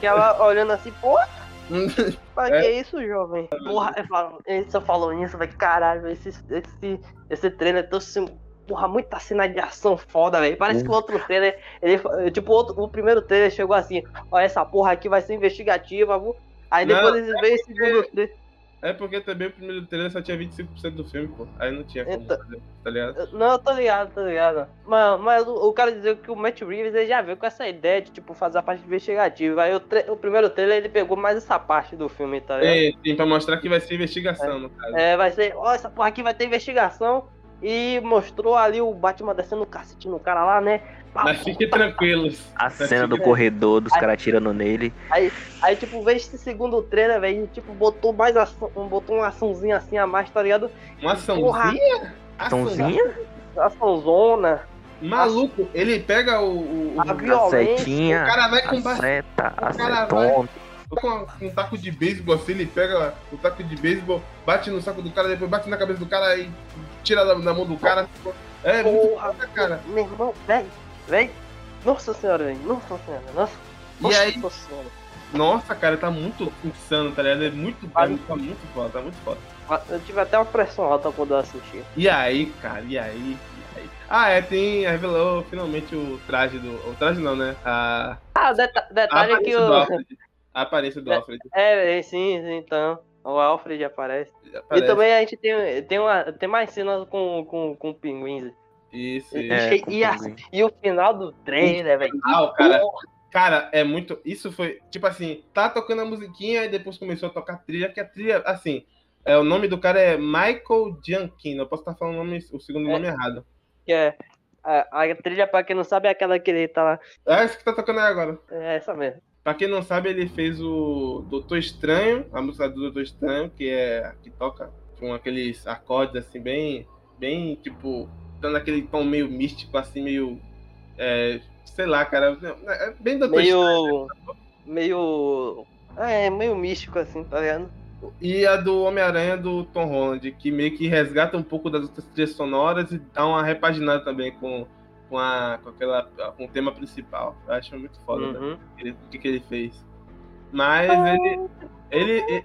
que ela olhando assim, porra, que- [LAUGHS] pra É. que isso, jovem? Porra, eu falo, ele só falou nisso, velho, caralho, esse, esse, esse trailer trouxe, porra, muita cena de ação foda, velho. Parece que o outro trailer, ele, fa- tipo, o outro, o primeiro trailer chegou assim, ó, essa porra aqui vai ser investigativa, viu? Aí Não, depois eles veem o segundo trailer. É porque também o primeiro trailer só tinha 25% do filme, pô. Aí não tinha como Então- fazer, tá ligado? Não, eu tô ligado, tô ligado. Mas, mas o, o cara dizia que o Matt Reeves ele já veio com essa ideia de, tipo, fazer a parte investigativa. Aí o, tre- o primeiro trailer ele pegou mais essa parte do filme, tá ligado? É, tem pra mostrar que vai ser investigação, no caso. É, vai ser, ó, essa porra aqui vai ter investigação. E mostrou ali o Batman descendo o cacete no cara lá, né? Pá, Mas fiquem tranquilos. A cena do corredor, dos caras atirando nele. Aí, tipo, veio esse segundo trailer, velho, e, tipo, botou mais ação, botou uma açãozinha assim a mais, tá ligado? Uma açãozinha? Açãozinha? Açãozona, Maluco, ele pega o. o, a violência. setinha, o cara vai com a seta, a o cara setona. com um taco de beisebol assim, ele pega o taco de beisebol, bate no saco do cara, depois bate na cabeça do cara e tira da, da mão do cara. É muito Porra, foda, cara. meu irmão, velho, velho. Nossa senhora, velho, nossa senhora, nossa. E nossa aí, senhora. nossa, cara, tá muito insano, tá ligado? É muito, tá muito, tá muito foda, tá muito foda. Eu tive até uma pressão alta quando eu assisti. E aí, cara, e aí? E aí? Ah, é, tem. Revelou finalmente o traje do. O traje não, né? A, Ah, deta a detalhe que o. do Alfred. A aparência do [LAUGHS] É. Alfred. É, é, sim, sim, então. O Alfred aparece. Parece. E também a gente tem, tem, uma, tem mais cenas com, com, com pinguins. Isso, E, isso. É, e- e a- e o final do trailer, velho. Ah, o cara, cara, é muito. Isso foi, tipo assim, tá tocando a musiquinha e depois começou a tocar a trilha, que a trilha, assim, é, o nome do cara é Michael Gianchino. Eu posso estar falando o, nome, o segundo É. nome errado. Que é, a, a trilha, pra quem não sabe, é aquela que ele tá lá. É esse que tá tocando aí agora. É essa mesmo. Pra quem não sabe, ele fez o Doutor Estranho, a música do Doutor Estranho, que é a que toca com aqueles acordes assim, bem, bem, tipo, dando aquele tom meio místico, assim, meio. é, sei lá, cara. É bem Doutor Estranho. Meio. Meio. É, meio místico assim, tá ligado? E a do Homem-Aranha do Tom Holland, que meio que resgata um pouco das outras trilhas sonoras e dá uma repaginada também com, com, a, com, aquela, com o tema principal. Eu acho muito foda né, Uhum. ele- o que, que ele fez. Mas ele, ele, ele,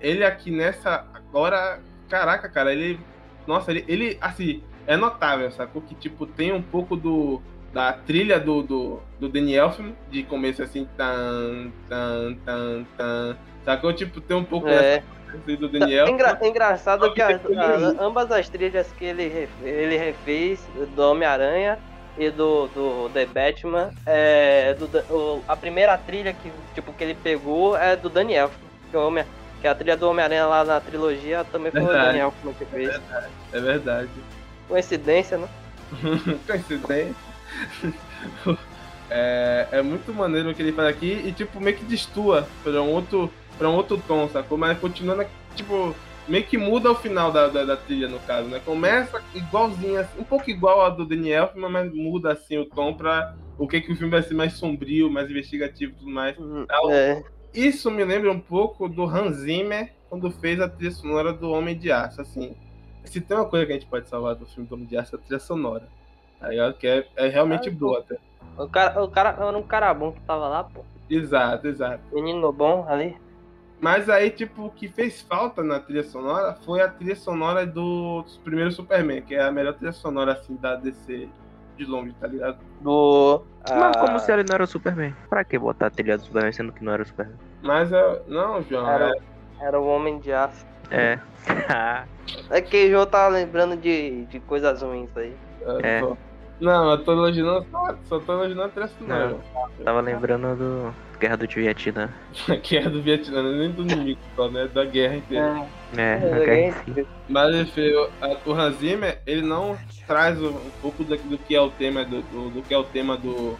ele aqui nessa. Agora, caraca, cara, ele. Nossa, ele, ele assim, é notável, sacou? Que tipo, tem um pouco do. Da trilha do, do, do Danny Elfman, de começo assim, tan, tan, tan, tan. Sacou? Tipo, tem um pouco É. dessa do É Daniel. engra- engraçado que a- ambas as trilhas que ele, ele refez do Homem-Aranha e do, do The Batman, é, do, o- a primeira trilha que, tipo, que ele pegou é do Daniel. Que, o Homem, que a trilha do Homem-Aranha lá na trilogia também foi o Verdade. Daniel que fez. É verdade. Coincidência, né? [LAUGHS] Coincidência. [LAUGHS] é, é muito maneiro o que ele faz aqui e tipo meio que destua pra um outro para um outro tom, sacou? Mas continuando tipo meio que muda o final da, da, da trilha no caso, né? Começa igualzinho, assim, um pouco igual a do Daniel mas muda assim o tom pra o que que o filme vai ser mais sombrio, mais investigativo e tudo mais. É. Isso me lembra um pouco do Hans Zimmer quando fez a trilha sonora do Homem de Aço, assim. Se tem uma coisa que a gente pode salvar do filme do Homem de Aço, é a trilha sonora. Tá ligado? Que é, é realmente Ah, boa até. O cara, o cara era um cara bom que tava lá, pô. Exato, exato. Menino bom ali. Mas aí, tipo, o que fez falta na trilha sonora foi a trilha sonora do primeiro Superman, que é a melhor trilha sonora, assim, da DC de longe, tá ligado? Do. Mas ah, como se ele não era o Superman? Pra que botar a trilha do Superman sendo que não era o Superman? Mas, é- não, João, Era, é, era o Homem de Aço. É. [LAUGHS] É que o João tava lembrando de, de coisas ruins aí. é, É. Não, eu tô elogiando só, só tô elogiando a trilha sonora. Tava lembrando do Guerra do Vietnã. [LAUGHS] que é do Vietnã, nem do inimigo só, né? Da guerra inteira. É, É, guerra si. Mas enfim, o, a- o Hans Zimmer, ele não traz um, um pouco do, do que é o tema do, do, do que é o tema do,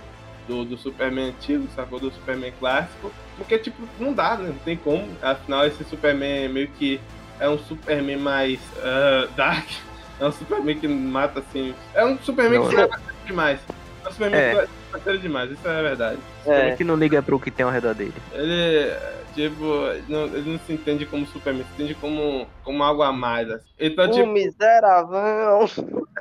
do, do Superman antigo, sacou? Do Superman clássico. Porque, tipo, não dá, né? Não tem como. Afinal, esse Superman meio que é um Superman mais ah, dark. É um Superman que mata assim. É um Superman Não, que se a sério demais. É um Superman É. que a sério demais, isso é a verdade. É. é que não liga pro que tem ao redor dele? Ele, tipo, não, ele não se entende como Superman, se entende como, como algo a mais. Assim. Então, O tipo, miseravão.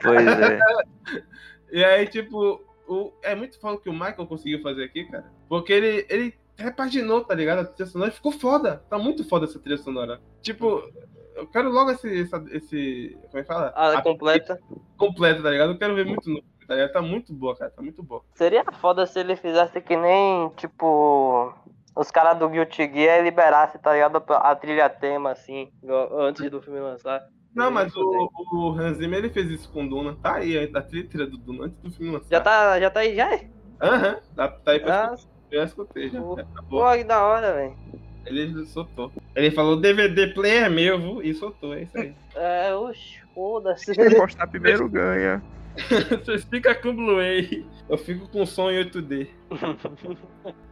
Pois é. [LAUGHS] E aí, tipo, o, é muito foda o que o Michael conseguiu fazer aqui, cara. Porque ele, ele repaginou, tá ligado? A trilha sonora ficou foda. Tá muito foda essa trilha sonora. Tipo, eu quero logo esse. essa- esse como é que fala? A A- completa. completa, tá ligado? Eu quero ver muito no tá ligado? Tá muito boa, cara. Tá muito boa. Seria foda se ele fizesse que nem, tipo, os caras do Guilty Gear liberasse, tá ligado? A trilha tema, assim, antes do filme lançar. Não, mas o, o Hans Zimmer, ele fez isso com Duna. Tá aí, a trilha do Duna antes do filme lançar. Já tá, já tá aí, já? é? Aham, tá, tá aí pra Ah, escutar. Eu já escutei já. Pô. É, tá que da hora, velho. Ele soltou. Ele falou DVD player meu, viu? E soltou, é isso aí. É, oxe, foda-se. Quem postar primeiro ganha. [LAUGHS] Você fica com Blu-ray. Eu fico com som em 8D.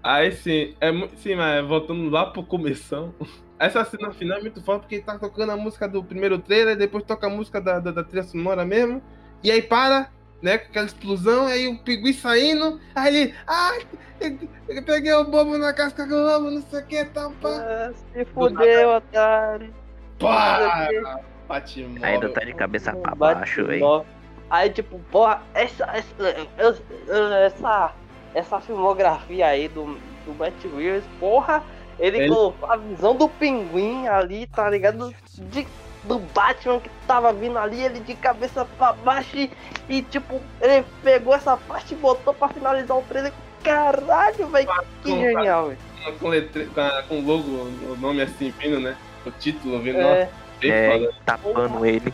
Aí sim, é, sim, mas voltando lá pro começão. Essa cena final é muito foda porque tá tocando a música do primeiro trailer, depois toca a música da, da, da trilha sonora mesmo. E aí para, né, com aquela explosão, aí o pigui saindo. Aí ele, ai, eu, peguei o bobo na casca do lobo, não sei o que, tal, pá. Ah, se fudeu, otário. Pá! Bate Ainda tá de cabeça pra baixo, velho. Aí, tipo, porra, essa, essa, essa, essa filmografia aí do, do Matt Reeves, porra, ele, Ele- colocou a visão do pinguim ali, tá ligado? De, do Batman que tava vindo ali, ele de cabeça pra baixo e, e, tipo, ele pegou essa parte e botou pra finalizar o trailer. Caralho, velho, que Com- genial, velho. com, letre... com, logo, o nome assim, vindo, né? o título, viu? É, Nossa, bem É, foda. tapando ele.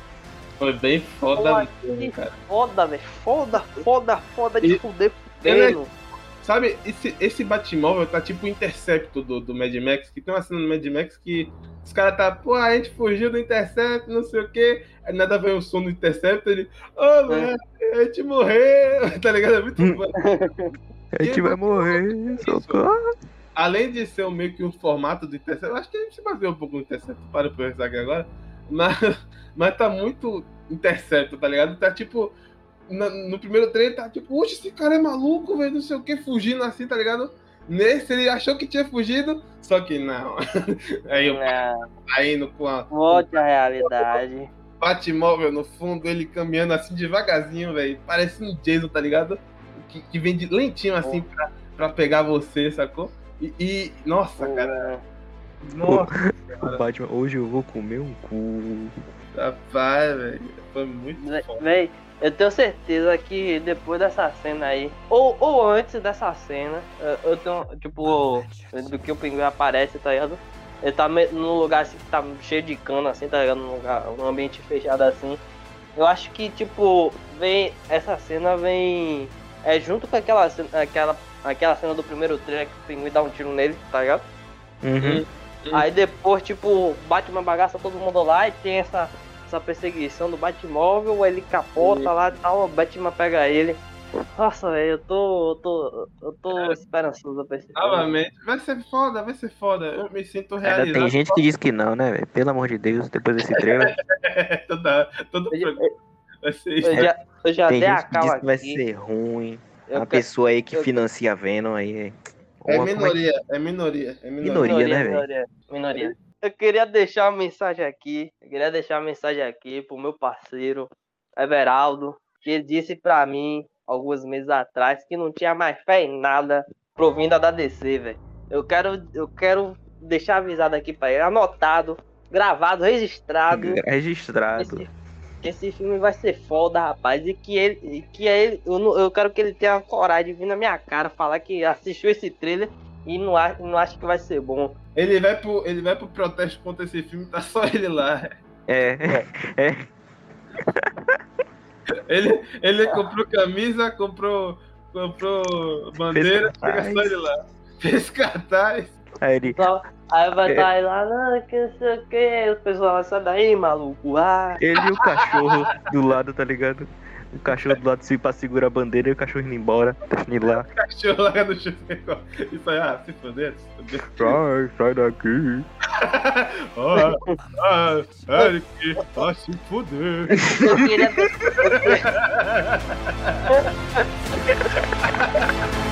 Foi bem foda Porra, mesmo, cara. foda, velho. Foda, foda, foda de E- fuder Ele é-. Sabe, esse, esse Batmóvel tá tipo o Intercepto do, do Mad Max, que tem uma cena no Mad Max que os caras tá, pô, a gente fugiu do Intercept, não sei o quê. Aí nada vem o som do Intercept, ele, ô, velho, a gente morreu, [LAUGHS] tá ligado? É muito Hum. bom. [LAUGHS] A gente vai morrer, [LAUGHS] socorro. Além de ser um meio que um formato do Intercept, acho que a gente se baseou um pouco no Intercept, para pra pensar aqui agora, mas, mas tá muito Intercept, tá ligado? Tá tipo, na- no primeiro trailer tá tipo, oxe, esse cara é maluco, velho, não sei o que, fugindo assim, tá ligado? Nesse ele achou que tinha fugido, só que não. [LAUGHS] Aí eu Não, saindo com a volte à realidade. Batmóvel no fundo, ele caminhando assim devagarzinho, velho. Parecendo um Jason, tá ligado? Que, que vem de lentinho assim pra, pra pegar você, sacou? E, e- nossa, cara, nossa, O Batman, hoje eu vou comer um cu. rapaz, velho. Foi muito. Véi, eu tenho certeza que depois dessa cena aí, ou, ou antes dessa cena, eu, eu tenho, tipo, do que o pinguim aparece, tá ligado? Ele tá num lugar assim que tá cheio de cana, assim, tá ligado? Num, lugar, num ambiente fechado assim. Eu acho que, tipo, vem. Essa cena vem. É junto com aquela cena, aquela, aquela cena do primeiro trailer que o pinguim dá um tiro nele, tá ligado? Uhum. Aí depois, tipo, bate uma bagaça todo mundo lá e tem essa, essa perseguição do Batmóvel, ele capota lá e tal, o Batman pega ele. Nossa, velho, eu tô. Eu tô. Eu tô esperançoso pra esse filme. Novamente, vai ser foda, vai ser foda. Eu me sinto Ainda realizado. tem gente que diz que não, né, velho? Pelo amor de Deus, depois desse trailer. [LAUGHS] Toda, todo Eu vai ser. Eu já, eu já Tem dei a gente que calma diz que vai aqui. ser ruim. Eu A quero- pessoa aí que eu- financia a Venom aí. É como minoria, é minoria, é minoria. Minoria, né, velho? minoria, minoria. Eu queria deixar uma mensagem aqui. Eu queria deixar uma mensagem aqui pro meu parceiro, Everaldo, que ele disse pra mim, alguns meses atrás, que não tinha mais fé em nada provinda da DC, velho. Eu quero, eu quero deixar avisado aqui pra ele, anotado, gravado, registrado. Registrado. Esse, esse filme vai ser foda, rapaz. E que ele. E que ele eu, não- eu quero que ele tenha coragem de vir na minha cara falar que assistiu esse trailer e não, não acha que vai ser bom. Ele vai pro, ele vai pro protesto contra esse filme, tá só ele lá. É. [LAUGHS] Ele, ele comprou camisa, comprou, comprou bandeira, fica só ele lá. Fez cartaz. Aí ele. Aí vai É. estar aí lá, não, que não sei o que. O pessoal vai sair daí, maluco. Ah, Ele e o cachorro do lado, tá ligado? O cachorro do lado se pra segurar a bandeira e o cachorro indo embora. Deixando ele lá. [LAUGHS] Cachorro lá no chuveiro. Isso aí, ah, se fuder. Sai, sai daqui. Ah, ah, Eric, ah, se fuder. eu [LAUGHS] queria. [LAUGHS]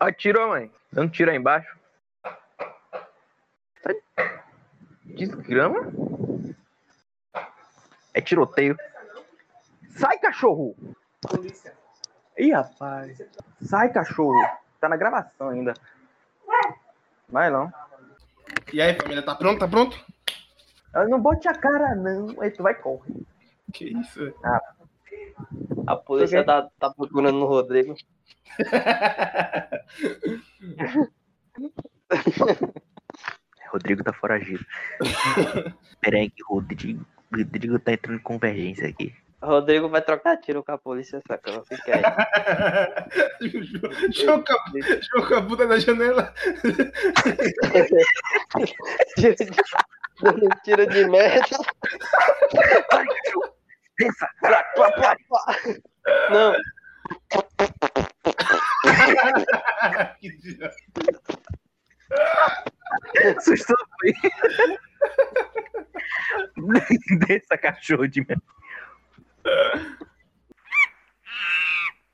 Atirou, mãe. Dando tiro aí embaixo. Tá- Desgrama? É tiroteio. Sai, cachorro! Ih, rapaz. Sai, cachorro. Tá na gravação ainda. Vai não. E aí, família, tá pronto? Tá pronto? Ah, Não bote a cara, não. Aí tu vai correr. Que isso? A polícia tá, tá procurando no Rodrigo. [LAUGHS] Rodrigo tá foragido. Pera aí que o Rodrigo, Rodrigo tá entrando em convergência aqui. Rodrigo vai trocar tiro com a polícia, sacana. Fica aí. [LAUGHS] Joga a bunda na janela. [LAUGHS] Tiro de, tiro de merda. Pensa! Não. [LAUGHS] que idiota. Assustou foi. [LAUGHS] Dessa cachorro de merda.